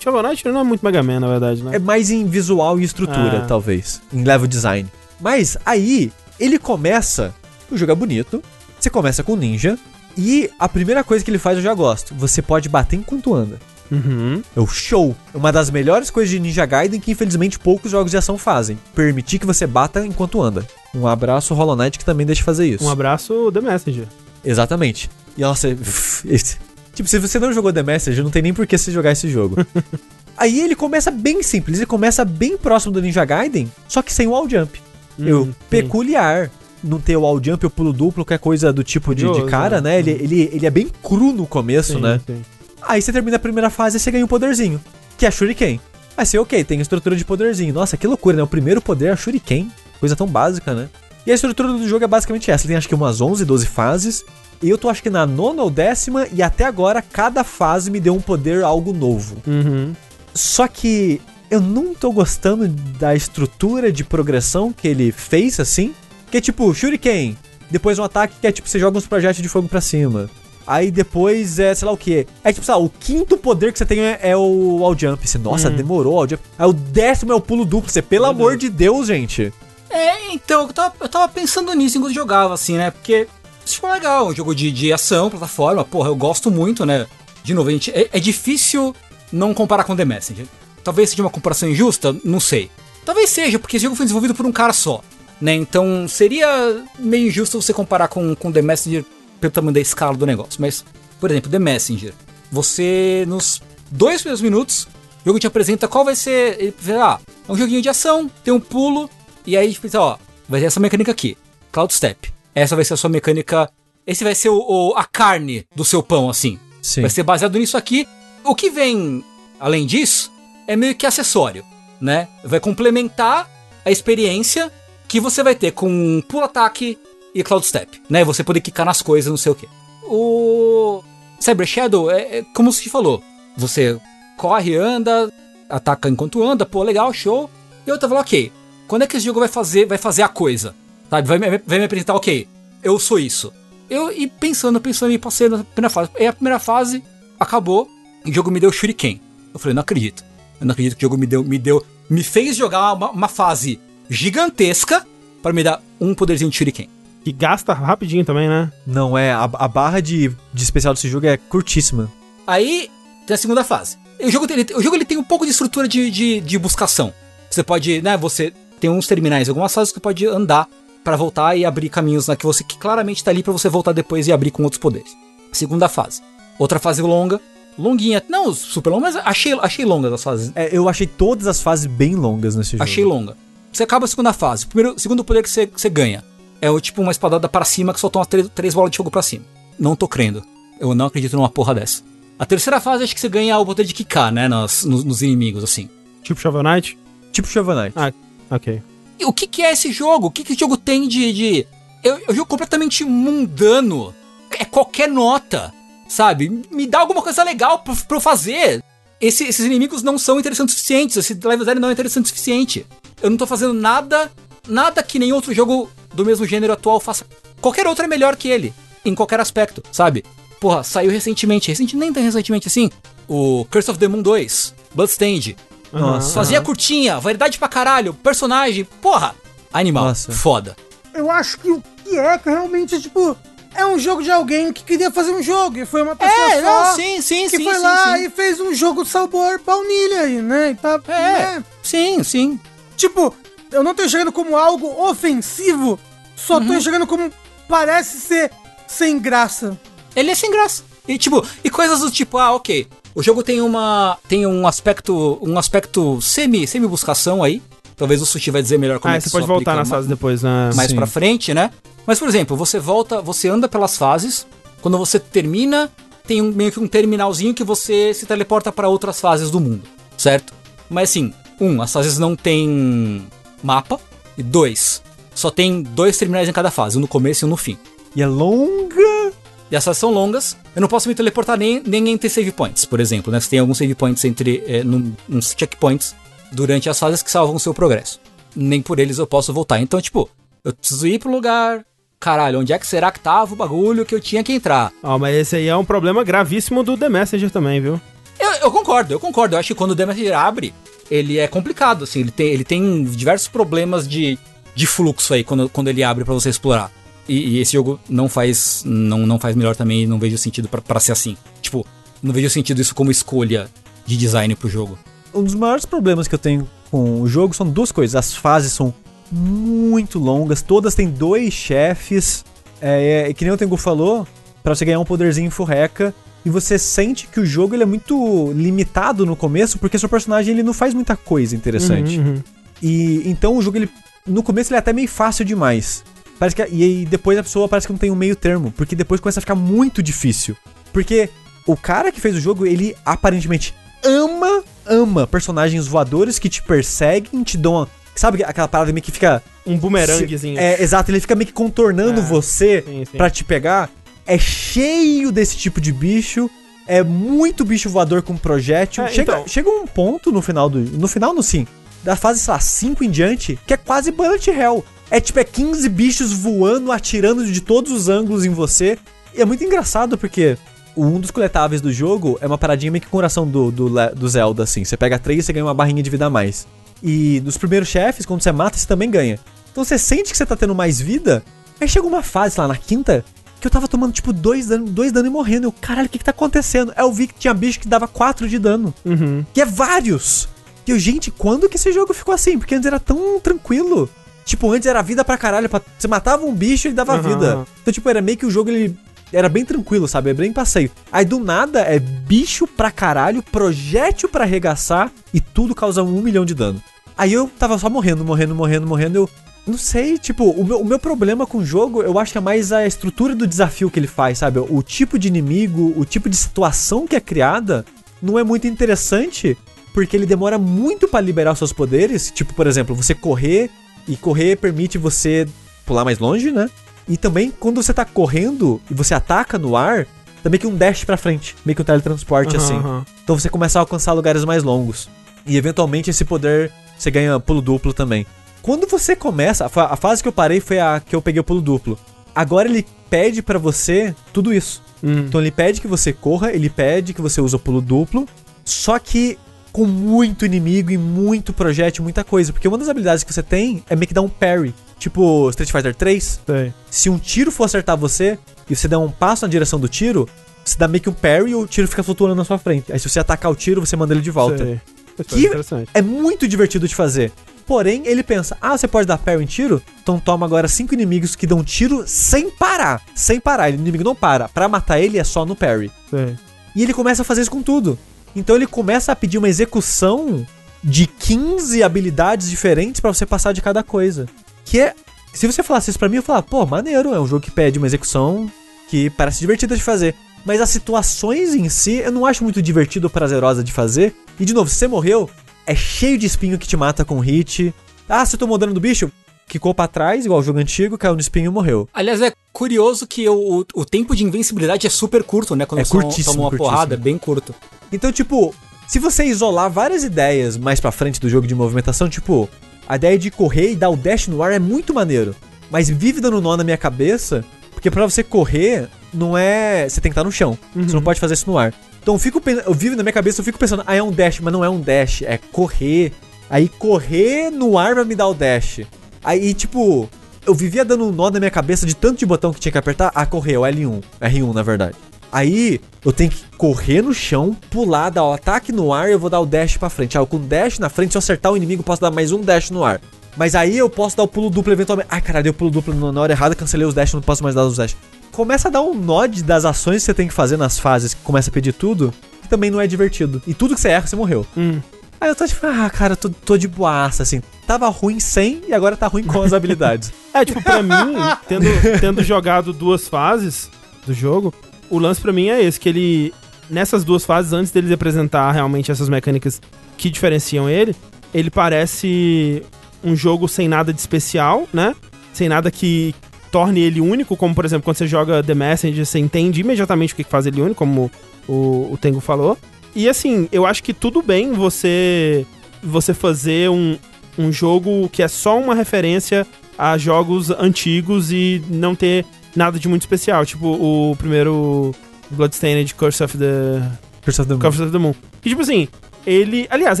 Shovel Knight não é muito Mega Man, na verdade, né? É mais em visual e estrutura, Ah. talvez. Em level design. Mas aí, ele começa. O jogo é bonito. Você começa com ninja. E a primeira coisa que ele faz eu já gosto. Você pode bater enquanto anda. Uhum. É o show. É uma das melhores coisas de Ninja Gaiden que infelizmente poucos jogos de ação fazem. Permitir que você bata enquanto anda. Um abraço Hollow Knight que também deixa fazer isso. Um abraço, The Messenger. Exatamente. E nossa, <laughs> tipo, se você não jogou The Messenger, não tem nem por que você jogar esse jogo. <laughs> Aí ele começa bem simples, ele começa bem próximo do Ninja Gaiden, só que sem o wall jump. Eu, Hum, peculiar não ter o wall jump ou pulo duplo, que é coisa do tipo de, de cara, né? né? Ele, ele, ele é bem cru no começo, sim, né? sim. Aí você termina a primeira fase e você ganha um poderzinho, que é Shuriken. Aí você, ok, tem a estrutura de poderzinho. Nossa, que loucura, né? O primeiro poder é a Shuriken. Coisa tão básica, né? E a estrutura do jogo é basicamente essa. Tem acho que umas 11, 12 fases. E eu tô acho que na nona ou décima, e até agora cada fase me deu um poder algo novo. Uhum. Só que eu não tô gostando da estrutura de progressão que ele fez assim. Que é tipo, Shuriken, depois um ataque que é tipo, você joga uns projéteis de fogo pra cima. Aí depois é, sei lá o que. É tipo, sei lá, o quinto poder que você tem é, é o wall jump. Você, nossa, Hum. demorou o wall jump. Aí o décimo é o pulo duplo. Você, pelo Meu amor Deus. de Deus, gente. É, então, eu tava, eu tava pensando nisso enquanto jogava, assim, né? Porque isso foi legal, um jogo de, de ação, plataforma, porra, eu gosto muito, né? De novo, a gente, é, é difícil não comparar com The Messenger. Talvez seja uma comparação injusta, não sei. Talvez seja, porque esse jogo foi desenvolvido por um cara só, né? Então seria meio injusto você comparar com, com The Messenger pelo tamanho da escala do negócio. Mas, por exemplo, The Messenger. Você, nos dois primeiros minutos, o jogo te apresenta qual vai ser. Ele ah, é um joguinho de ação, tem um pulo, e aí, tipo, ó, vai ter essa mecânica aqui, Cloud Step. Essa vai ser a sua mecânica. Esse vai ser o, o- a carne do seu pão, assim. Sim. Vai ser baseado nisso aqui. O que vem, além disso, é meio que acessório, né? Vai complementar a experiência que você vai ter com pulo ataque e Cloud Step, né? Você poder quicar nas coisas, não sei o quê. O Cyber Shadow é, é como se falou. Você corre, anda, ataca enquanto anda, pô, legal, show. E eu tava lá, ok. Quando é que esse jogo vai fazer, vai fazer a coisa? Sabe? Vai, me- vai me apresentar, ok, eu sou isso. Eu e pensando, pensando, e passei na primeira fase. E a primeira fase acabou e o jogo me deu Shuriken. Eu falei, não acredito. Eu não acredito que o jogo me deu, me deu, me fez jogar uma, uma fase gigantesca para me dar um poderzinho de Shuriken. Que gasta rapidinho também, né? Não é, a, a barra de, de especial desse jogo é curtíssima. Aí tem a segunda fase. O jogo, ele, o jogo ele tem um pouco de estrutura de, de, de buscação. Você pode, né, você tem uns terminais, algumas fases que você pode andar pra voltar e abrir caminhos né, que você que claramente tá ali pra você voltar depois e abrir com outros poderes. Segunda fase. Outra fase longa, longuinha, não super longa, mas achei, achei longa as fases. É, eu achei todas as fases bem longas nesse jogo. Achei longa. Você acaba a segunda fase. O primeiro, segundo poder que você, que você ganha é o tipo uma espadada para cima que soltou umas três, três bolas de fogo pra cima. Não tô crendo. Eu não acredito numa porra dessa. A terceira fase acho que você ganha o poder de quicar, né? Nos, nos, nos inimigos, assim. Tipo Shovel Knight? Tipo Shovel Knight. Ah, ok. E o que, que é esse jogo? O que, que esse jogo tem de. de... É é um jogo completamente mundano. É qualquer nota, sabe? Me dá alguma coisa legal pra, pra eu fazer. Esse- esses inimigos não são interessantes o suficiente. Esse level design não é interessante o suficiente. Eu não tô fazendo nada. Nada que nenhum outro jogo do mesmo gênero atual faça. Qualquer outro é melhor que ele. Em qualquer aspecto, sabe? Porra, saiu recentemente. Recentemente, nem tão recentemente assim. O Curse of the Moon 2. Bloodstained. Nossa. Fazia curtinha, variedade pra caralho, personagem, porra, animal, Nossa. foda. Eu acho que o que é que realmente, tipo, é um jogo de alguém que queria fazer um jogo. E foi uma pessoa É, só não, sim, sim, que sim, foi sim, lá sim. e fez um jogo de sabor baunilha aí, né? E tá, É, né? sim, sim. Tipo, eu não tô enxergando como algo ofensivo, só Uhum. tô enxergando como parece ser sem graça. Ele é sem graça. E tipo, e coisas do tipo, ah, ok. O jogo tem uma tem um aspecto um aspecto semi semi buscação aí. Talvez o Sushi vai dizer melhor como ah, é que você pode voltar nas fases depois, né? mais Sim. pra frente, né? Mas por exemplo, você volta, você anda pelas fases, quando você termina, tem um, meio que um terminalzinho que você se teleporta pra outras fases do mundo, certo? Mas assim, um, as fases não tem mapa e dois, só tem dois terminais em cada fase, um no começo e um no fim. E é longa. E as fases são longas, eu não posso me teleportar nem, nem entre save points, por exemplo, né? Você tem alguns save points entre é, num- uns checkpoints durante as fases que salvam o seu progresso. Nem por eles eu posso voltar. Então, tipo, eu preciso ir pro lugar. Caralho, onde é que será que tava o bagulho que eu tinha que entrar? Ó, mas esse aí é um problema gravíssimo do The Messenger também, viu? Eu, eu concordo, eu concordo. Eu acho que quando o The Messenger abre, ele é complicado, assim. Ele tem, ele tem diversos problemas de, de fluxo aí quando, quando ele abre pra você explorar. E, e esse jogo não faz não, não faz melhor também não vejo sentido pra- pra ser assim. Tipo, não vejo sentido isso como escolha de design pro jogo. Um dos maiores problemas que eu tenho com o jogo são duas coisas. As fases são muito longas, todas têm dois chefes. É, é, que nem o Tengu falou, pra você ganhar um poderzinho furreca. E você sente que o jogo ele é muito limitado no começo, porque seu personagem ele não faz muita coisa interessante. Uhum, uhum. E então o jogo ele no começo ele é até meio fácil demais. Parece que e aí depois a pessoa parece que não tem um meio termo, porque depois começa a ficar muito difícil. Porque o cara que fez o jogo, ele aparentemente ama, ama personagens voadores que te perseguem, te dão uma, sabe aquela parada meio que fica Um bumeranguezinho. é, exato, ele fica meio que contornando É, você pra te pegar. É cheio desse tipo de bicho. É muito bicho voador com projétil. É, chega, então. chega um ponto no final do. No final, no sim. Da fase, sei lá, 5 em diante, que é quase Bullet Hell. É tipo, é 15 bichos voando, atirando de todos os ângulos em você. E é muito engraçado porque um dos coletáveis do jogo é uma paradinha meio que com oração do, do, Le- do Zelda, assim. Você pega três e você ganha uma barrinha de vida a mais. E nos primeiros chefes, quando você mata, você também ganha. Então você sente que você tá tendo mais vida. Aí chega uma fase lá na quinta que eu tava tomando tipo dois dano, dois dano e morrendo. Eu, caralho, o que que tá acontecendo? Aí eu vi que tinha bicho que dava quatro de dano. Uhum. Que é vários. E eu, gente, quando que esse jogo ficou assim? Porque antes era tão tranquilo. Tipo, antes era vida pra caralho. Pra... Você matava um bicho e ele dava Aham. vida. Então, tipo, era meio que o jogo ele. Era bem tranquilo, sabe? Era bem passeio. Aí do nada é bicho pra caralho, projétil pra arregaçar e tudo causa um milhão de dano. Aí eu tava só morrendo, morrendo, morrendo, morrendo. Eu não sei, tipo, o meu, o meu problema com o jogo, eu acho que é mais a estrutura do desafio que ele faz, sabe? O tipo de inimigo, o tipo de situação que é criada não é muito interessante, porque ele demora muito pra liberar os seus poderes. Tipo, por exemplo, você correr, e correr permite você pular mais longe, né? E também, quando você tá correndo e você ataca no ar, também que um dash pra frente, meio que um teletransporte Aham, assim. aham. Então você começa a alcançar lugares mais longos. E eventualmente esse poder você ganha pulo duplo também. Quando você começa, a, a fase que eu parei foi a que eu peguei o pulo duplo. Agora ele pede pra você tudo isso. Hum. Então ele pede que você corra, ele pede que você use o pulo duplo, só que com muito inimigo e muito projétil, muita coisa. Porque uma das habilidades que você tem é meio que dar um parry. Tipo Street Fighter 3. Sei. Se um tiro for acertar você e você der um passo na direção do tiro, você dá meio que um parry e o tiro fica flutuando na sua frente. Aí se você atacar o tiro, você manda ele de volta. Sei. Que- é muito divertido de fazer. Porém, ele pensa: ah, você pode dar parry em tiro? Então toma agora cinco inimigos que dão tiro sem parar. Sem parar. O inimigo não para. Pra matar ele é só no parry. Sei. E ele começa a fazer isso com tudo. Então ele começa a pedir uma execução de 15 habilidades diferentes pra você passar de cada coisa. Que é. Se você falasse isso pra mim, eu falava, pô, maneiro, é um jogo que pede uma execução que parece divertida de fazer. Mas as situações em si eu não acho muito divertido ou prazerosa de fazer. E de novo, se você morreu, é cheio de espinho que te mata com hit. Ah, você tomou dano do bicho? Quicou pra trás, igual o jogo antigo, caiu no espinho e morreu. Aliás, é curioso que o, o, tempo de invencibilidade é super curto, né? Quando É você toma- curtíssimo, toma uma curtíssimo. porrada, é bem curto. Então, tipo, se você isolar várias ideias mais pra frente do jogo de movimentação, tipo, a ideia de correr e dar o dash no ar é muito maneiro. Mas vive dando nó na minha cabeça, porque pra você correr, não é. Você tem que estar no chão. Você não pode fazer isso no ar. Então eu fico eu vivo na minha cabeça, eu fico pensando, ah, é um dash, mas não é um dash, é correr. Aí correr no ar vai me dar o dash. Aí, tipo, eu vivia dando um nó na minha cabeça de tanto de botão que tinha que apertar. Ah, o L1. R1, na verdade. Aí eu tenho que correr no chão, pular, dar o ataque no ar e eu vou dar o dash pra frente. Ah, eu com dash na frente, se eu acertar o inimigo, posso dar mais um dash no ar. Mas aí eu posso dar o pulo duplo eventualmente. Ai, caralho, dei o pulo duplo na hora errada, cancelei os dash, não posso mais dar os dash. Começa a dar um nó das ações que você tem que fazer nas fases, que começa a pedir tudo, que também não é divertido. E tudo que você erra, você morreu. Hum. Aí eu tô tipo, ah, cara, tô, tô de boaça, assim. Tava ruim sem e agora tá ruim com as habilidades. <laughs> É, tipo, pra mim, tendo, tendo jogado duas fases do jogo, o lance pra mim é esse, que ele, nessas duas fases, antes dele apresentar realmente essas mecânicas que diferenciam ele, ele parece um jogo sem nada de especial, né? Sem nada que torne ele único, como por exemplo, quando você joga The Messenger, você entende imediatamente o que faz ele único, como o, o Tengu falou. E assim, eu acho que tudo bem você você fazer um, um jogo que é só uma referência a jogos antigos e não ter nada de muito especial. Tipo o primeiro Bloodstained Curse of the Curse of the Moon. Curse of the Moon. Que tipo assim, ele. Aliás,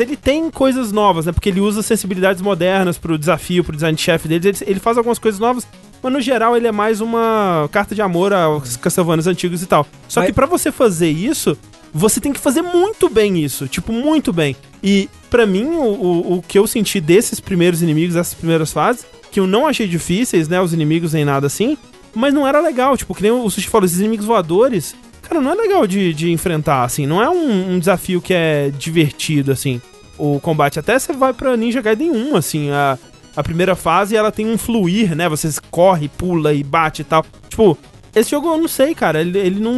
ele tem coisas novas, né? Porque ele usa sensibilidades modernas pro desafio, pro design de chefe dele. Ele, ele faz algumas coisas novas. Mas no geral ele é mais uma carta de amor aos Castlevanias antigos e tal. Só Mas- que pra você fazer isso, você tem que fazer muito bem isso. Tipo, muito bem. E pra mim, o, o, o que eu senti desses primeiros inimigos, dessas primeiras fases, que eu não achei difíceis, né? Os inimigos nem nada assim. mas não era legal. Tipo, que nem o Sushi falou, esses inimigos voadores, cara, não é legal de, de enfrentar, assim. Não é um, um desafio que é divertido, assim. O combate. Até você vai pra Ninja Gaiden 1, assim, a, a primeira fase ela tem um fluir, né? Você corre, pula e bate e tal. Tipo, esse jogo eu não sei, cara. Ele, ele não.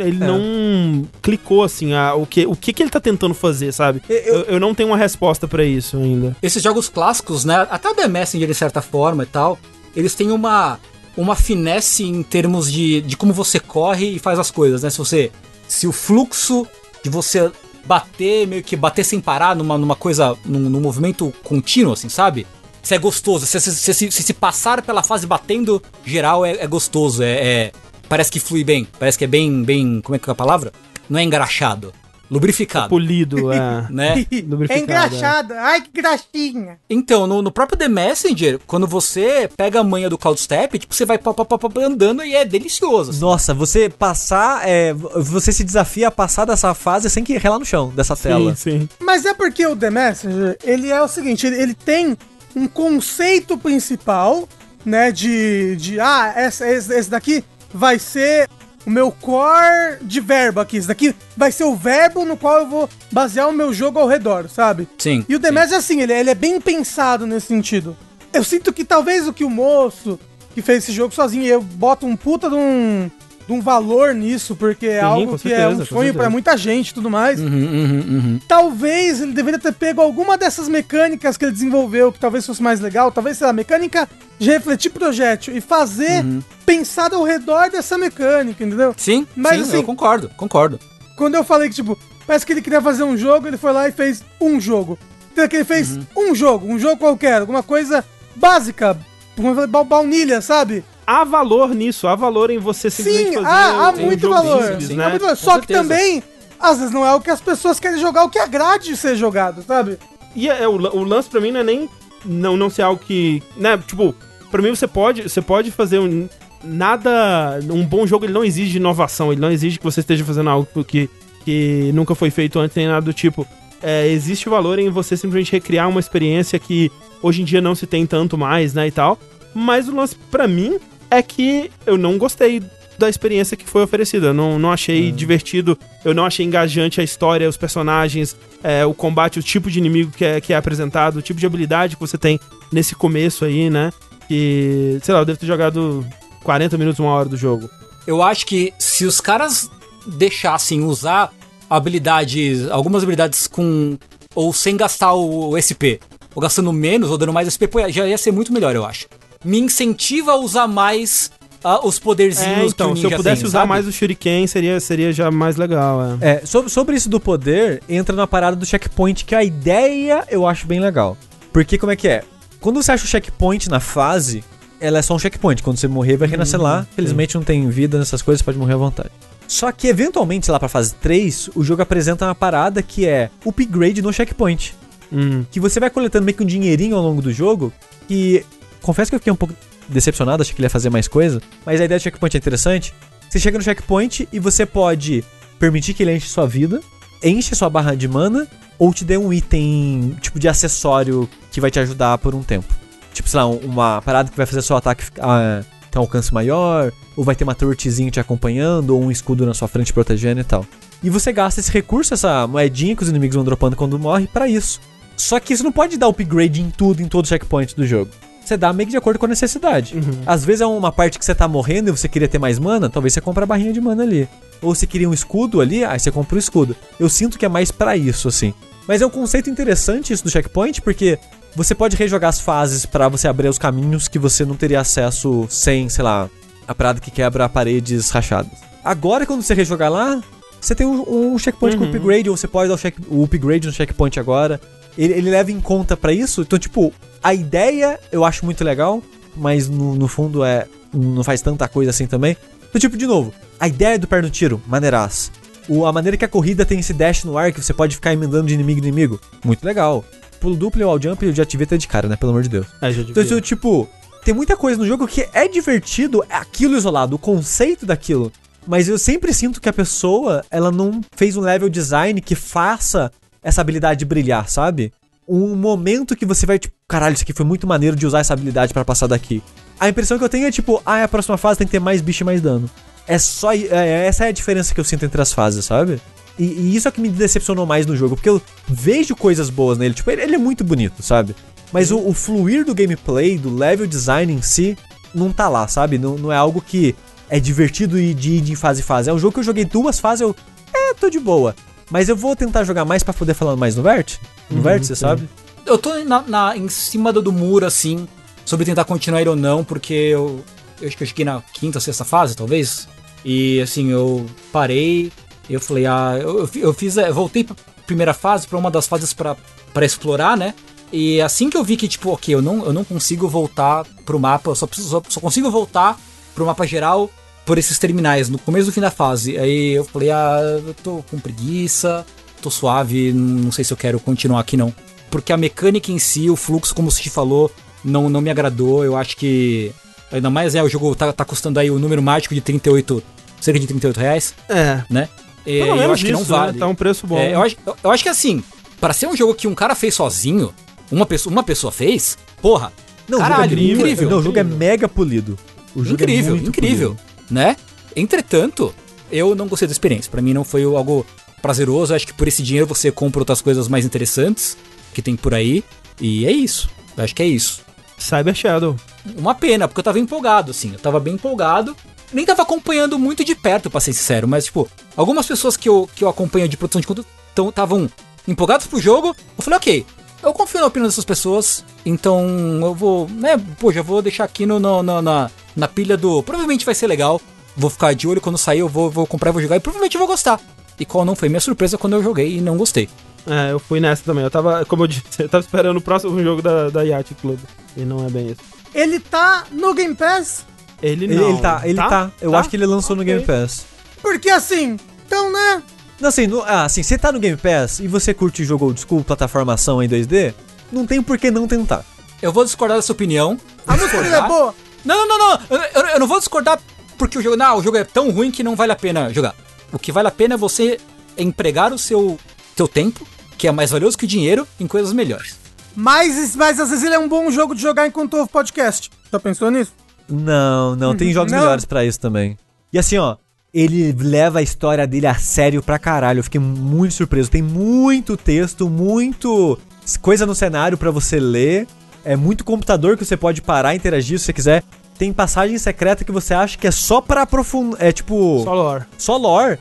Ele É. não clicou, assim, a, o, que, o que que ele tá tentando fazer, sabe? Eu- Eu, eu não tenho uma resposta pra isso ainda. Esses jogos clássicos, né? Até o The Messenger, de certa forma e tal, eles têm uma, uma finesse em termos de, de como você corre e faz as coisas, né? Se você. Se o fluxo de você bater, meio que bater sem parar numa, numa coisa. Num, num movimento contínuo, assim, sabe? Se é gostoso, se, se, se, se, se passar pela fase batendo geral é, é gostoso, é, é- Parece que flui bem, parece que é bem. bem como é que é a palavra? Não é engraxado. Lubrificado. Polido, é. <laughs> Né? <laughs> É Lubrificado, engraxado. Ai, que graxinha. Então, no, no próprio The Messenger, quando você pega a manha do Cloud Step, tipo, você vai pá, pá, pá, pá, andando e é delicioso. assim. Nossa, você passar, é, você se desafia a passar dessa fase sem que relar no chão, dessa tela. Sim, sim. Mas é porque o The Messenger, ele é o seguinte, ele, ele tem um conceito principal, né, de, de ah, esse, esse daqui vai ser o meu core de verbo aqui, esse daqui vai ser o verbo no qual eu vou basear o meu jogo ao redor, sabe? Sim. E o The. Messenger, assim, ele, ele é bem pensado nesse sentido. Eu sinto que talvez o que o moço que fez esse jogo sozinho, eu boto um puta de um, de um valor nisso, porque é Sim, algo que é certeza, um com sonho pra muita gente e tudo mais. Uhum, uhum, uhum. Talvez ele deveria ter pego alguma dessas mecânicas que ele desenvolveu, que talvez fosse mais legal, talvez, sei lá, mecânica de refletir projétil e fazer Uhum. pensado ao redor dessa mecânica, entendeu? Sim, Mas, sim, assim- eu concordo, concordo. Quando eu falei que, tipo, parece que ele queria fazer um jogo, ele foi lá e fez um jogo. Então que ele fez Uhum. um jogo, um jogo qualquer, alguma coisa básica, como eu falei, ba- baunilha, sabe? Há valor nisso, há valor em você simplesmente Sim, fazer há, há um muito jogo valor. simples, sim, né? Há muito valor. Só que certeza. também, às vezes não é o que as pessoas querem jogar, o que agrade ser jogado, sabe? E é, o, la- o lance pra mim não é nem não, não ser algo que. Né, tipo, pra mim você pode, você pode fazer um. Nada. Um bom jogo ele não exige inovação, ele não exige que você esteja fazendo algo que, que nunca foi feito antes, nem nada do tipo. É, existe o valor em você simplesmente recriar uma experiência que hoje em dia não se tem tanto mais, né, e tal. Mas o lance pra mim é que eu não gostei da experiência que foi oferecida. Eu não, não achei divertido, eu não achei engajante a história, os personagens, é, o combate, o tipo de inimigo que é, que é apresentado, o tipo de habilidade que você tem nesse começo aí, né? Que, sei lá, eu devo ter jogado 40 minutos, uma hora do jogo. Eu acho que se os caras deixassem usar habilidades, algumas habilidades com. ou sem gastar o SP, ou gastando menos, ou dando mais SP, já ia ser muito melhor, eu acho. Me incentiva a usar mais ah, os poderzinhos É, então, que se eu pudesse tem, usar sabe? mais o Shuriken, seria, seria já mais legal, é. É, sobre, sobre isso do poder, entra na parada do checkpoint, que a ideia eu acho bem legal. Porque como é que é? Quando você acha o checkpoint na fase, ela é só um checkpoint. Quando você morrer, vai renascer lá. Felizmente não tem vida nessas coisas, pode morrer à vontade. Só que, eventualmente, sei lá pra fase 3, o jogo apresenta uma parada que é upgrade no checkpoint. Hum. Que você vai coletando meio que um dinheirinho ao longo do jogo. E confesso que eu fiquei um pouco decepcionado, achei que ele ia fazer mais coisa. Mas a ideia do checkpoint é interessante. Você chega no checkpoint e você pode permitir que ele enche sua vida, enche sua barra de mana, ou te dê um item tipo de acessório que vai te ajudar por um tempo. Tipo, sei lá, uma parada que vai fazer seu ataque ficar, ter um alcance maior, ou vai ter uma turretzinha te acompanhando, ou um escudo na sua frente protegendo e tal. E você gasta esse recurso, essa moedinha que os inimigos vão dropando quando morre, pra isso. Só que você não pode dar upgrade em tudo, em todo checkpoint do jogo. Você dá meio que de acordo com a necessidade. Às vezes é uma parte que você tá morrendo e você queria ter mais mana, talvez você compre a barrinha de mana ali. Ou você queria um escudo ali, aí você compra o escudo. Eu sinto que é mais pra isso, assim. Mas é um conceito interessante isso do checkpoint, porque você pode rejogar as fases pra você abrir os caminhos que você não teria acesso sem, sei lá, a parada que quebra paredes rachadas. Agora, quando você rejogar lá, você tem um, um checkpoint com upgrade, ou você pode dar o, check- o upgrade no checkpoint agora. Ele, ele leva em conta pra isso. Então, tipo, a ideia eu acho muito legal, mas no, no fundo é não faz tanta coisa assim também. Então, tipo, de novo, a ideia do pé no tiro, maneiraço. O, a maneira que a corrida tem esse dash no ar, que você pode ficar emendando de inimigo em inimigo, muito legal. Pulo duplo e wall jump eu já tive até de cara, né? Pelo amor de Deus. É, já Então, devia. então, tipo, tem muita coisa no jogo que é divertido, é aquilo isolado, o conceito daquilo. Mas eu sempre sinto que a pessoa, ela não fez um level design que faça essa habilidade brilhar, sabe? um momento que você vai, tipo, caralho, isso aqui foi muito maneiro de usar essa habilidade pra passar daqui. A impressão que eu tenho é tipo, ah, a próxima fase tem que ter mais bicho e mais dano. É só. É, essa é a diferença que eu sinto entre as fases, sabe? E, e isso é o que me decepcionou mais no jogo, porque eu vejo coisas boas nele. Tipo, ele, ele é muito bonito, sabe? Mas o, o fluir do gameplay, do level design em si, não tá lá, sabe? Não, não é algo que é divertido e de ir de fase em fase. É um jogo que eu joguei duas fases, eu. É, tô de boa. Mas eu vou tentar jogar mais para poder falar mais no Vert. No Uhum, você sim. sabe? Eu tô na, na- em cima do, do muro, assim, sobre tentar continuar ele ou não, porque eu, eu acho que eu cheguei na quinta, sexta fase, talvez. E assim, eu parei, eu falei, ah, eu, eu fi- eu fiz, eu voltei pra primeira fase, pra uma das fases pra pra explorar, né? E assim que eu vi que, tipo, ok, eu não, eu não consigo voltar pro mapa, eu só, preciso, só, só consigo voltar pro mapa geral por esses terminais, no começo do fim da fase. Aí eu falei, ah, eu tô com preguiça, tô suave, não sei se eu quero continuar aqui não. Porque a mecânica em si, o fluxo, como o Sushi falou, não, não me agradou. Eu acho que. Ainda mais é, o jogo tá, tá custando aí o número mágico de 38, cerca de 38 reais, É. né? É, eu acho que não né? vale. Tá um preço bom. É, eu, acho, eu, eu acho que assim, para ser um jogo que um cara fez sozinho, uma pessoa, uma pessoa fez, porra, Não, Caralho, o jogo é incrível, incrível. Não, o jogo é mega polido. O jogo incrível, é muito incrível, polido. Né? Entretanto, eu não gostei da experiência. Pra mim não foi algo prazeroso. Acho que por esse dinheiro você compra outras coisas mais interessantes que tem por aí. E é isso. Acho que é isso. Cyber Shadow. Uma pena, porque eu tava empolgado, assim. Eu tava bem empolgado. Nem tava acompanhando muito de perto, pra ser sincero. Mas, tipo, algumas pessoas que eu, que eu acompanho de produção de conteúdo estavam empolgadas pro jogo. Eu falei, ok, eu confio na opinião dessas pessoas. Então eu vou, né, pô, já vou deixar aqui no, no- no- na, na pilha do. Provavelmente vai ser legal. Vou ficar de olho quando sair, eu vou, vou comprar e vou jogar. E provavelmente eu vou gostar. E qual não foi minha surpresa quando eu joguei e não gostei. É, eu fui nessa também. Eu tava, como eu disse, <laughs> eu tava esperando o próximo jogo da, da Yacht Club. E não é bem isso. Ele tá no Game Pass, Ele Ele, não. ele tá, ele tá. Eu acho que ele lançou no Ok. Game Pass. porque assim, então, né? Não, assim, no, ah, assim, você tá no Game Pass e você curte jogo old school, plataformação em 2D, não tem por que não tentar. Eu vou discordar dessa opinião. A música dele é boa. Não, não, não, não. Eu, eu- eu não vou discordar porque o jogo. Não, o jogo é tão ruim que não vale a pena jogar. O que vale a pena é você empregar o seu, seu tempo, que é mais valioso que o dinheiro, em coisas melhores. Mas, mas às vezes ele é um bom jogo de jogar enquanto ouve podcast. Já pensou nisso? Não, não, tem jogos Não. melhores pra isso também. E assim, ó, ele leva a história dele a sério pra caralho. Eu fiquei muito surpreso. Tem muito texto, muito coisa no cenário pra você ler. É muito computador que você pode parar e interagir se você quiser. Tem passagem secreta que você acha que é só pra aprofundar. É tipo. Só lore. Só lore.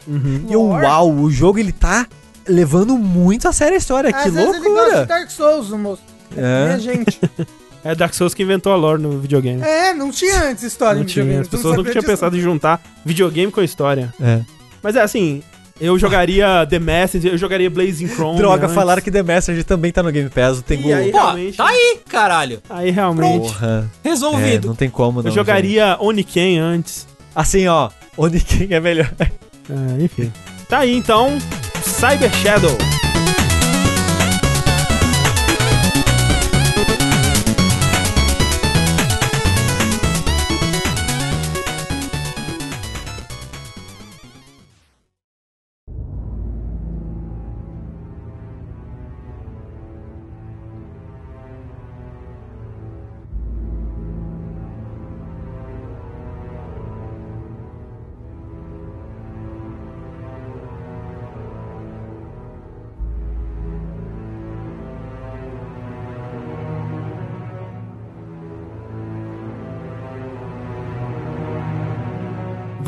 E eu, Lore? uau, o jogo ele tá levando muito a sério a história. que Às vezes ele gosta de loucura! Dark Souls, o moço. É. É, gente. <laughs> É Dark Souls que inventou a lore no videogame. É, não tinha antes história não em tinha. As não pessoas nunca tinham pensado em juntar videogame com a história. É. Mas é assim, eu jogaria The Messenger, eu jogaria Blazing <laughs> Chrome. Droga, antes. falaram que The Messenger também tá no Game Pass. O Tengu. Aí? Pô, Realmente. tá aí, caralho. Aí realmente. Porra. É, Resolvido. não tem como, não. eu jogaria Oniken antes. Assim, ó. Oniken é melhor. É, enfim. Tá aí então, Cyber Shadow.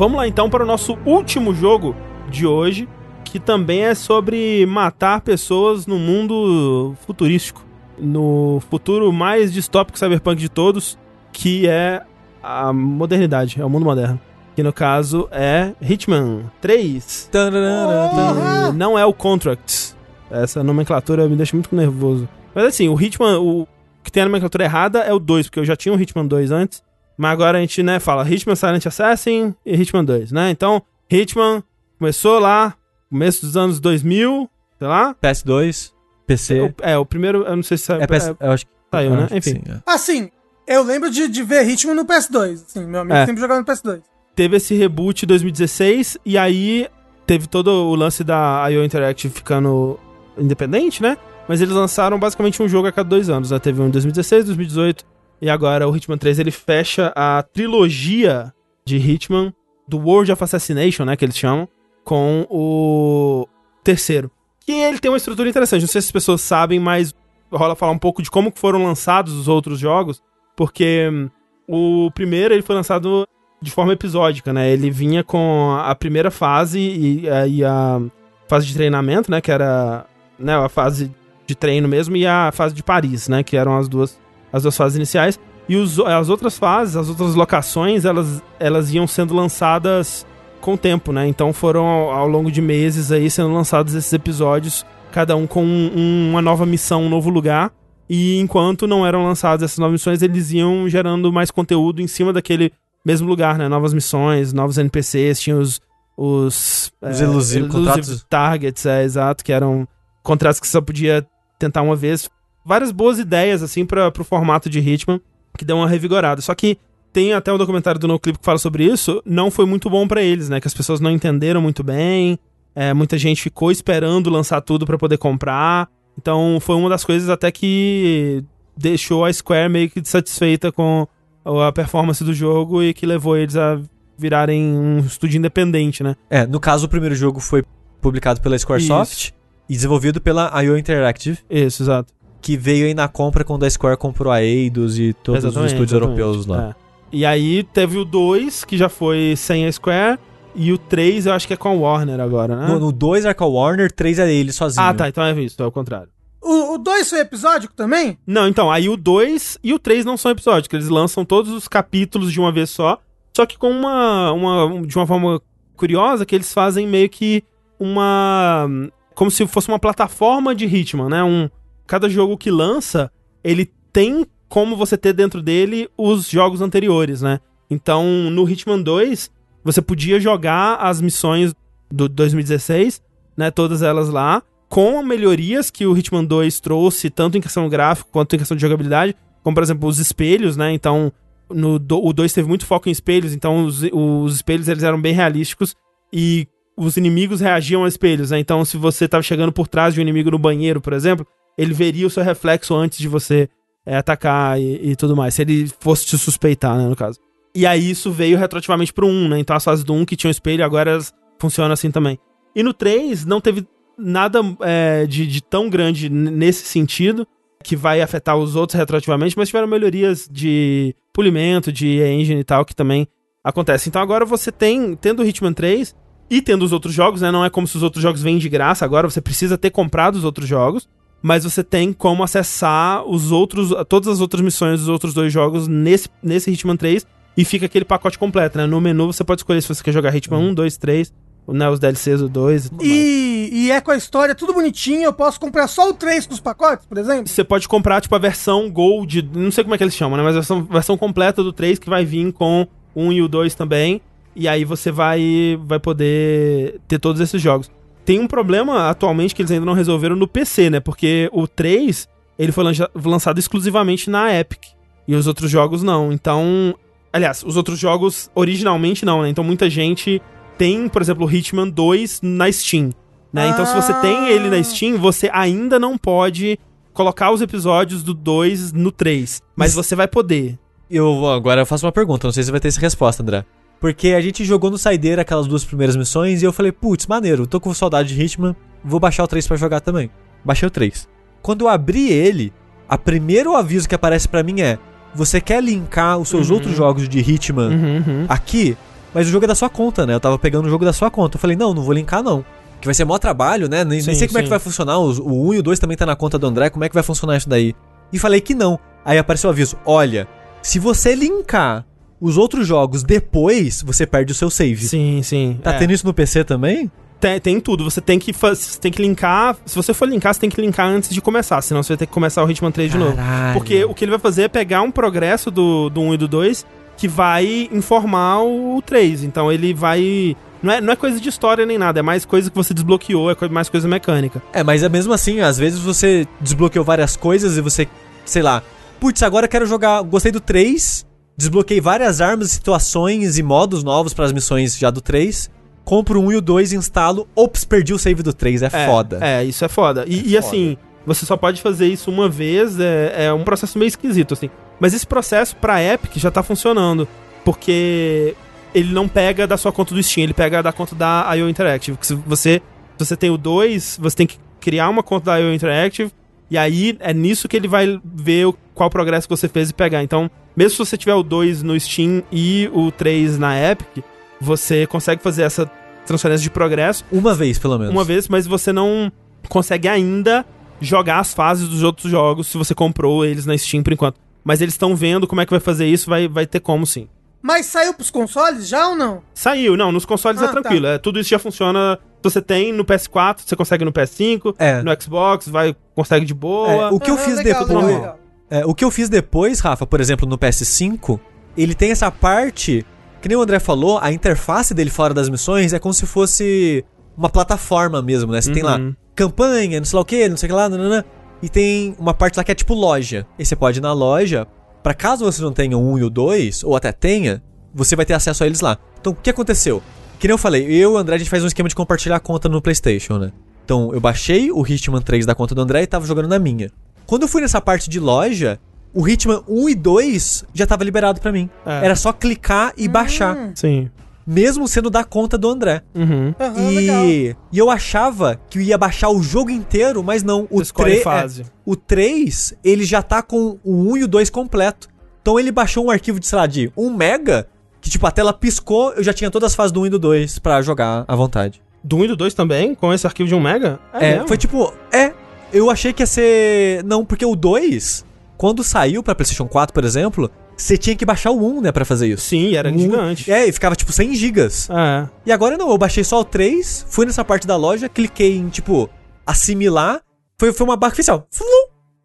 Vamos lá então para o nosso último jogo de hoje, que também é sobre matar pessoas no mundo futurístico, no futuro mais distópico cyberpunk de todos, que é a modernidade, é o mundo moderno. Que no caso é Hitman 3. Porra! E não é o Contracts. Essa nomenclatura me deixa muito nervoso. Mas assim, o Hitman, o que tem a nomenclatura errada é o 2, porque eu já tinha o Hitman 2 antes. Mas agora a gente, né, fala Hitman Silent Assassin e Hitman 2, né? Então, Hitman começou lá, começo dos anos 2000, sei lá. PS2, PC. O- é, o primeiro, eu não sei se saiu. É, PS, eu acho que. saiu, né? Enfim. sim, é. Assim, eu lembro de, de ver Ritmo no PS2. Assim, meu amigo É. sempre jogava no PS2. teve esse reboot em 2016 e aí teve todo o lance da IO Interactive ficando independente, né? mas eles lançaram basicamente um jogo a cada dois anos, né? Teve um em 2016, 2018, e agora o Hitman 3 ele fecha a trilogia de Hitman do World of Assassination, né, que eles chamam, com o terceiro. Que ele tem uma estrutura interessante, não sei se as pessoas sabem, mas rola falar um pouco de como foram lançados os outros jogos, porque hum, o primeiro ele foi lançado de forma episódica, né? Ele vinha com a primeira fase e, e a fase de treinamento, né, que era né, a fase de treino mesmo e a fase de Paris, né, que eram as duas as duas fases iniciais. E os, as outras fases, as outras locações, elas, elas iam sendo lançadas com o tempo, né? Então foram ao, ao longo de meses aí sendo lançados esses episódios, cada um com um, uma nova missão, um novo lugar. E enquanto não eram lançadas essas novas missões, eles iam gerando mais conteúdo em cima daquele mesmo lugar, né? Novas missões, novos NPCs, tinha os. Os, Os elusive contratos. targets, é, exato, que eram contratos que você só podia tentar uma vez. Várias boas ideias, assim, para pro formato de Hitman que deu uma revigorada. Só que tem até um documentário do NoClip que fala sobre isso, não foi muito bom para eles, né? Que as pessoas não entenderam muito bem, é, muita gente ficou esperando lançar tudo para poder comprar. Então foi uma das coisas até que deixou a Square meio que satisfeita com a performance do jogo e que levou eles a virarem um estúdio independente, né? É, no caso o primeiro jogo foi publicado pela Squaresoft Isso. e desenvolvido pela IO Interactive. Isso, exato que veio aí na compra quando a Square comprou a Eidos e todos exatamente, os estúdios exatamente. europeus lá. É. E aí teve o 2, que já foi sem a Square, e o 3 eu acho que é com a Warner agora, né? No 2 é com a Warner, 3 é ele sozinho. Ah, tá, então é isso, é o contrário. O 2 foi episódico também? Não, então, aí o 2 e o 3 não são episódicos, eles lançam todos os capítulos de uma vez só, só que com uma, uma de uma forma curiosa que eles fazem meio que uma como se fosse uma plataforma de Hitman, né? Um, cada jogo que lança, ele tem como você ter dentro dele os jogos anteriores, né? Então, no Hitman 2, você podia jogar as missões do 2016, né, todas elas lá, com melhorias que o Hitman 2 trouxe, tanto em questão gráfica quanto em questão de jogabilidade, como por exemplo os espelhos, né? Então, no o 2 teve muito foco em espelhos, então os, os espelhos eles eram bem realísticos e os inimigos reagiam a espelhos, né? Então, se você estava chegando por trás de um inimigo no banheiro, por exemplo, ele veria o seu reflexo antes de você é, atacar e, e, tudo mais. Se ele fosse te suspeitar, né, no caso. E aí isso veio retroativamente pro 1, né? Então as fases do 1 que tinham espelho, agora elas funcionam assim também. E no 3 não teve nada é, de, de tão grande nesse sentido que vai afetar os outros retroativamente, mas tiveram melhorias de polimento, de engine e tal, que também acontece. Então agora você tem, tendo o Hitman 3 e tendo os outros jogos, né? Não é como se os outros jogos vêm de graça, agora você precisa ter comprado os outros jogos mas você tem como acessar os outros, todas as outras missões dos outros dois jogos nesse, nesse Hitman 3 e fica aquele pacote completo, né? No menu você pode escolher se você quer jogar Hitman uhum. 1, 2, 3, né, os DLCs do 2 e tudo e, e é com a história tudo bonitinho, eu posso comprar só o 3 com os pacotes, por exemplo? Você pode comprar, tipo, a versão Gold, não sei como é que eles chamam, né? Mas a versão, versão completa do 3 que vai vir com o 1 e o 2 também. E aí você vai, vai poder ter todos esses jogos. Tem um problema atualmente que eles ainda não resolveram no PC, né? Porque o 3, ele foi lançado exclusivamente na Epic. E os outros jogos não. Então, aliás, os outros jogos originalmente não, né? Então muita gente tem, por exemplo, o Hitman 2 na Steam. Né? Então, se você tem ele na Steam, você ainda não pode colocar os episódios do 2 no 3. Mas você vai poder. Eu agora eu faço uma pergunta, não sei se vai ter essa resposta, André. Porque a gente jogou no Saideira aquelas duas primeiras missões e eu falei, putz, maneiro, tô com saudade de Hitman, vou baixar o 3 para jogar também. Baixei o 3. Quando eu abri ele, a primeiro aviso que aparece para mim é: você quer linkar os seus uhum. outros jogos de Hitman uhum, uhum. aqui? Mas o jogo é da sua conta, né? Eu tava pegando o jogo da sua conta. Eu falei, não, não vou linkar não. Que vai ser maior trabalho, né? Nem, sim, nem sei como sim. é que vai funcionar. o 1 e o 2 também tá na conta do André. Como é que vai funcionar isso daí? E falei que não. Aí apareceu o aviso: olha, se você linkar os outros jogos depois, você perde o seu save. Sim, sim. Tá é. tendo isso no PC também? Tem, tem tudo. Você tem que, você tem que linkar. Se você for linkar, você tem que linkar antes de começar. Senão você vai ter que começar o Hitman 3 Caralho. de novo. Porque o que ele vai fazer é pegar um progresso do, do 1 e do 2 que vai informar o 3. Então ele vai. Não é, não é coisa de história nem nada, é mais coisa que você desbloqueou, é mais coisa mecânica. É, mas é mesmo assim, às vezes você desbloqueou várias coisas e você, sei lá, putz, agora eu quero jogar. Gostei do 3, Desbloqueei várias armas, situações e modos novos para as missões já do 3. Compro um e o 2, instalo. Ops, perdi o save do 3. É, é foda. É, isso é foda. E, é e foda. assim, você só pode fazer isso uma vez, é, é um processo meio esquisito, assim. Mas esse processo pra Epic já tá funcionando, porque ele não pega da sua conta do Steam, ele pega da conta da IO Interactive. Se você, se você tem o 2, você tem que criar uma conta da IO Interactive, e aí é nisso que ele vai ver o- qual progresso que você fez e pegar. Então, mesmo se você tiver o 2 no Steam e o 3 na Epic, você consegue fazer essa transferência de progresso Uma vez, pelo menos. uma vez, mas você não consegue ainda jogar as fases dos outros jogos se você comprou eles na Steam por enquanto. Mas eles estão vendo como é que vai fazer isso, vai, vai ter como sim. Mas saiu pros consoles já ou não? Saiu, não, nos consoles Ah, é tranquilo. É, tudo isso já funciona. Se você tem no PS4, você consegue no PS5, É. no Xbox, vai, consegue de boa. É, o que eu Aham, fiz legal, depois. legal. É, o que eu fiz depois, Rafa, por exemplo, no PS5, ele tem essa parte. Que nem o André falou, a interface dele fora das missões é como se fosse uma plataforma mesmo, né? Você tem lá Uhum. campanha, não sei lá o que, não sei o que lá, nanana, e tem uma parte lá que é tipo loja. E você pode ir na loja, pra caso você não tenha 1 e o 2, ou até tenha, você vai ter acesso a eles lá. Então, o que aconteceu? Que nem eu falei, eu e o André, a gente faz um esquema de compartilhar a conta no PlayStation, né? Então, eu baixei o Hitman 3 da conta do André e tava jogando na minha. Quando eu fui nessa parte de loja, o Hitman 1 e 2 já tava liberado pra mim. É. Era só clicar e baixar, Sim. mesmo sendo da conta do André. Uhum. Legal. E, e eu achava que eu ia baixar o jogo inteiro, mas não. O 3, fase. o 3, ele já tá com o 1 e o 2 completo. Então ele baixou um arquivo de, sei lá, de 1 mega, que tipo, a tela piscou, eu já tinha todas as fases do 1 e do 2 pra jogar à vontade. Do 1 e do 2 também, com esse arquivo de 1 mega? É, mesmo? foi tipo, é, eu achei que ia ser... Não, porque o 2, quando saiu pra PlayStation 4, por exemplo, você tinha que baixar o 1, né, pra fazer isso. Sim, era Um- gigante. É, e ficava tipo 100 gigas. É. E agora não, eu baixei só o 3, fui nessa parte da loja, cliquei em, tipo, assimilar. Foi, foi uma barra ó, flu,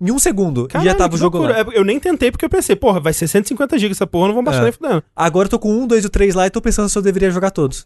em um segundo. e Caralho, já tava o jogo loucura. lá. É, Eu nem tentei porque eu pensei, porra, vai ser 150 GB essa porra, não vão baixar É. nem fudendo. Agora eu tô com um, dois e três lá e tô pensando se eu deveria jogar todos.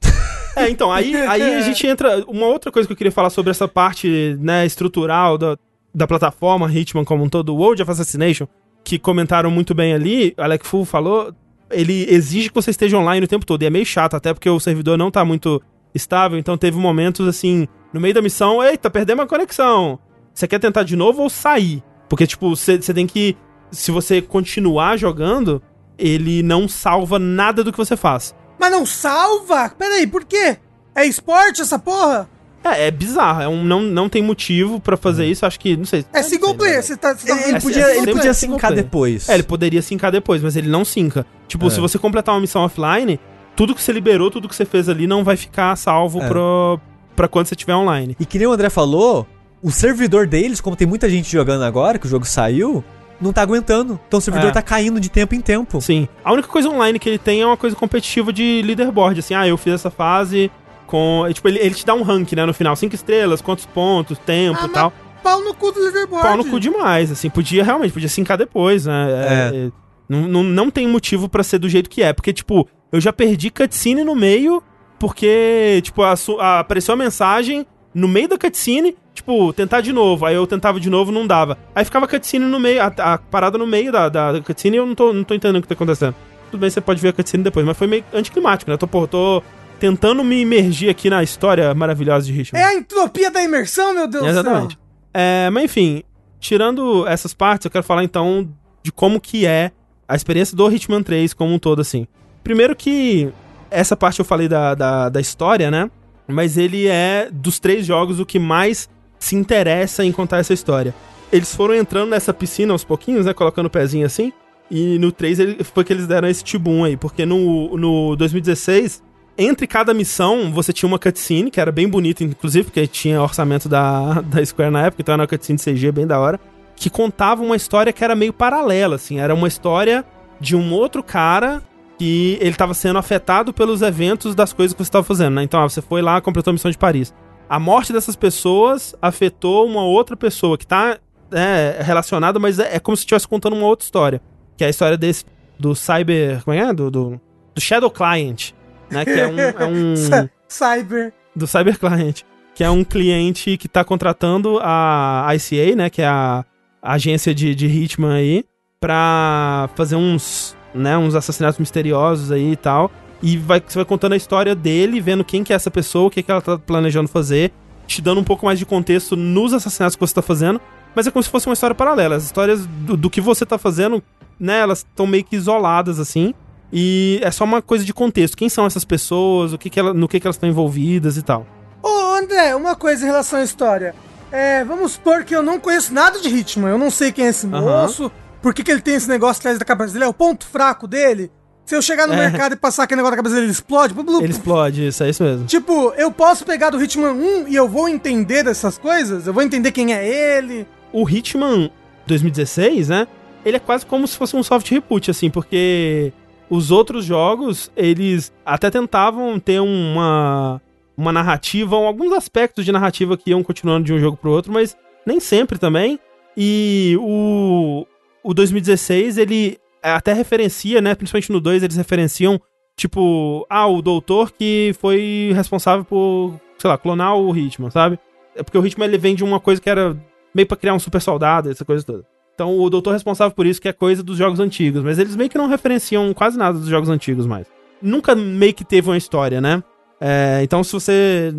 É, então, aí, <laughs> aí a gente entra. Uma outra coisa que eu queria falar sobre essa parte, né, estrutural da, da plataforma Hitman como um todo, o World of Assassination, que comentaram muito bem ali, Alec Fu falou, ele exige que você esteja online o tempo todo, e é meio chato, até porque o servidor não tá muito estável, então teve momentos assim, no meio da missão, eita, perdemos a conexão. Você quer tentar de novo ou sair? Porque, tipo, você tem que. Se você continuar jogando, ele não salva nada do que você faz. Mas não salva? Peraí, por quê? É esporte essa porra? É, é bizarro. É um, não, não tem motivo pra fazer isso. Acho que, não sei. É single player, né? você tá, você tá Ele, falando é- podia, é ele podia sincar depois. É, ele poderia sincar depois, mas ele não sinca. Tipo, É. se você completar uma missão offline, tudo que você liberou, tudo que você fez ali não vai ficar salvo É. pro, pra quando você estiver online. E que nem o André falou, o servidor deles, como tem muita gente jogando agora, que o jogo saiu, não tá aguentando. Então o servidor É. tá caindo de tempo em tempo. Sim. A única coisa online que ele tem é uma coisa competitiva de leaderboard. Assim, ah, eu fiz essa fase com. Tipo, ele, ele te dá um rank, né, no final. Cinco estrelas, quantos pontos, tempo Ah, e mas tal. Pau no cu do leaderboard. pau no cu demais, assim, podia realmente, podia sincar depois, né? É, é, não, não, não tem motivo pra ser do jeito que é, porque, tipo, eu já perdi cutscene no meio, porque, tipo, a a- apareceu a mensagem no meio da cutscene, tipo, tentar de novo, aí eu tentava de novo, não dava. Aí ficava a cutscene no meio, a, a parada no meio da, da, da cutscene e eu não tô, não tô entendendo o que tá acontecendo. Tudo bem, você pode ver a cutscene depois, mas foi meio anticlimático, né? Eu tô, tô tentando me imergir aqui na história maravilhosa de Richmond. É a entropia da imersão, meu Deus Exatamente. do céu. É, mas enfim, tirando essas partes, eu quero falar então de como que é a experiência do Hitman 3 como um todo, assim. Primeiro que essa parte eu falei da, da, da história, né? Mas ele é, dos três jogos, o que mais se interessa em contar essa história. Eles foram entrando nessa piscina aos pouquinhos, né? Colocando o pezinho assim. E no 3 ele, foi que eles deram esse tibum aí. Porque no, no 2016, entre cada missão, você tinha uma cutscene, que era bem bonita, inclusive, porque tinha orçamento da, <laughs> da Square na época, então era uma cutscene CG bem da hora, que contava uma história que era meio paralela, assim. Era uma história de um outro cara que ele estava sendo afetado pelos eventos das coisas que você estava fazendo, né? Então, ah, você foi lá, completou a missão de Paris. A morte dessas pessoas afetou uma outra pessoa que tá é, relacionada, mas é, é como se estivesse contando uma outra história. Que é a história desse, do Cyber. Como é? é? Do, do, do Shadow Client, né? Que é um. É um <laughs> Cy- Cyber. do Cyber Client, que é um cliente que tá contratando a ICA, né, que é a, a agência de, de Hitman aí, pra fazer uns, né, uns assassinatos misteriosos aí e tal. E vai, você vai contando a história dele, vendo quem que é essa pessoa, o que, que ela tá planejando fazer, te dando um pouco mais de contexto nos assassinatos que você tá fazendo. mas é como se fosse uma história paralela. As histórias do, do que você tá fazendo, né, elas estão meio que isoladas, assim. E é só uma coisa de contexto. Quem são essas pessoas, o que que ela, no que, que elas estão envolvidas e tal. Ô, André, uma coisa em relação à história. É, vamos supor que eu não conheço nada de Hitman. Eu não sei quem é esse Aham. moço, por que, que ele tem esse negócio atrás da cabeça dele, é o ponto fraco dele. Se eu chegar no É. mercado e passar aquele negócio na cabeça ele explode. blu, Ele explode, isso, é isso mesmo. Tipo, eu posso pegar do Hitman 1 e eu vou entender dessas coisas? Eu vou entender quem é ele? O Hitman 2016, né? Ele é quase como se fosse um soft reboot, assim, porque os outros jogos, eles até tentavam ter uma, uma narrativa, alguns aspectos de narrativa que iam continuando de um jogo pro outro, mas nem sempre também. E o, o 2016, ele até referencia, né? Principalmente no 2, eles referenciam, tipo, ah, o doutor que foi responsável por, sei lá, clonar o Hitman, sabe? É porque o Hitman ele vem de uma coisa que era meio pra criar um super soldado, essa coisa toda. Então o doutor responsável por isso que é coisa dos jogos antigos, mas eles meio que não referenciam quase nada dos jogos antigos mais. Nunca meio que teve uma história, né? É, então se você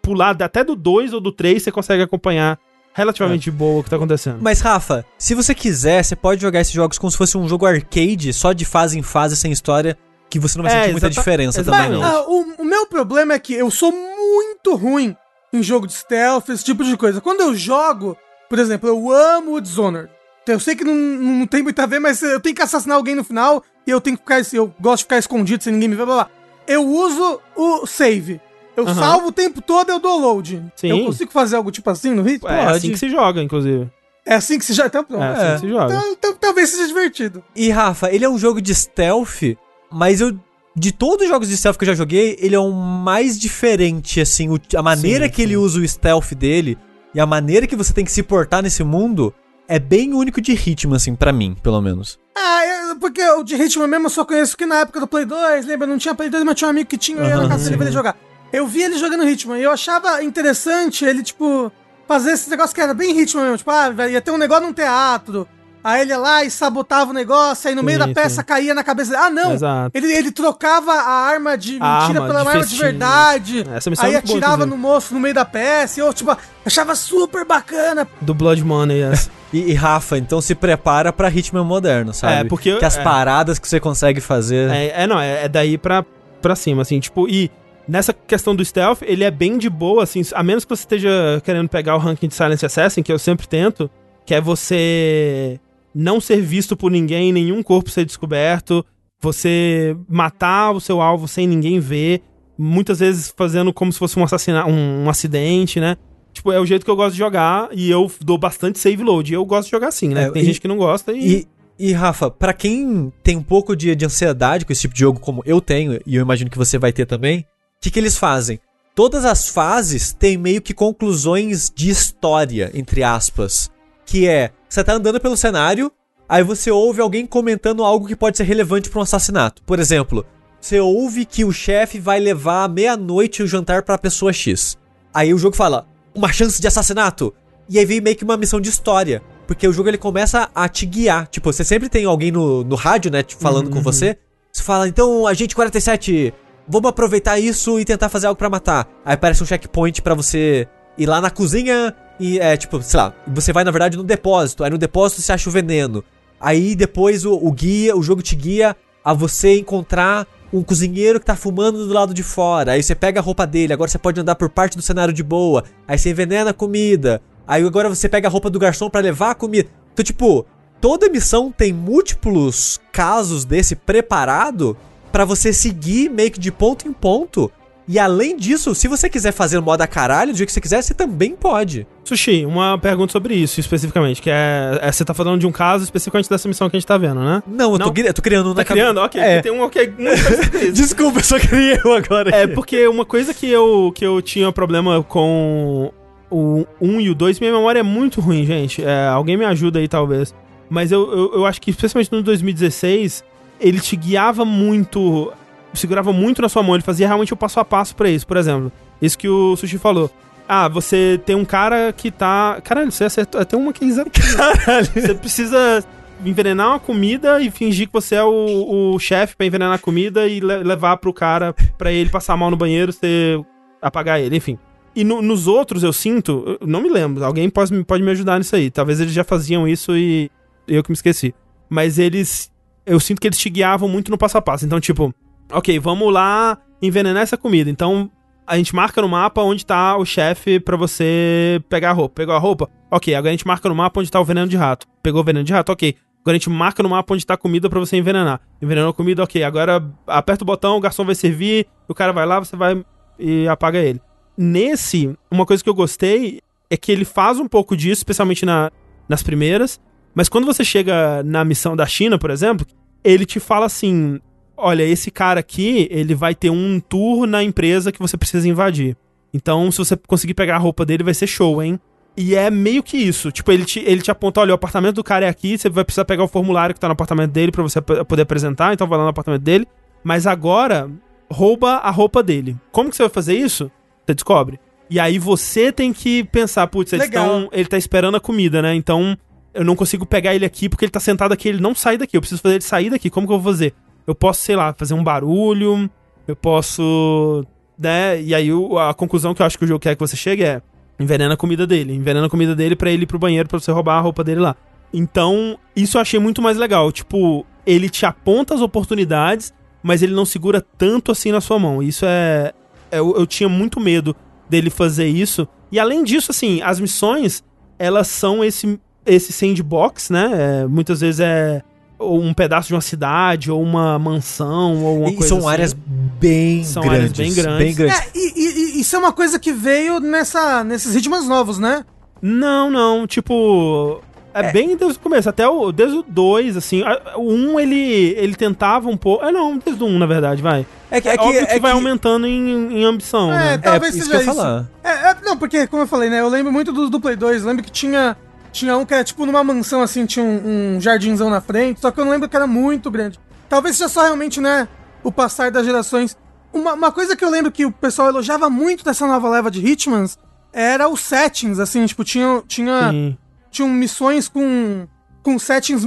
pular até do 2 ou do 3, você consegue acompanhar relativamente de boa o que tá acontecendo. Mas, Rafa, se você quiser, você pode jogar esses jogos como se fosse um jogo arcade, só de fase em fase, sem história, que você não vai É, sentir muita diferença exatamente. também, Mas, não. ah, o, o meu problema é que eu sou muito ruim em jogo de stealth, esse tipo de coisa. Quando eu jogo, por exemplo, eu amo o Dishonored. Eu sei que não, não tem muito a ver, mas eu tenho que assassinar alguém no final e eu tenho que ficar. Eu gosto de ficar escondido sem ninguém me ver, blá blá. Eu uso o save. Eu Aham. salvo o tempo todo e eu dou load. Sim. Eu consigo fazer algo tipo assim no ritmo? É assim que se joga, inclusive. É assim que se já. Então. É assim que se joga. Então, então talvez seja divertido. E, Rafa, ele é um jogo de stealth, mas eu. De todos os jogos de stealth que eu já joguei, ele é o mais diferente, assim. o- a maneira Sim, que ele sim. usa o stealth dele e a maneira que você tem que se portar nesse mundo é bem único de Hitman, assim, pra mim, pelo menos. Ah, eu- porque o de Hitman mesmo eu só conheço que na época do Play 2, lembra? Não tinha Play 2, mas tinha um amigo que tinha, eu ia na casa dele ver ele jogar. Eu vi ele jogando Hitman e eu achava interessante ele, tipo, fazer esse negócio que era bem Hitman mesmo. Tipo, ah, ia ter um negócio num teatro. Aí ele ia lá e sabotava o negócio, aí no meio Sim, da peça sim. caía na cabeça dele. Ah, não! Exato. Ele, ele trocava a arma de mentira arma pela de arma de festim. verdade. Essa missão aí é muito boa, atirava inclusive. no moço no meio da peça. E eu, tipo, achava super bacana. Do Blood Money, yes. <laughs> E, e, Rafa, então se prepara pra Hitman moderno, sabe? É, porque eu- Que as é. paradas que você consegue fazer. É, é, não, é, é daí pra, pra cima, assim, tipo, e nessa questão do stealth, ele é bem de boa, assim, a menos que você esteja querendo pegar o ranking de Silence Assassin, que eu sempre tento, que é você não ser visto por ninguém, nenhum corpo ser descoberto, você matar o seu alvo sem ninguém ver, muitas vezes fazendo como se fosse um, assassina um, um acidente, né? Tipo, é o jeito que eu gosto de jogar e eu dou bastante save load. E eu gosto de jogar assim, né? É, Tem e- gente que não gosta e. E, e, Rafa, pra quem tem um pouco de, de ansiedade com esse tipo de jogo, como eu tenho, e eu imagino que você vai ter também, que, que eles fazem? Todas as fases têm meio que conclusões de história, entre aspas. Que é, você tá andando pelo cenário, aí você ouve alguém comentando algo que pode ser relevante pra um assassinato. Por exemplo, você ouve que o chefe vai levar à meia-noite o jantar pra pessoa X. Aí o jogo fala, uma chance de assassinato. E aí vem meio que uma missão de história. Porque o jogo ele começa a te guiar. Tipo, você sempre tem alguém no, no rádio, né, falando com você. Você fala, então, agente 47, vamos aproveitar isso e tentar fazer algo pra matar. Aí aparece um checkpoint pra você ir lá na cozinha e, é, tipo, sei lá, você vai na verdade no depósito. Aí no depósito você acha o veneno. Aí depois o, o guia, o jogo te guia a você encontrar um cozinheiro que tá fumando do lado de fora. Aí você pega a roupa dele, agora você pode andar por parte do cenário de boa. Aí você envenena a comida. Aí agora você pega a roupa do garçom pra levar a comida. Então, tipo, toda missão tem múltiplos casos desse preparado pra você seguir meio que de ponto em ponto. E além disso, se você quiser fazer o modo a caralho do jeito que você quiser, você também pode. Sushi, uma pergunta sobre isso especificamente, que é, é- Você tá falando de um caso especificamente dessa missão que a gente tá vendo, né? Não, eu, Não? Tô, eu tô criando um Tá na cabe- criando? Ok, É. tem um ok. <laughs> Desculpa, eu só criei eu agora. É, porque uma coisa que eu, que eu tinha problema com o 1 e o 2, minha memória é muito ruim, gente. É, alguém me ajuda aí, talvez. Mas eu, eu, eu acho que, especialmente no 2016, ele te guiava muito, segurava muito na sua mão, ele fazia realmente o passo a passo pra isso. Por exemplo, isso que o Sushi falou. Ah, você tem um cara que tá. Caralho, você acertou. Tem uma que é zero. Caralho. Você precisa envenenar uma comida e fingir que você é o, o chefe pra envenenar a comida e le- levar pro cara pra ele passar mal no banheiro, você apagar ele, enfim. E no- nos outros eu sinto, eu não me lembro, alguém pode, pode me ajudar nisso aí. Talvez eles já faziam isso e eu que me esqueci. Mas eles, eu sinto que eles te guiavam muito no passo a passo. Então, tipo, ok, vamos lá envenenar essa comida. Então, a gente marca no mapa onde tá o chefe pra você pegar a roupa. Pegou a roupa? Ok, agora a gente marca no mapa onde tá o veneno de rato. Pegou o veneno de rato? Ok. Agora a gente marca no mapa onde tá a comida pra você envenenar. Envenenou a comida, ok. Agora aperta o botão, o garçom vai servir, o cara vai lá, você vai e apaga ele. Nesse, uma coisa que eu gostei é que ele faz um pouco disso, especialmente na, nas primeiras. Mas quando você chega na missão da China, por exemplo, ele te fala assim: olha, esse cara aqui, ele vai ter um tour na empresa que você precisa invadir. Então, se você conseguir pegar a roupa dele, vai ser show, hein? E é meio que isso. Tipo, ele te, ele te aponta, olha, o apartamento do cara é aqui, você vai precisar pegar o formulário que tá no apartamento dele pra você poder apresentar, então vai lá no apartamento dele. Mas agora, rouba a roupa dele. Como que você vai fazer isso? Você descobre. E aí você tem que pensar, putz, eles Legal. tão, ele tá esperando a comida, né? Então, eu não consigo pegar ele aqui porque ele tá sentado aqui, ele não sai daqui. Eu preciso fazer ele sair daqui. Como que eu vou fazer? Eu posso, sei lá, fazer um barulho, eu posso. Né? E aí a conclusão que eu acho que o jogo quer que você chegue é envenena a comida dele. Envenena a comida dele pra ele ir pro banheiro pra você roubar a roupa dele lá. Então, isso eu achei muito mais legal. Tipo, ele te aponta as oportunidades, mas ele não segura tanto assim na sua mão. Isso é. é- Eu, eu tinha muito medo dele fazer isso. E além disso, assim, as missões, elas são esse, esse sandbox, né? É, muitas vezes é ou um pedaço de uma cidade, ou uma mansão, ou uma E coisa são assim. áreas bem São grandes. áreas bem grandes. Bem grandes. É, e, e- isso é uma coisa que veio nessa, nesses ritmos novos, né? Não, não, tipo. É, bem desde o começo, até o, desde o 2, assim. a- O 1 um, ele, ele tentava um pouco. É, não, desde o 1, um, na verdade, vai. É que, É, é que, óbvio que é vai que- aumentando em, em ambição, É, né? talvez isso seja eu isso. falar. É, é, não, porque, como eu falei, né? Eu lembro muito do, do Play 2. Lembro que tinha, tinha um que era tipo numa mansão, assim, tinha um, um jardinzão na frente. Só que eu não lembro que era muito grande. Talvez seja só realmente, né? O passar das gerações. Uma, uma coisa que eu lembro que o pessoal elogiava muito dessa nova leva de Hitmans era os settings, assim, tipo, tinha, tinha, Sim. tinham missões com, com settings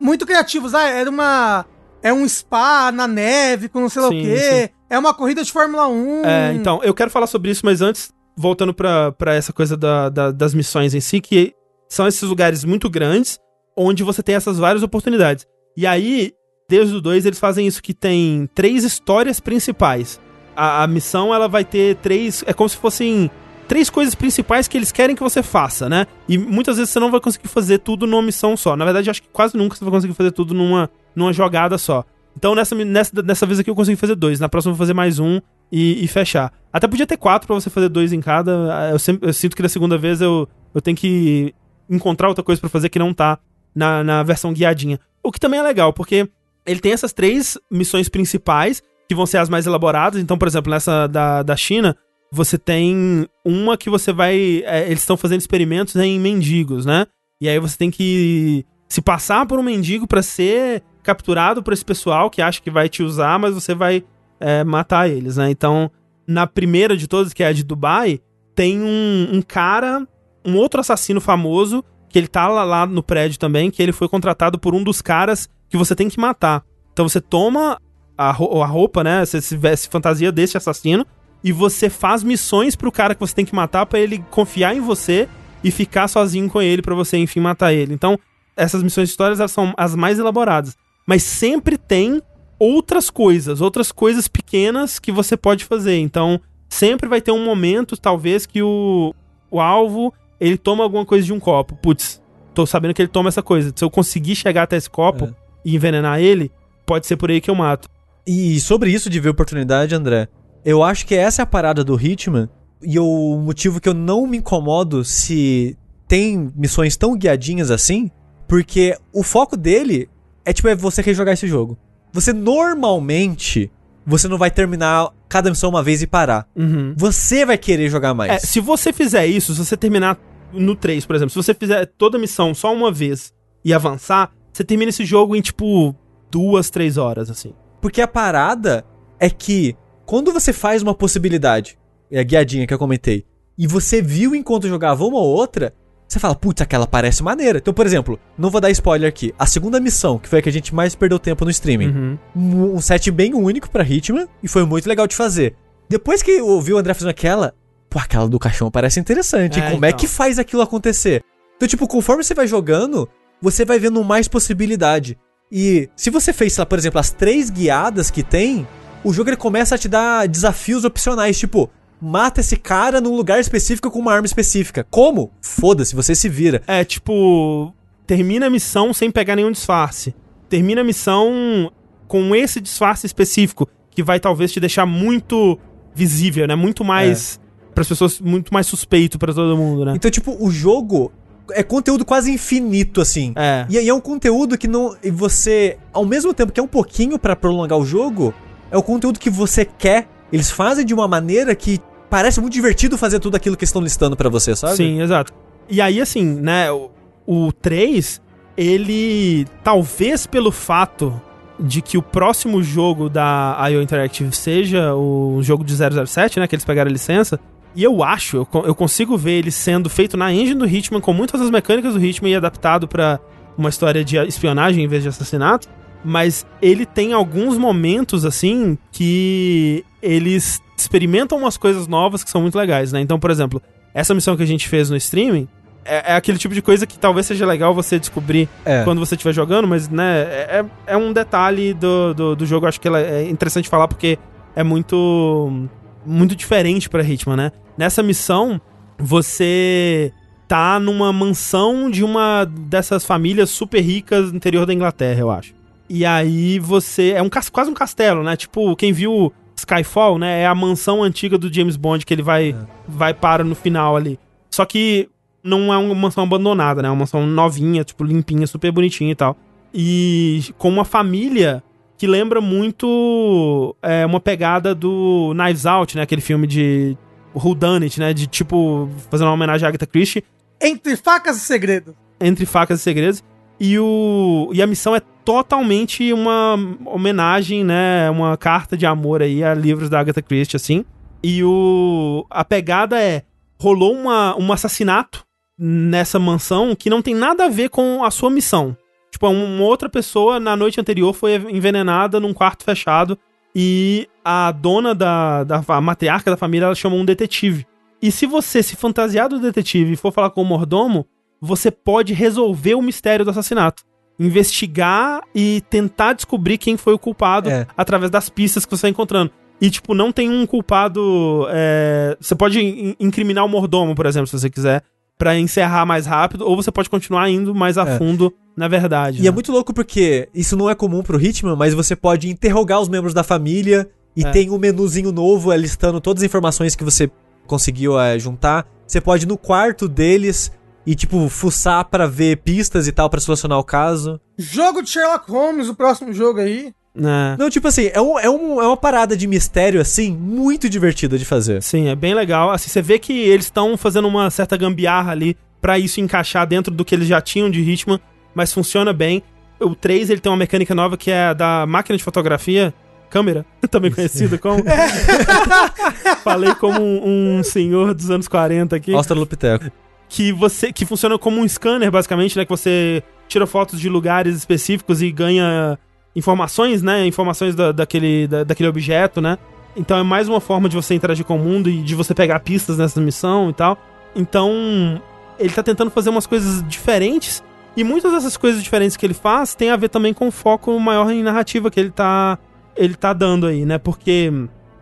muito criativos. Ah, era uma. É um spa na neve, com não sei lá Sim, o quê. É uma corrida de Fórmula 1. É, então, eu quero falar sobre isso, mas antes, voltando pra, pra essa coisa da- da- das missões em si, que são esses lugares muito grandes, onde você tem essas várias oportunidades. E aí, desde o 2, eles fazem isso que tem três histórias principais. A, a missão, ela vai ter três... É como se fossem três coisas principais que eles querem que você faça, né? E muitas vezes você não vai conseguir fazer tudo numa missão só. Na verdade, eu acho que quase nunca você vai conseguir fazer tudo numa, numa jogada só. Então, nessa, nessa, nessa vez aqui eu consegui fazer dois. Na próxima eu vou fazer mais um e, e fechar. Até podia ter quatro pra você fazer dois em cada. Eu, sempre, eu sinto que da segunda vez eu, eu tenho que encontrar outra coisa pra fazer que não tá na, na versão guiadinha. O que também é legal, porque ele tem essas três missões principais, que vão ser as mais elaboradas. Então, por exemplo, nessa da, da China, você tem uma que você vai. é, eles estão fazendo experimentos em mendigos, né? E aí você tem que se passar por um mendigo pra ser capturado por esse pessoal que acha que vai te usar, mas você vai é, matar eles, né? Então, na primeira de todas, que é a de Dubai, tem um, um cara, um outro assassino famoso, que ele tá lá, lá no prédio também, que ele foi contratado por um dos caras que você tem que matar. Então você toma a, a roupa, né? Você se veste fantasia desse assassino e você faz missões pro cara que você tem que matar pra ele confiar em você e ficar sozinho com ele pra você, enfim, matar ele. Então, essas missões de histórias são as mais elaboradas. Mas sempre tem outras coisas, outras coisas pequenas que você pode fazer. Então, sempre vai ter um momento, talvez, que o, o alvo ele toma alguma coisa de um copo. Putz, tô sabendo que ele toma essa coisa. Se eu conseguir chegar até esse copo É. e envenenar ele, pode ser por aí que eu mato. E sobre isso de ver oportunidade, André, eu acho que essa é a parada do Hitman e o motivo que eu não me incomodo se tem missões tão guiadinhas assim, porque o foco dele é tipo é você quer jogar esse jogo. Você normalmente você não vai terminar cada missão uma vez e parar. Uhum. Você vai querer jogar mais. É, se você fizer isso, se você terminar no 3, por exemplo, se você fizer toda a missão só uma vez e avançar, você termina esse jogo em tipo duas, três horas, assim. Porque a parada é que quando você faz uma possibilidade, é a guiadinha que eu comentei, e você viu enquanto jogava uma ou outra, você fala, putz, aquela parece maneira. Então, por exemplo, não vou dar spoiler aqui. A segunda missão, que foi a que a gente mais perdeu tempo no streaming, Uhum. um, set bem único pra Hitman e foi muito legal de fazer. Depois que eu ouvi o André fazendo aquela, pô, aquela do caixão parece interessante. É, Como é então. que faz aquilo acontecer? Então, tipo, conforme você vai jogando, você vai vendo mais possibilidade. E se você fez, sei lá, por exemplo, as três guiadas que tem, o jogo ele começa a te dar desafios opcionais, tipo, mata esse cara num lugar específico com uma arma específica. Como? Foda-se, você se vira. É, tipo, termina a missão sem pegar nenhum disfarce. Termina a missão com esse disfarce específico, que vai talvez te deixar muito visível, né? Muito mais. Para as pessoas, muito mais suspeito pra todo mundo, né? Então, tipo, o jogo é conteúdo quase infinito, assim. É. E aí é um conteúdo que não. E você, ao mesmo tempo que é um pouquinho pra prolongar o jogo, é o conteúdo que você quer. Eles fazem de uma maneira que parece muito divertido fazer tudo aquilo que eles estão listando pra você, sabe? Sim, exato. E aí, assim, né, o, o 3, ele, talvez pelo fato de que o próximo jogo da IO Interactive seja o jogo de 007, né, que eles pegaram a licença, e eu acho, eu, eu consigo ver ele sendo feito na engine do Hitman, com muitas das mecânicas do Hitman e adaptado pra uma história de espionagem em vez de assassinato, mas ele tem alguns momentos, assim, que eles experimentam umas coisas novas que são muito legais, né? Então, por exemplo, essa missão que a gente fez no streaming é, é aquele tipo de coisa que talvez seja legal você descobrir É. quando você estiver jogando, mas, né, é, é um detalhe do, do, do jogo, acho que é interessante falar porque é muito muito diferente pra Hitman, né? Nessa missão, você tá numa mansão de uma dessas famílias super ricas no interior da Inglaterra, eu acho. E aí você. É um quase um castelo, né? Tipo, quem viu Skyfall, né? É a mansão antiga do James Bond que ele vai, vai para no final ali. Só que não é uma mansão abandonada, né? É uma mansão novinha, tipo, limpinha, super bonitinha e tal. E com uma família que lembra muito é, uma pegada do Knives Out, né? Aquele filme de Who Done It, né? De tipo, fazendo uma homenagem à Agatha Christie Entre facas e segredo. entre facas e segredos. E, o, e a missão é totalmente uma homenagem, né? Uma carta de amor aí a livros da Agatha Christie, assim. E o, a pegada é: rolou uma, um assassinato nessa mansão que não tem nada a ver com a sua missão. Tipo, uma outra pessoa na noite anterior foi envenenada num quarto fechado e a dona da, da a matriarca da família ela chamou um detetive. E se você se fantasiar do detetive e for falar com o mordomo, você pode resolver o mistério do assassinato. Investigar e tentar descobrir quem foi o culpado É. através das pistas que você está encontrando. E, tipo, não tem um culpado. é, Você pode in- incriminar o mordomo, por exemplo, se você quiser, pra encerrar mais rápido, ou você pode continuar indo mais a É. fundo na verdade. E né? é muito louco porque isso não é comum pro Hitman, mas você pode interrogar os membros da família e É. tem um menuzinho novo é, listando todas as informações que você conseguiu é, juntar. Você pode ir no quarto deles e, tipo, fuçar pra ver pistas e tal pra solucionar o caso. Jogo de Sherlock Holmes, o próximo jogo aí. É. Não, tipo assim, é, um, é, um, é uma parada de mistério, assim, muito divertida de fazer. Sim, é bem legal. Assim, você vê que eles estão fazendo uma certa gambiarra ali pra isso encaixar dentro do que eles já tinham de Hitman, mas funciona bem. O 3, ele tem uma mecânica nova que é a da máquina de fotografia, câmera, <laughs> também conhecida <laughs> como. <laughs> Falei como um, um senhor dos anos 40 aqui. Australopiteco. que você que funciona como um scanner basicamente, né, que você tira fotos de lugares específicos e ganha informações, né, informações da, daquele da- daquele objeto, né? Então é mais uma forma de você interagir com o mundo e de você pegar pistas nessa missão e tal. Então, ele tá tentando fazer umas coisas diferentes e muitas dessas coisas diferentes que ele faz tem a ver também com o foco maior em narrativa que ele tá ele tá dando aí, né? Porque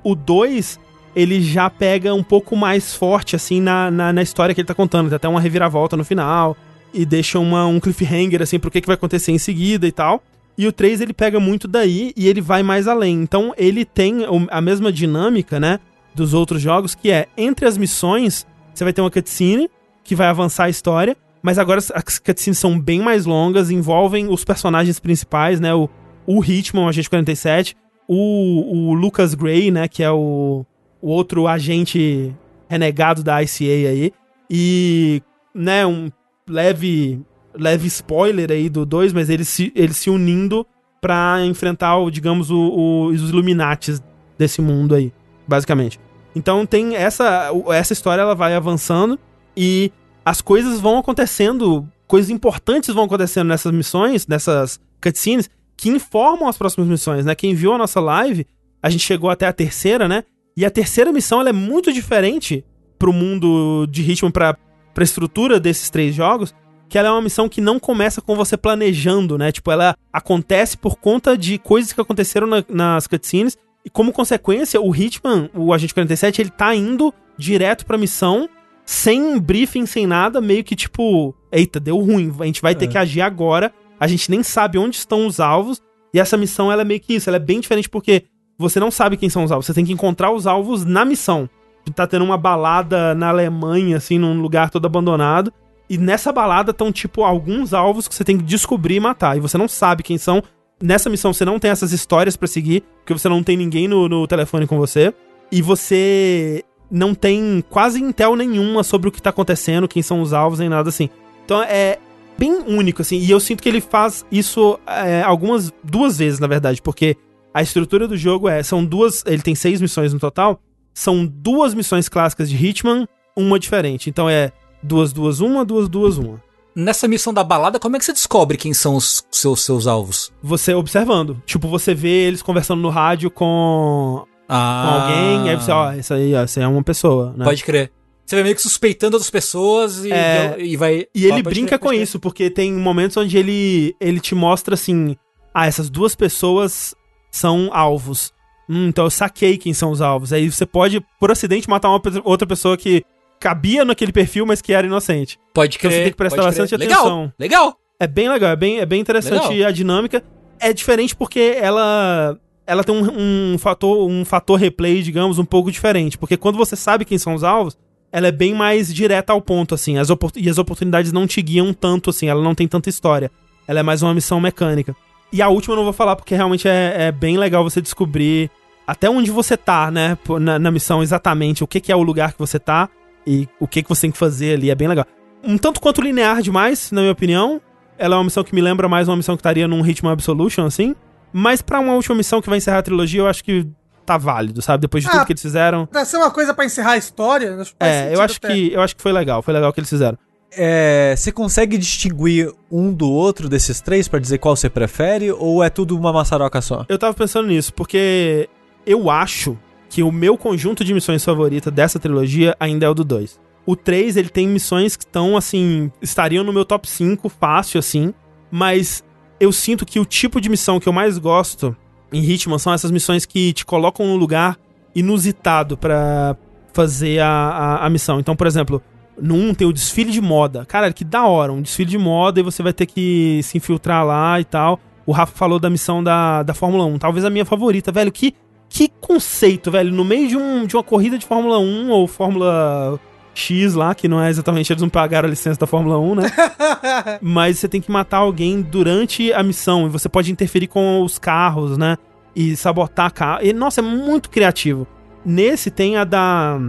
o 2 ele já pega um pouco mais forte, assim, na, na, na história que ele tá contando. Tem até uma reviravolta no final. E deixa uma, um cliffhanger, assim, pro que, que vai acontecer em seguida e tal. E o 3, ele pega muito daí e ele vai mais além. Então, ele tem a mesma dinâmica, né, dos outros jogos, que é, entre as missões, você vai ter uma cutscene que vai avançar a história, mas agora as- as cutscenes são bem mais longas, envolvem os personagens principais, né, o, o Hitman, o Agente 47, o, o Lucas Gray, né, que é o, o outro agente renegado da ICA aí. E, né, um leve, leve spoiler aí do 2, mas eles se, eles se unindo pra enfrentar, o, digamos, o, o- os Illuminates desse mundo aí, basicamente. Então tem essa, essa história, ela vai avançando e as coisas vão acontecendo, coisas importantes vão acontecendo nessas missões, nessas cutscenes, que informam as próximas missões, né? Quem viu a nossa live, a gente chegou até a terceira, né? E a terceira missão ela é muito diferente pro mundo de Hitman, pra, pra estrutura desses três jogos, que ela é uma missão que não começa com você planejando, né? Tipo, ela acontece por conta de coisas que aconteceram na, nas cutscenes, e como consequência, o Hitman, o Agente 47, ele tá indo direto pra missão, sem briefing, sem nada, meio que tipo, eita, deu ruim, a gente vai ter É. que agir agora, a gente nem sabe onde estão os alvos, e essa missão, ela é meio que isso, ela é bem diferente porque você não sabe quem são os alvos, você tem que encontrar os alvos na missão. Tá tendo uma balada na Alemanha, assim, num lugar todo abandonado, e nessa balada estão, tipo, alguns alvos que você tem que descobrir e matar, e você não sabe quem são. Nessa missão você não tem essas histórias pra seguir, porque você não tem ninguém no, no telefone com você, e você não tem quase intel nenhuma sobre o que tá acontecendo, quem são os alvos, nem nada assim. Então é bem único, assim, e eu sinto que ele faz isso é, algumas, duas vezes, na verdade, porque a estrutura do jogo é, são duas, ele tem seis missões no total, são duas missões clássicas de Hitman, uma diferente. Então é duas, duas, uma, duas, duas, uma. Nessa missão da balada, como é que você descobre quem são os seus, seus alvos? Você observando. Tipo, você vê eles conversando no rádio com, com Ah, alguém, aí você, ó, essa aí, ó, essa aí é uma pessoa, né? Pode crer. Você vai meio que suspeitando outras pessoas e, É, e vai. E ele Ah, brinca crer, com isso, porque tem momentos onde ele, ele te mostra assim: ah, essas duas pessoas são alvos. Hum, então eu saquei quem são os alvos. Aí você pode, por acidente, matar uma outra pessoa que cabia naquele perfil, mas que era inocente. Pode Então crer. você tem que prestar bastante legal, atenção. Legal. É bem legal, é bem, é bem interessante Legal. a dinâmica. É diferente porque ela ela tem um, um fator um fator replay, digamos, um pouco diferente. Porque quando você sabe quem são os alvos, ela é bem mais direta ao ponto, assim. As e as oportunidades não te guiam tanto, assim. Ela não tem tanta história. Ela é mais uma missão mecânica. E a última eu não vou falar porque realmente é, é bem legal você descobrir até onde você tá, né? Na, na missão exatamente, o que, que é o lugar que você tá e o que, que você tem que fazer ali. É bem legal. Um tanto quanto linear demais, na minha opinião. Ela é uma missão que me lembra mais uma missão que estaria num Hitman Absolution, assim. Mas pra uma última missão que vai encerrar a trilogia, eu acho que tá válido, sabe? Depois de Ah, tudo que eles fizeram. Pra ser uma coisa pra encerrar a história, faz É, eu acho, até. que, eu acho que foi legal. Foi legal o que eles fizeram. É, você consegue distinguir um do outro desses três pra dizer qual você prefere ou é tudo uma maçaroca só? Eu tava pensando nisso, porque eu acho que o meu conjunto de missões favorita dessa trilogia ainda é o do 2. O 3, ele tem missões que estão, assim, estariam no meu top 5, fácil, assim, mas eu sinto que o tipo de missão que eu mais gosto em Hitman são essas missões que te colocam num lugar inusitado pra fazer a, a, a missão. Então, por exemplo, no 1 tem o desfile de moda. Cara, que da hora, um desfile de moda e você vai ter que se infiltrar lá e tal. O Rafa falou da missão da, da Fórmula 1, talvez a minha favorita, velho. Que, que conceito, velho. No meio de, um, de uma corrida de Fórmula 1 ou Fórmula X lá, que não é exatamente, eles não pagaram a licença da Fórmula 1, né? <laughs> Mas você tem que matar alguém durante a missão e você pode interferir com os carros, né? E sabotar carro. E, nossa, é muito criativo. Nesse tem a da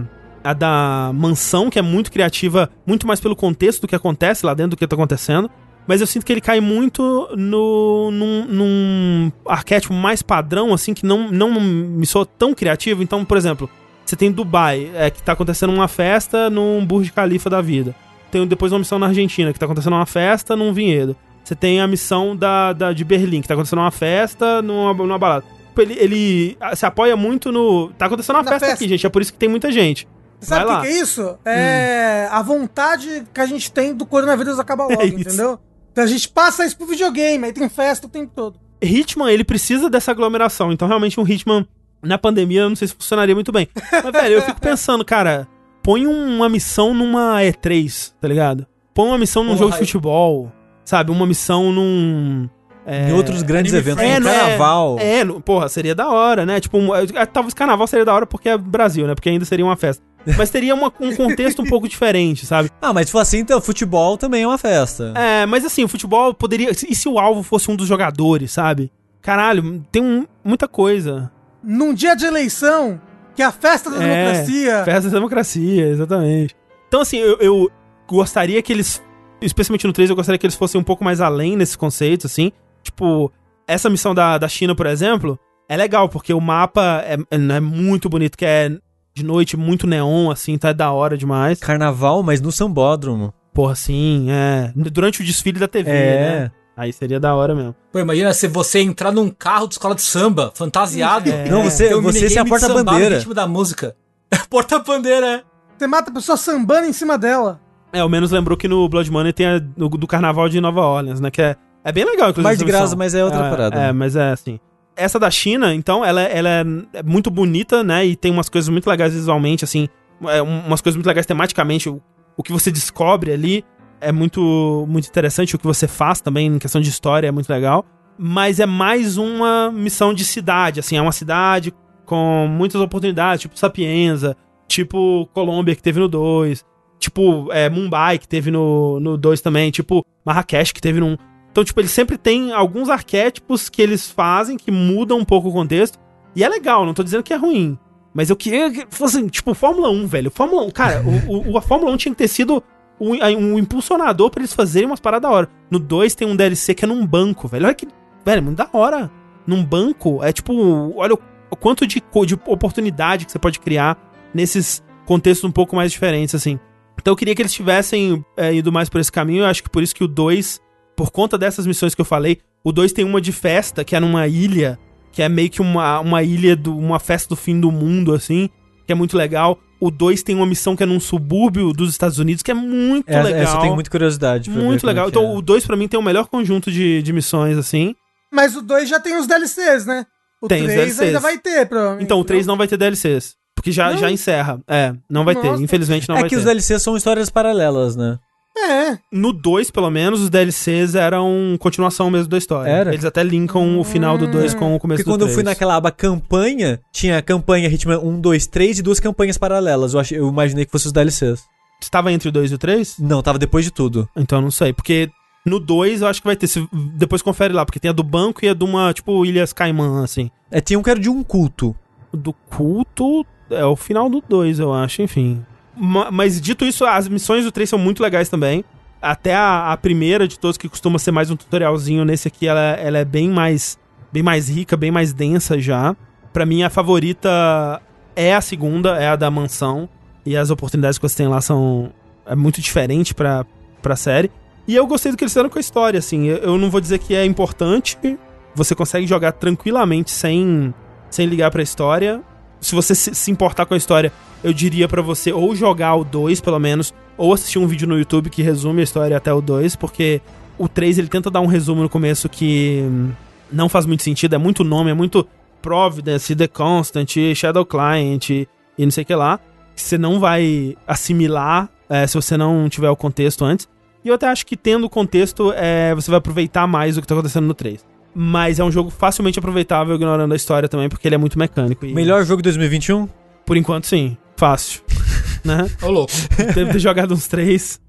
a da mansão, que é muito criativa, muito mais pelo contexto do que acontece lá dentro do que tá acontecendo. Mas eu sinto que ele cai muito no, num, num arquétipo mais padrão, assim, que não, não me soa tão criativo. Então, por exemplo, você tem Dubai, é, que tá acontecendo uma festa num Burj Khalifa da vida. Tem depois uma missão na Argentina, que tá acontecendo uma festa num vinhedo. Você tem a missão da, da, de Berlim, que tá acontecendo uma festa numa, numa balada. Tipo, Ele, ele se apoia muito no. Tá acontecendo uma festa, festa. aqui, gente. É por isso que tem muita gente. Sabe o. Hum. que, que é isso? É a vontade que a gente tem do coronavírus acabar logo, <laughs> É entendeu? Então a gente passa isso pro videogame, aí tem festa o tempo todo. Hitman, ele precisa dessa aglomeração. Então, realmente, um Hitman na pandemia, eu não sei se funcionaria muito bem. Mas, velho, eu fico <laughs> pensando, cara, põe uma missão numa E3, tá ligado? Põe uma missão num Porra, jogo de futebol, sabe? Uma missão num. é, em outros grandes eventos, no É, carnaval. É, no- porra, seria da hora, né? Tipo, um- é, talvez carnaval seria da hora porque é Brasil, né? Porque ainda seria uma festa. Mas teria uma- um contexto um pouco diferente, sabe? Ah, mas se for assim, então futebol também é uma festa. É, mas assim, o futebol poderia. E se o alvo fosse um dos jogadores, sabe? Caralho, tem um- muita coisa. Num dia de eleição, que é a festa da É, democracia. Festa da democracia, exatamente. Então, assim, eu, eu gostaria que eles. Especialmente no 3, eu gostaria que eles fossem um pouco mais além nesses conceitos, assim. Tipo, essa missão da, da China, por exemplo, é legal, porque o mapa é, é, é muito bonito, que é de noite, muito neon, assim, tá da hora demais. Carnaval, mas no sambódromo. Porra, sim, é. Durante o desfile da TV, É. né? Aí seria da hora mesmo. Pô, imagina se você entrar num carro de escola de samba, fantasiado. É. Não, você, um você minigame ser a porta-bandeira. ritmo da música. <laughs> Porta-bandeira, é. Você mata a pessoa sambando em cima dela. É, o menos lembrou que no Blood Money tem a do, do carnaval de Nova Orleans, né? Que é, é bem legal, inclusive. Mais de graça, mas é outra é, parada. É, mas é assim. Essa da China, então, ela, é- ela é muito bonita, né? E tem umas coisas muito legais visualmente, assim. é, um- umas coisas muito legais tematicamente. O, o que você descobre ali é muito, muito interessante. O que você faz também, em questão de história, é muito legal. Mas é mais uma missão de cidade, assim. É uma cidade com muitas oportunidades, tipo Sapienza, tipo Colômbia, que teve no 2. Tipo, é, Mumbai, que teve no, no 2 também. Tipo, Marrakech, que teve no 1. Então, tipo, eles sempre têm alguns arquétipos que eles fazem que mudam um pouco o contexto. E é legal, não tô dizendo que é ruim. Mas eu queria que fosse, tipo, Fórmula 1, velho. Fórmula 1, cara, o, o- a Fórmula 1 tinha que ter sido um, um impulsionador pra eles fazerem umas paradas da hora. No 2 tem um DLC que é num banco, velho. Olha que. Velho, muito da hora. Num banco, é tipo. Olha o, o quanto de, de oportunidade que você pode criar nesses contextos um pouco mais diferentes, assim. Então eu queria que eles tivessem é, ido mais por esse caminho. Eu acho que por isso que o 2, por conta dessas missões que eu falei, o 2 tem uma de festa, que é numa ilha, que é meio que uma, uma ilha, do, uma festa do fim do mundo, assim, que é muito legal. O 2 tem uma missão que é num subúrbio dos Estados Unidos, que é muito Essa, legal. essa eu tenho muita curiosidade. muito é legal. que Então é. o 2 pra mim tem o melhor conjunto de, de missões, assim. Mas o 2 já tem os DLCs, né? O Tem os 3 DLCs. ainda vai ter, provavelmente. Então o 3 não vai ter DLCs. Porque já, Não? já encerra. É, não vai ter. Nossa. Infelizmente não é vai que ter. os DLCs são histórias paralelas, né? É. No 2, pelo menos, os DLCs eram continuação mesmo da história. Era? Eles até linkam o final do 2 com o começo Porque do quando eu fui 3. naquela aba campanha, tinha a campanha Hitman 1, 2, 3 e duas campanhas paralelas. Eu, achei, eu imaginei que fosse os DLCs. Estava entre o 2 e o 3? Não, tava depois de tudo. Então não sei. Porque no 2 eu acho que vai ter. Se, depois confere lá, porque tem a do banco e a de uma, tipo, Ilhas Caimã, assim. É, tinha um que era de um culto. Do culto é o final do 2, eu acho, enfim. Ma- mas dito isso, as missões do 3 são muito legais também. Até a, a primeira de todos, que costuma ser mais um tutorialzinho, nesse aqui ela, ela é bem mais, bem mais rica, bem mais densa já. Pra mim, a favorita é a segunda, é a da mansão. E as oportunidades que você tem lá são é muito diferente pra, pra série. E eu gostei do que eles fizeram com a história, assim. Eu, eu não vou dizer que é importante. Você consegue jogar tranquilamente sem, sem ligar pra história. Se você se, importar com a história, eu diria pra você ou jogar o 2, pelo menos, ou assistir um vídeo no YouTube que resume a história até o 2, porque o 3 ele tenta dar um resumo no começo que hum, não faz muito sentido, é muito nome, é muito Providence, The Constant, Shadow Client e não sei o que lá, que você não vai assimilar é, se você não tiver o contexto antes. E eu até acho que tendo o contexto, é, você vai aproveitar mais o que tá acontecendo no 3. Mas é um jogo facilmente aproveitável ignorando a história também, porque ele é muito mecânico. E, Melhor jogo de 2021? Por enquanto, sim. Fácil. <laughs> né? Ô, louco. Deve ter jogado uns três.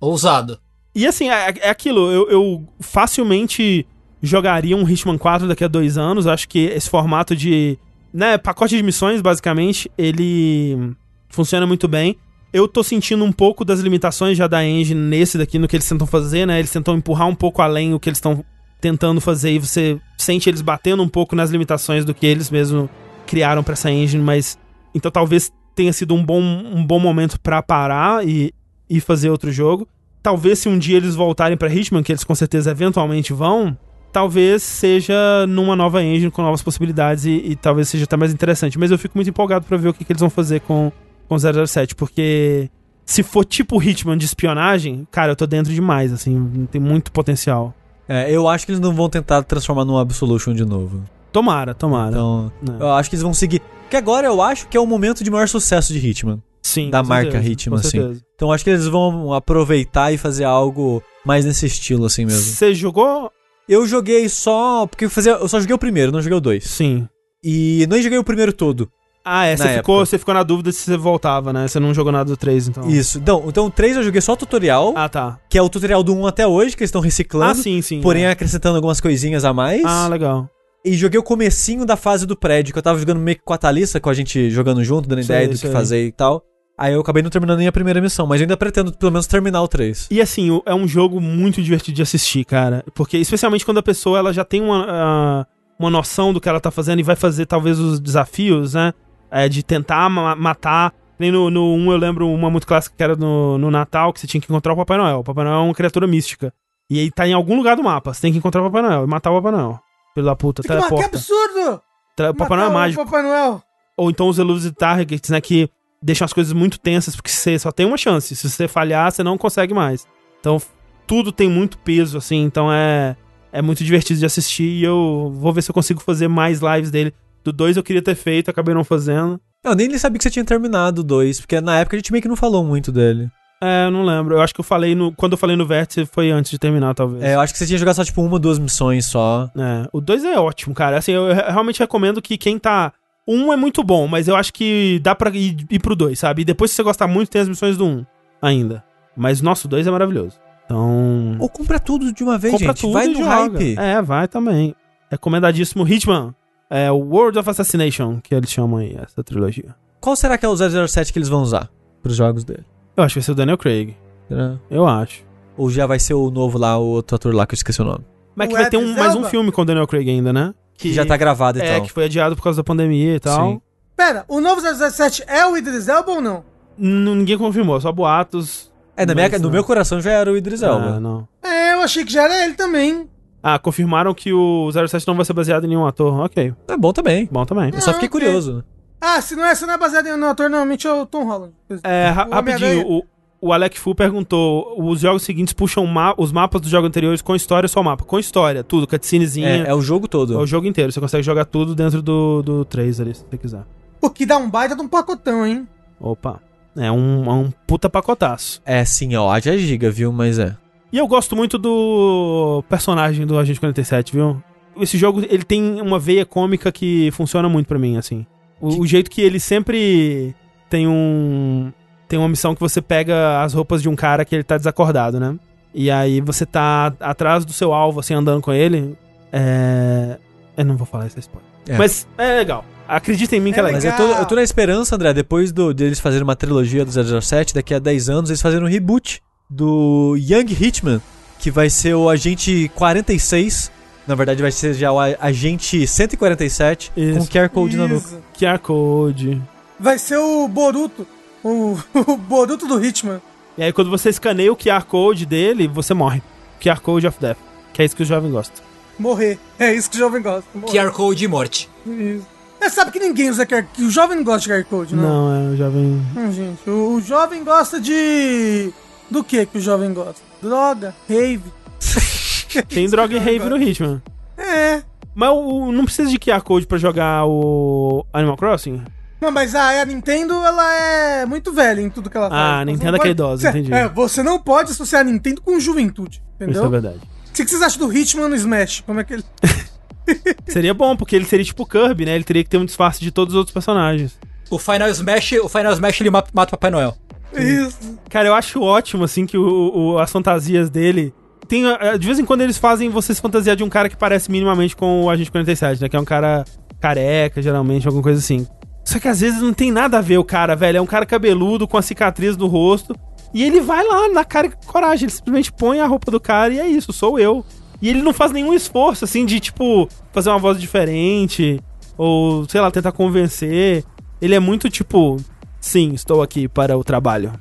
Ousado. E assim, é, é aquilo, eu, eu facilmente jogaria um Hitman 4 daqui a dois anos. Acho que esse formato de. né, pacote de missões, basicamente, ele funciona muito bem. Eu tô sentindo um pouco das limitações já da engine nesse daqui, no que eles tentam fazer, né? Eles tentam empurrar um pouco além o que eles estão tentando fazer e você sente eles batendo um pouco nas limitações do que eles mesmo criaram pra essa engine, mas então talvez tenha sido um bom, um bom momento pra parar e, e fazer outro jogo. Talvez se um dia eles voltarem pra Hitman, que eles com certeza eventualmente vão, talvez seja numa nova engine com novas possibilidades e, e talvez seja até mais interessante. Mas eu fico muito empolgado pra ver o que, que eles vão fazer com, com 007, porque se for tipo Hitman de espionagem, cara, eu tô dentro demais, assim, tem muito potencial. É, eu acho que eles não vão tentar transformar num Absolution de novo. Tomara, tomara. Então, né? eu acho que eles vão seguir. Porque agora eu acho que é o momento de maior sucesso de Hitman. Sim, da com marca certeza, Hitman, assim. certeza. Então eu acho que eles vão aproveitar e fazer algo mais nesse estilo, assim mesmo. Você jogou? Eu joguei só. Porque eu, fazia, eu só joguei o primeiro, não joguei o dois. Sim. E não joguei o primeiro todo. Ah, é, você ficou, você ficou na dúvida se você voltava, né? Você não jogou nada do 3, então. Isso. Então, então o 3 eu joguei só o tutorial, Ah, tá. que é o tutorial do 1 até hoje, que eles estão reciclando. Ah, sim, sim. Porém, é. acrescentando algumas coisinhas a mais. Ah, legal. E joguei o comecinho da fase do prédio, que eu tava jogando meio que com a Thalissa, com a gente jogando junto, dando Sei, ideia do sei. que fazer e tal. Aí eu acabei não terminando nem a primeira missão, mas eu ainda pretendo pelo menos terminar o 3. E assim, é um jogo muito divertido de assistir, cara. Porque, especialmente quando a pessoa ela já tem uma, ah, uma noção do que ela tá fazendo e vai fazer talvez os desafios, né? É, de tentar ma- matar. Nem no, no 1 eu lembro uma muito clássica que era no, no Natal, que você tinha que encontrar o Papai Noel. O Papai Noel é uma criatura mística. E aí tá em algum lugar do mapa. Você tem que encontrar o Papai Noel e matar o Papai Noel. Filho da puta, Que, que absurdo! Tra- O Papai Noel é mágico. Papai Noel. Ou então os Elusive Targets, né? Que deixam as coisas muito tensas, porque você só tem uma chance. Se você falhar, você não consegue mais. Então, tudo tem muito peso, assim, então é, é muito divertido de assistir e eu vou ver se eu consigo fazer mais lives dele. Do 2 eu queria ter feito, acabei não fazendo. Eu nem sabia que você tinha terminado o 2, porque na época a gente meio que não falou muito dele. É, eu não lembro. Eu acho que eu falei no. Quando eu falei no Vértice foi antes de terminar, talvez. É, eu acho que você tinha jogado só tipo uma, duas missões só. É, o 2 é ótimo, cara. Assim, eu re- realmente recomendo que quem tá. Um é muito bom, mas eu acho que dá pra ir, ir pro 2, sabe? E depois, se você gostar muito, tem as missões do 1 um ainda. Mas, nossa, o 2 é maravilhoso. Então. Ou compra tudo de uma vez, compra gente. tudo Vai no joga. hype. É, vai também. Recomendadíssimo Hitman. É o World of Assassination, que eles chamam aí, essa trilogia. Qual será que é o 007 que eles vão usar pros jogos dele? Eu acho que vai ser o Daniel Craig. Será? Eu acho. Ou já vai ser o novo lá, o outro ator lá que eu esqueci o nome. Mas O que vai ter um, mais um filme com o Daniel Craig ainda, né? Que já tá gravado e É, tal. que foi adiado por causa da pandemia e tal. Sim. Pera, o novo 017 é o Idris Elba ou não? N- ninguém confirmou, só boatos. É, na minha, no meu coração já era o Idris Ah, Elba. não. É, eu achei que já era ele também. Ah, confirmaram que o 07 não vai ser baseado em nenhum ator. Ok, É bom também. bom também. Eu só Ah, fiquei ok. curioso. Ah, se não é, se não é baseado em um ator, normalmente é o Tom Holland. É, ra- O rapidinho, o, o Alec Fu perguntou: os jogos seguintes puxam ma- os mapas dos jogos anteriores com história ou só mapa? Com história, tudo, cutscenezinha. É, é o jogo todo. É o jogo inteiro, você consegue jogar tudo dentro do, do 3 ali, se você quiser. O que dá um baita de um pacotão, hein? Opa. É um, é um puta pacotaço. É, sim, ó, haja giga, viu? Mas é. E eu gosto muito do personagem do Agente 47, viu? Esse jogo, ele tem uma veia cômica que funciona muito pra mim, assim. O, o jeito que ele sempre tem um... Tem uma missão que você pega as roupas de um cara que ele tá desacordado, né? E aí você tá atrás do seu alvo, assim, andando com ele. É... Eu não vou falar esse spoiler. É. Mas é legal. Acredita em mim que é É legal. Mas eu tô, eu tô na esperança, André, depois do, deles fazerem uma trilogia do 007, daqui a 10 anos eles fazerem um reboot do Young Hitman, que vai ser o agente 46. Na verdade, vai ser já o agente 147 Isso. com QR Code na nuca. Isso. QR Code. Vai ser o Boruto. O, <laughs> o Boruto do Hitman. E aí, quando você escaneia o QR Code dele, você morre. QR Code of Death. Que é isso que o jovem gosta. Morrer. É isso que o jovem gosta. Morrer. QR Code de morte. Isso. É, sabe que ninguém usa QR que O jovem não gosta de QR Code, não. Não, é o jovem. Hum, gente. O, o jovem gosta de. Do que que o jovem gosta? Droga, rave. <laughs> Tem droga e rave no Hitman. É. Mas o, não precisa de QR Code pra jogar o Animal Crossing? Não, mas a, a Nintendo, ela é muito velha em tudo que ela faz. Ah, a Você Nintendo é que é pode- idosa, entendi. É, você não pode associar a Nintendo com juventude, Isso é entendeu? verdade. O que que vocês acham do Hitman no Smash? Como é que ele... <laughs> Seria bom, porque ele seria tipo Kirby, né? Ele teria que ter um disfarce de todos os outros personagens. O Final Smash, o Final Smash ele mata, mata o Papai Noel. Isso. Cara, eu acho ótimo, assim, que o, o- as fantasias dele. Tem, eh, de vez em quando eles fazem você se fantasiar de um cara que parece minimamente com o Agente 47, né? Que é um cara careca, geralmente, alguma coisa assim. Só que às vezes não tem nada a ver o cara, velho. É um cara cabeludo com a cicatriz no rosto. E ele vai lá na cara e coragem. Ele simplesmente põe a roupa do cara e é isso, sou eu. E ele não faz nenhum esforço, assim, de, tipo, fazer uma voz diferente. Ou, sei lá, tentar convencer. Ele é muito tipo, sim, estou aqui para o trabalho.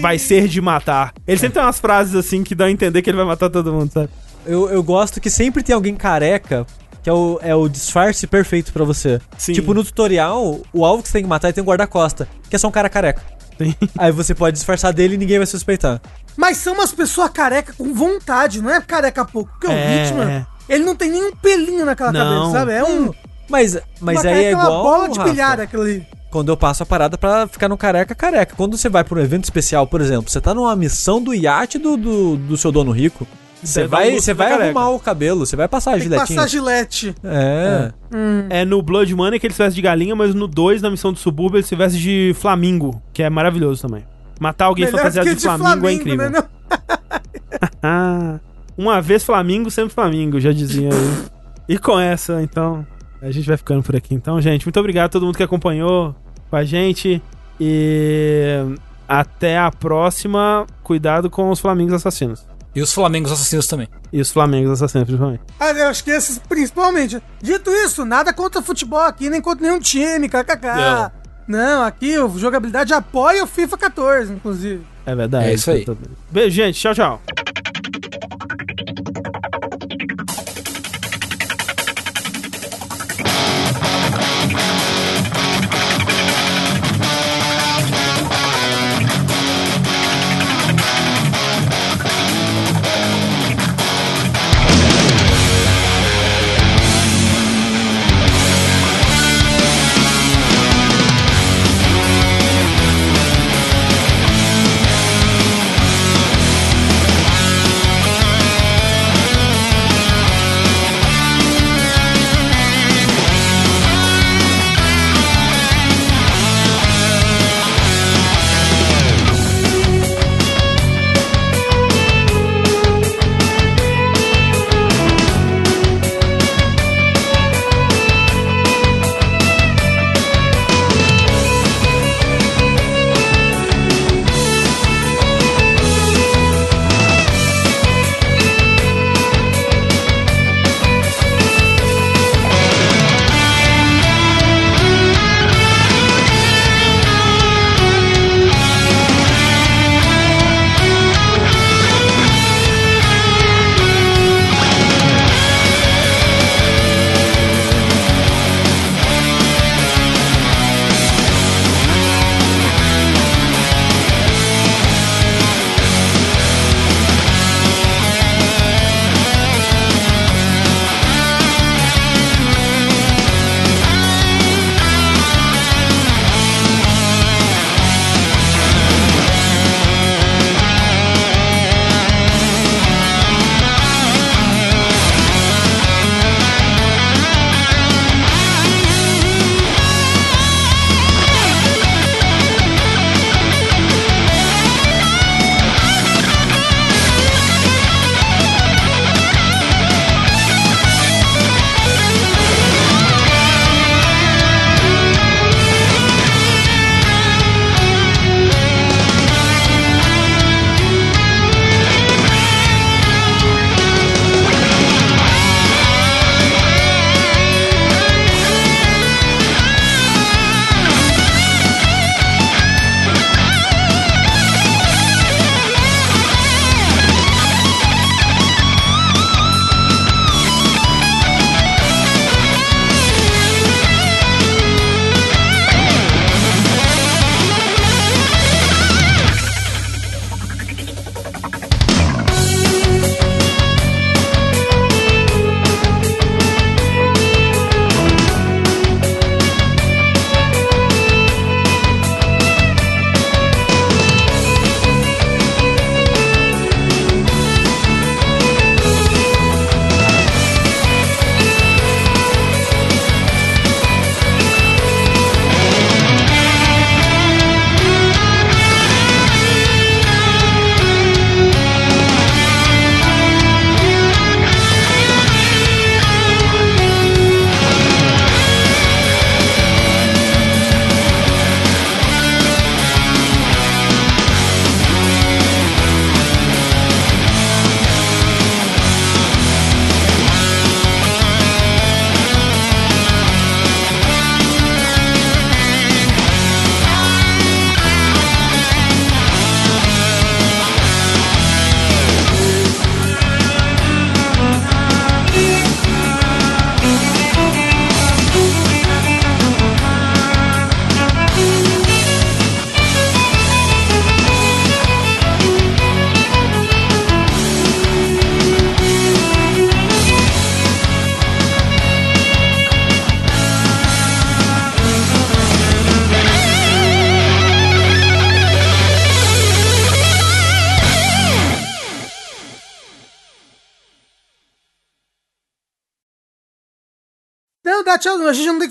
vai ser de matar. Ele sempre tem umas frases assim que dão a entender que ele vai matar todo mundo, sabe? Eu, eu gosto que sempre tem alguém careca que é o, é o disfarce perfeito pra você. Sim. Tipo, no tutorial, o alvo que você tem que matar tem um guarda-costa, que é só um cara careca. Sim. Aí você pode disfarçar dele e ninguém vai suspeitar. Mas são umas pessoas careca com vontade, não é careca pouco. Porque É, o Hitman, é. ele não tem nenhum pelinho naquela Não. cabeça, sabe? É um... Mas, mas uma aí é igual. bola de Rafa, bilhar aquilo ali. Quando eu passo a parada pra ficar no careca, careca. Quando você vai pra um evento especial, por exemplo, você tá numa missão do iate do, do, do seu dono rico. Você um vai, você vai careca. arrumar o cabelo, você vai passar a giletinha. passar gilete. É. É no Blood Money que ele se veste de galinha, mas no 2, na missão do subúrbio, ele se veste de flamingo, que é maravilhoso também. Matar alguém Melhor fantasiado que de flamingo, é incrível. né? Não? Ah, <laughs> uma vez Flamingo, sempre Flamingo, já dizia aí. e com essa, então, a gente vai ficando por aqui. Então, gente, muito obrigado a todo mundo que acompanhou com a gente. E até a próxima. Cuidado com os Flamingos assassinos. E os Flamengos assassinos também. E os Flamengos assassinos, principalmente. Ah, eu acho que esses principalmente. Dito isso, nada contra futebol aqui, nem contra nenhum time, kkk. Não. Não, aqui o jogabilidade apoia o FIFA 14, inclusive. É verdade. É isso aí. Beijo, gente. Tchau, tchau.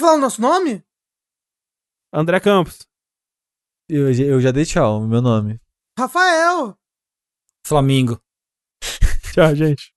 Falar o nosso nome? André Campos. Eu, eu já dei tchau, meu nome. Rafael. Flamingo. Tchau, gente.